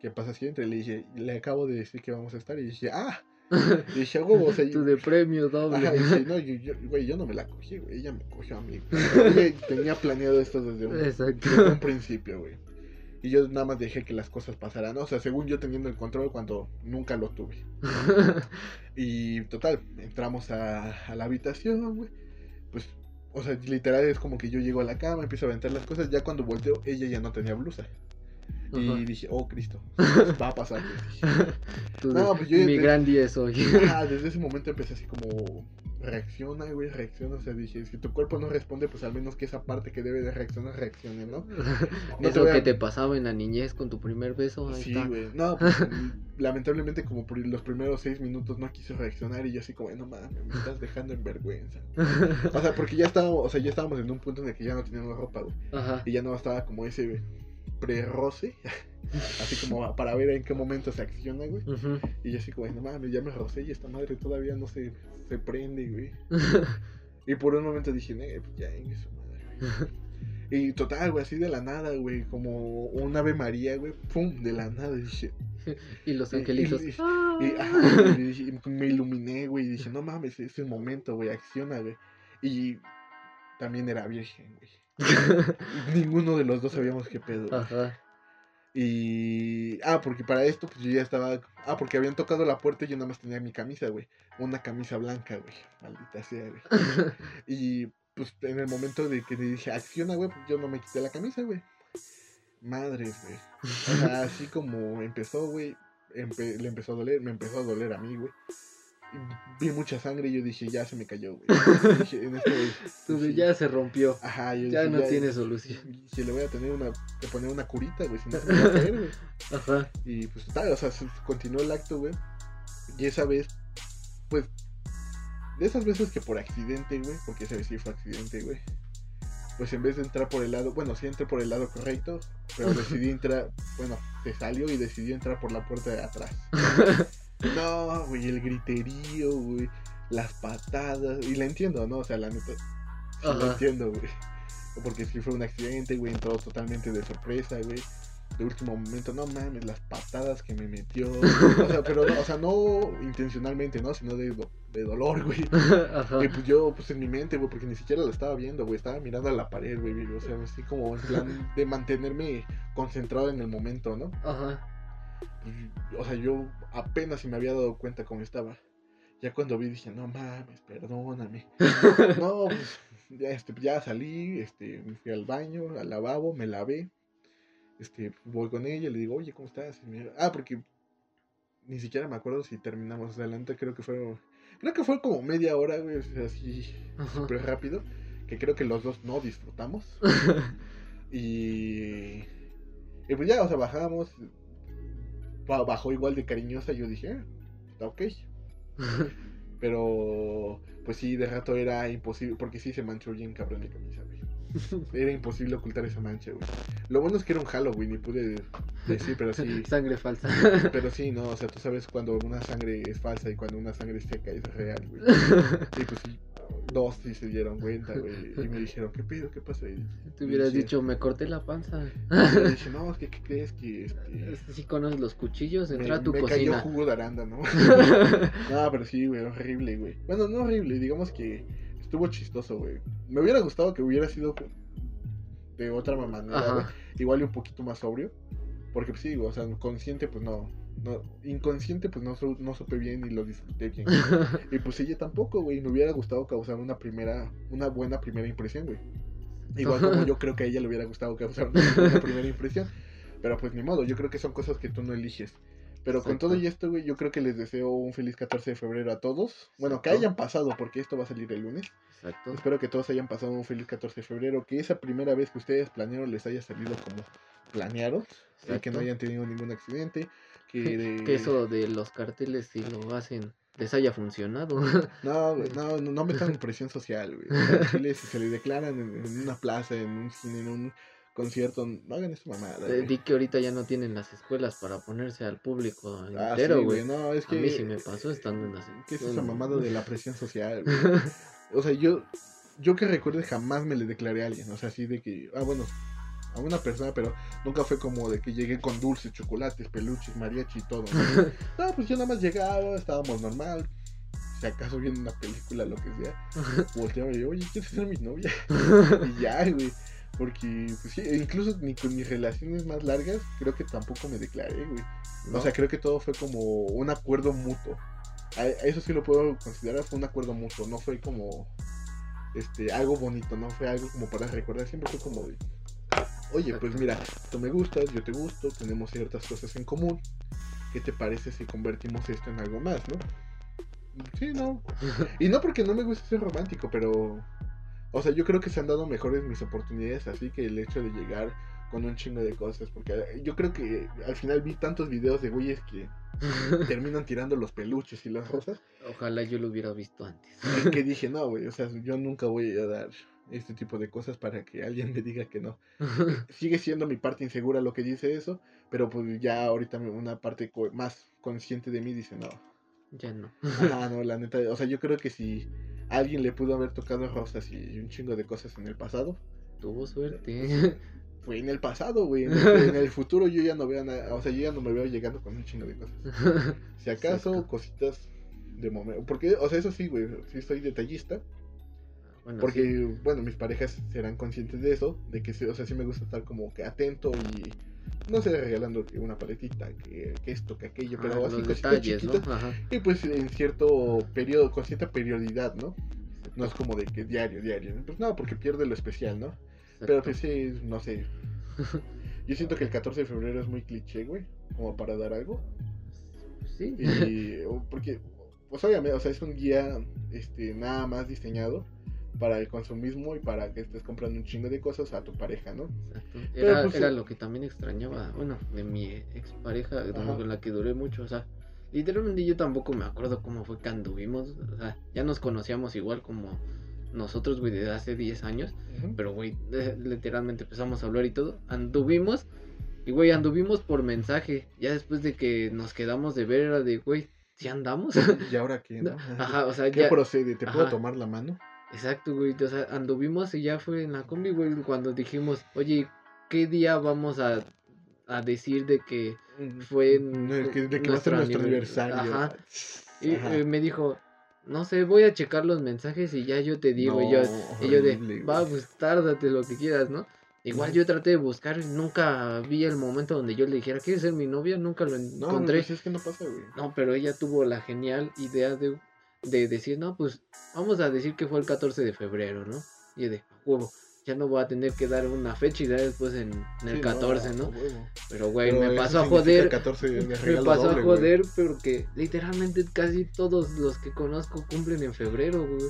¿qué pasa si entre? Le dije, le acabo de decir que vamos a estar. Y dije, ah, dije, huevo, o sea, Tu de premio doble. no, yo, yo, güey, yo no me la cogí, güey. Ella me cogió a mí. tenía planeado esto desde un, principio, güey. Y yo nada más dejé que las cosas pasaran. O sea, según yo teniendo el control cuando nunca lo tuve. y total, entramos a, a la habitación, güey. Pues, o sea, literal es como que yo llego a la cama, empiezo a aventar las cosas. Ya cuando volteo, ella ya no tenía blusa. Y dije, oh Cristo, va a pasar. no, pues yo, mi gran día es hoy. ah, desde ese momento empecé así como reacciona, güey, reacciona. O sea, dije, si tu cuerpo no responde, pues al menos que esa parte que debe de reaccionar, reaccione, ¿no? no Eso que te pasaba en la niñez con tu primer beso. sí, güey. No, pues, lamentablemente, como por los primeros seis minutos no quiso reaccionar y yo así como, no mames, me estás dejando en vergüenza. o sea, porque ya estábamos, o sea, ya estábamos en un punto en el que ya no teníamos ropa, güey. Ajá. Y ya no estaba como ese pre-roce. así como para ver en qué momento se acciona, güey. Y yo así como, no mames, ya me rocé y esta madre todavía no se, se prende, güey. y por un momento dije, eh, ya en su madre, güey. Y total, güey, así de la nada, güey, como un ave María, güey, pum, de la nada, dije. y los angelitos. Y, me iluminé, güey, y dije, no mames, es el momento, güey, acciona, güey. Y también era virgen, güey. Ninguno de los dos sabíamos qué pedo. Ajá. Y. Ah, porque para esto, pues yo ya estaba. Ah, porque habían tocado la puerta y yo nada más tenía mi camisa, güey. Una camisa blanca, güey. Maldita sea, güey. y pues en el momento de que le dije, acciona, güey, pues yo no me quité la camisa, güey. Madres, güey. O sea, así como empezó, güey. le empezó a doler, me empezó a doler a mí, güey vi mucha sangre y yo dije, ya se me cayó, güey. Dije, en este, ya se rompió. Ajá, yo ya no tiene solución. Si le voy a tener una, que poner una curita, güey, si no se me va a caer, güey. Ajá. Y pues tal, o sea, continuó el acto, güey. Y esa vez, pues, de esas veces que por accidente, güey, porque esa vez sí fue accidente, güey. Pues en vez de entrar por el lado, bueno, sí entré por el lado correcto, pero decidí entrar, bueno, se salió y decidió entrar por la puerta de atrás. No, güey, el griterío, güey. Las patadas. Y la entiendo, ¿no? O sea, la neta. Sí la entiendo, güey. Porque si fue un accidente, güey. Entró totalmente de sorpresa, güey. De último momento, no mames, las patadas que me metió. O sea, pero no, o sea, no intencionalmente, ¿no? Sino de, de dolor, güey. Ajá. Y pues yo, pues en mi mente, güey, porque ni siquiera lo estaba viendo, güey. Estaba mirando a la pared, güey. O sea, así como en plan de mantenerme concentrado en el momento, ¿no? Ajá. O sea, yo apenas si me había dado cuenta cómo estaba. Ya cuando vi dije, no mames, perdóname. no, pues ya, este, ya salí, este, me fui al baño, al lavabo, me lavé. Este, voy con ella, le digo, oye, ¿cómo estás? ah, porque ni siquiera me acuerdo si terminamos adelante, creo que fue, creo que fue como media hora, güey, así, súper rápido, que creo que los dos no disfrutamos. y, y pues ya, o sea, bajamos, bajó igual de cariñosa, yo dije, ah, está ok. Pero, pues sí, de rato era imposible, porque sí se manchó bien cabrón de camisa, güey. Era imposible ocultar esa mancha, güey. Lo bueno es que era un Halloween y pude decir, pero sí. Sangre falsa. Pero sí, no, o sea, tú sabes cuando una sangre es falsa y cuando una sangre seca es real, güey. Y pues sí, dos sí se dieron cuenta, güey. Y me dijeron, ¿qué pedo? ¿Qué pasa? Y Te hubieras dicho, me corté la panza. Y dije, no, es que, ¿qué crees que este... Si conoces los cuchillos, entra a tu me cocina. cayó jugo de aranda, ¿no? no, pero sí, güey, horrible, güey. Bueno, no horrible, digamos que estuvo chistoso, güey. Me hubiera gustado que hubiera sido de otra manera, güey. Igual y un poquito más sobrio. Porque pues sí, o sea, consciente, pues no no, inconsciente, pues no, no supe bien y lo disfruté bien. y pues ella tampoco, güey. Me hubiera gustado causar una primera, una buena primera impresión, güey. Igual como yo creo que a ella le hubiera gustado causar una buena primera impresión. Pero pues ni modo, yo creo que son cosas que tú no eliges. Pero con todo y esto, güey, yo creo que les deseo un feliz 14 de febrero a todos. Bueno, que hayan pasado, porque esto va a salir el lunes. Exacto. Espero que todos hayan pasado un feliz 14 de febrero. Que esa primera vez que ustedes planearon les haya salido como planearon. Y que no hayan tenido ningún accidente. Que, eso de los carteles, si lo hacen, les haya funcionado. No, no, no, metan presión social, güey. si se le declaran en, una plaza, en un cine, en un concierto, no hagan esa mamada. Eh, di que ahorita ya no tienen las escuelas para ponerse al público ah, entero, güey. no, es que. A mí sí me pasó estando en las ¿Qué es esa mamada de la presión social, güey? o sea, yo, yo que recuerde jamás me le declaré a alguien. O sea, así de que, ah, bueno, a una persona, pero nunca fue como de que llegué con dulces, chocolates, peluches, mariachi y todo. No, pues yo nada más llegaba, estábamos normal. Si acaso viendo una película, lo que sea, volteaba y yo, oye, ¿quieres ser mi novia? y ya, güey. Porque, pues sí, incluso ni con mis relaciones más largas, creo que tampoco me declaré, güey. O sea, creo que todo fue como un acuerdo mutuo. eso sí lo puedo considerar, fue un acuerdo mutuo. No fue como este algo bonito, no fue algo como para recordar. Siempre fue como de, oye, pues mira, tú me gustas, yo te gusto, tenemos ciertas cosas en común. ¿Qué te parece si convertimos esto en algo más, no? Sí, no. Y no porque no me guste ser romántico, pero. O sea, yo creo que se han dado mejores mis oportunidades, así que el hecho de llegar con un chingo de cosas, porque yo creo que al final vi tantos videos de güeyes que terminan tirando los peluches y las rosas. Ojalá yo lo hubiera visto antes. que dije, no, güey, o sea, yo nunca voy a dar este tipo de cosas para que alguien me diga que no. Sigue siendo mi parte insegura lo que dice eso, pero pues ya ahorita una parte más consciente de mí dice, no. Ya no. Ah, no, la neta, o sea, yo creo que si alguien le pudo haber tocado rosas y un chingo de cosas en el pasado. Tuvo suerte. Fue en el pasado, güey. En el futuro yo ya no veo nada, o sea, yo ya no me veo llegando con un chingo de cosas. Si acaso, cositas de momento. Porque, o sea, eso sí, güey, sí soy detallista. Porque, bueno, mis parejas serán conscientes de eso, de que, o sea, sí me gusta estar como que atento y no sé, regalando una paletita, que, esto, que aquello, pero así cositas chiquitas. Y pues en cierto periodo, con cierta periodidad, ¿no? No es como de que diario, diario. Pues no, porque pierde lo especial, ¿no? Pero pues sí, no sé. Yo siento que el 14 de febrero es muy cliché, güey, como para dar algo. Sí. Y, porque, pues obviamente, o sea, es un guía este, nada más diseñado para el consumismo y para que estés comprando un chingo de cosas a tu pareja, ¿no? Exacto. Era, pues, era lo que también extrañaba, bueno, de mi expareja, con la que duré mucho, o sea, literalmente yo tampoco me acuerdo cómo fue que anduvimos, o sea, ya nos conocíamos igual como nosotros, güey, desde hace 10 años. Pero, güey, literalmente empezamos a hablar y todo. Anduvimos. Y, güey, anduvimos por mensaje. Ya después de que nos quedamos de ver, era de, güey, ¿si andamos? ¿Y ahora qué, no? Ajá, o sea, ¿Qué procede? ¿Te puedo tomar la mano? Exacto, güey. O sea, anduvimos y ya fue en la combi, güey, cuando dijimos, oye, ¿qué día vamos a, a decir de que fue de que va a ser nuestro aniversario? Ajá. Y eh, me dijo, no sé, voy a checar los mensajes y ya yo te digo. y, yo, y yo de, va, pues tárdate lo que quieras, ¿no? Igual yo traté de buscar, nunca vi el momento donde yo le dijera, ¿quieres ser mi novia? Nunca lo encontré. No, pues es que no pasa, güey. No, pero ella tuvo la genial idea de, de decir, no, pues vamos a decir que fue el 14 de febrero, ¿no? Y de, huevo ya no voy a tener que dar una fecha y dar después en, el 14, ¿no? Pero, güey, me pasó a joder. me pasó a joder porque literalmente casi todos los que conozco cumplen en febrero, güey.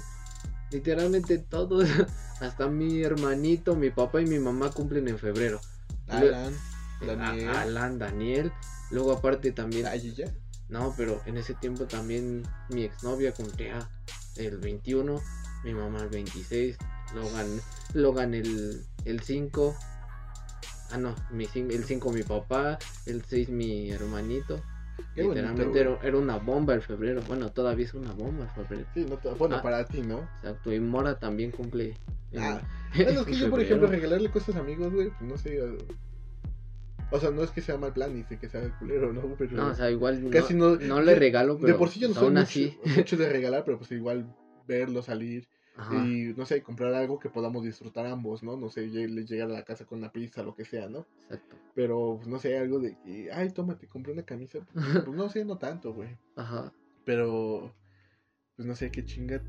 Literalmente todos, hasta mi hermanito, mi papá y mi mamá cumplen en febrero. Alan, Daniel. Alan, Daniel. Luego aparte también... ya? No, pero en ese tiempo también mi exnovia cumplía el 21, mi mamá el 26, Logan, Logan el, el 5. Ah, no, mi, el 5 mi papá, el 6 mi hermanito. Literalmente era, una bomba el febrero. Bueno, todavía es una bomba el febrero. Sí, no, bueno, ah, para ti, ¿no? Exacto, y Mora también cumple. ah, bueno, es que yo, por ejemplo, regalarle cosas a amigos, güey, pues no sé. O sea, no es que sea mal plan, ni sé que sea culero, ¿no? Pero no, o sea, igual casi no, no, le regalo, pero. De por sí yo no soy mucho, mucho de regalar, pero pues igual verlo salir y no sé, comprar algo que podamos disfrutar ambos, ¿no? No sé, llegar a la casa con una pizza, lo que sea, ¿no? Exacto. Pero, pues, no sé, algo de que, ay, tómate, compré una camisa. Pues, pues no sé, no tanto, güey. Ajá. Pero, pues no sé, qué chinga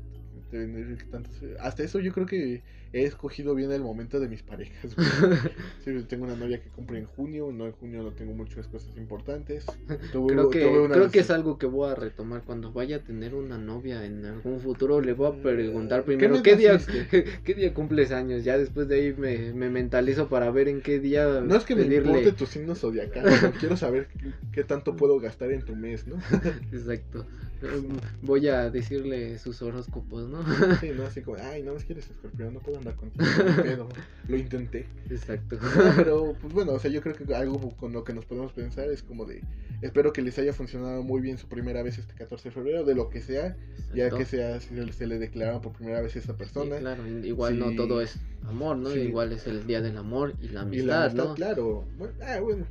hasta eso yo creo que he escogido bien el momento de mis parejas. tengo una novia que cumple en junio, no en junio no tengo muchas cosas importantes. creo que, creo que es algo que voy a retomar cuando vaya a tener una novia en algún futuro. Le voy a preguntar primero qué, día, qué, día cumples años. Ya después de ahí me, mentalizo para ver en qué día. No es que me importe tu signo zodiacal, quiero saber qué, tanto puedo gastar en tu mes, ¿no? Exacto. Voy a decirle sus horóscopos, ¿no? Sí, no, así como, ay, no me quieres escorpión, no puedo andar contigo, pero lo intenté. Exacto. pero, pues bueno, o sea, yo creo que algo con lo que nos podemos pensar es como de, espero que les haya funcionado muy bien su primera vez este 14 de febrero, de lo que sea, ya que sea, si se le declara por primera vez a esa persona. Sí, claro, igual no todo es amor, ¿no? Igual es el día del amor y la amistad, y la amistad, claro. Bueno, ah, bueno.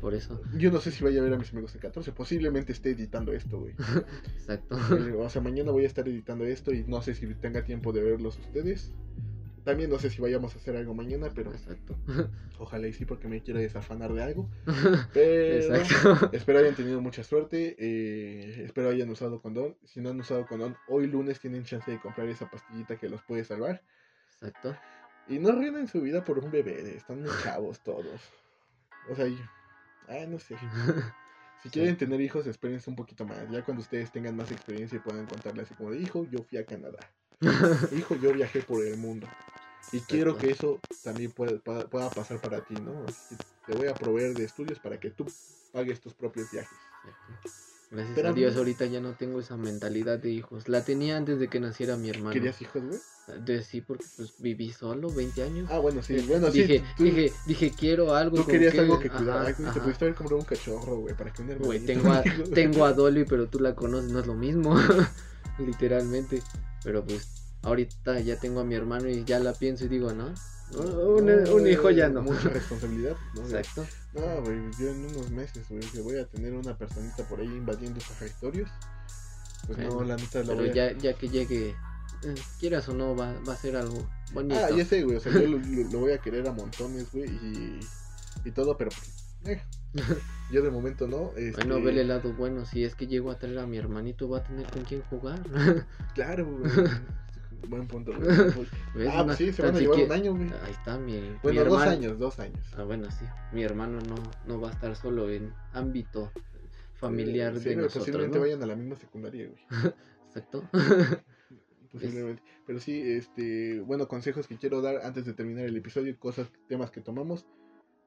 Por eso. Yo no sé si vaya a ver a mis amigos el 14. Posiblemente esté editando esto, güey. Exacto. O sea, mañana voy a estar editando esto y no sé si tenga tiempo de verlos ustedes. También no sé si vayamos a hacer algo mañana, pero. Exacto. Ojalá y sí, porque me quiero desafanar de algo. Pero. Exacto. Espero hayan tenido mucha suerte. Eh, espero hayan usado condón. Si no han usado condón, hoy lunes tienen chance de comprar esa pastillita que los puede salvar. Exacto. Y no arruinen su vida por un bebé. Están muy chavos todos. O sea, Ay, no sé. Si quieren tener hijos, espérense un poquito más. Ya cuando ustedes tengan más experiencia y puedan contarle así como de hijo, yo fui a Canadá. hijo, yo viajé por el mundo. Y quiero que eso también pueda, pasar para ti, ¿no? Así que Te voy a proveer de estudios para que tú pagues tus propios viajes. Gracias Pero- a Dios ahorita ya no tengo esa mentalidad de hijos. La tenía antes de que naciera mi hermano. ¿Querías hijos, güey? De, sí, porque pues viví solo 20 años. Ah, bueno, sí, bueno, dije, sí. Tú, dije, dije, quiero algo. tú querías que- algo que ajá, cuidar. Ay, güey, te pudiste haber comprado un cachorro, güey, para que un hermanito. Güey, tengo a, tengo a Dolly, pero tú la conoces, no es lo mismo. Literalmente. Pero pues, ahorita ya tengo a mi hermano y ya la pienso y digo, no. Un, No, un hijo ya no. Mucha responsabilidad. Exacto. No, güey, yo en unos meses, güey, que voy a tener una personita por ahí invadiendo sus territorios. Pues no, la neta la Pero voy a... ya, ya que llegue, eh, quieras o no, va, va a ser algo bonito. Ah, ya sé, güey, o sea, yo lo, lo- lo voy a querer a montones, güey, y, y todo, pero pues, eh, yo de momento no. Este, Bueno, vele el lado bueno. Si es que llego a traer a mi hermanito, va a tener con quién jugar. Claro, güey. Buen punto. Ah, pues sí, se van a llevar un siquiera- año, güey. Ahí está mi. mi Bueno, dos hermano- años, dos años. Ah, bueno, sí. Mi hermano no, no va a estar solo en ámbito familiar Eh, sí, de nosotros. Posiblemente ¿no? vayan a la misma secundaria, güey. Exacto. Posiblemente. Pero sí, este, bueno, consejos que quiero dar antes de terminar el episodio, cosas, temas que tomamos.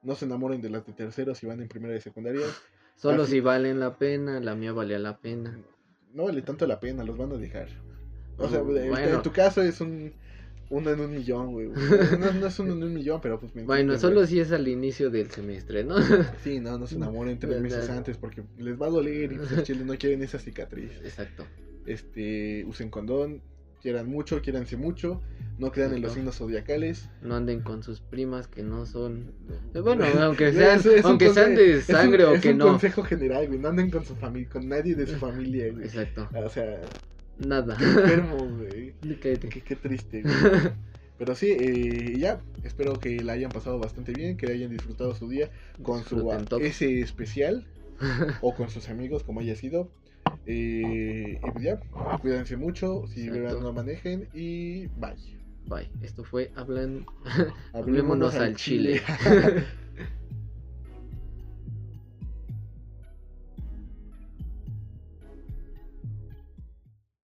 No se enamoren de las de terceros si van en primera y secundaria. Solo Así- si valen la pena, la mía valía la pena. No vale tanto la pena, los van a dejar. O sea, Mm, en- bueno. en tu caso es un uno en un millón, güey. No, no es uno en un millón, pero pues me Bueno, solo güey. si es al inicio del semestre, ¿no? Sí, no, no se enamoren tres Verdad. meses antes porque les va a doler y pues al chile no quieren esa cicatriz. Exacto. Este, usen condón, quieran mucho, quiéranse mucho, no crean en los signos zodiacales. No anden con sus primas que no son. Bueno, aunque Es- sean, es un aunque sean de es un- sangre o es que un no. consejo general, güey, no anden con su familia, con nadie de su familia, güey. Exacto. O sea, Nada. qué enfermo, güey. Cállate. Qué, qué triste, güey. Pero sí, eh, ya, espero que la hayan pasado bastante bien, que hayan disfrutado su día con su todo. ese especial o con sus amigos, como haya sido. Eh, y pues ya, cuídense mucho, si beban no manejen y bye. Bye. Esto fue Hablan... Hablémonos Hablémonos al chile.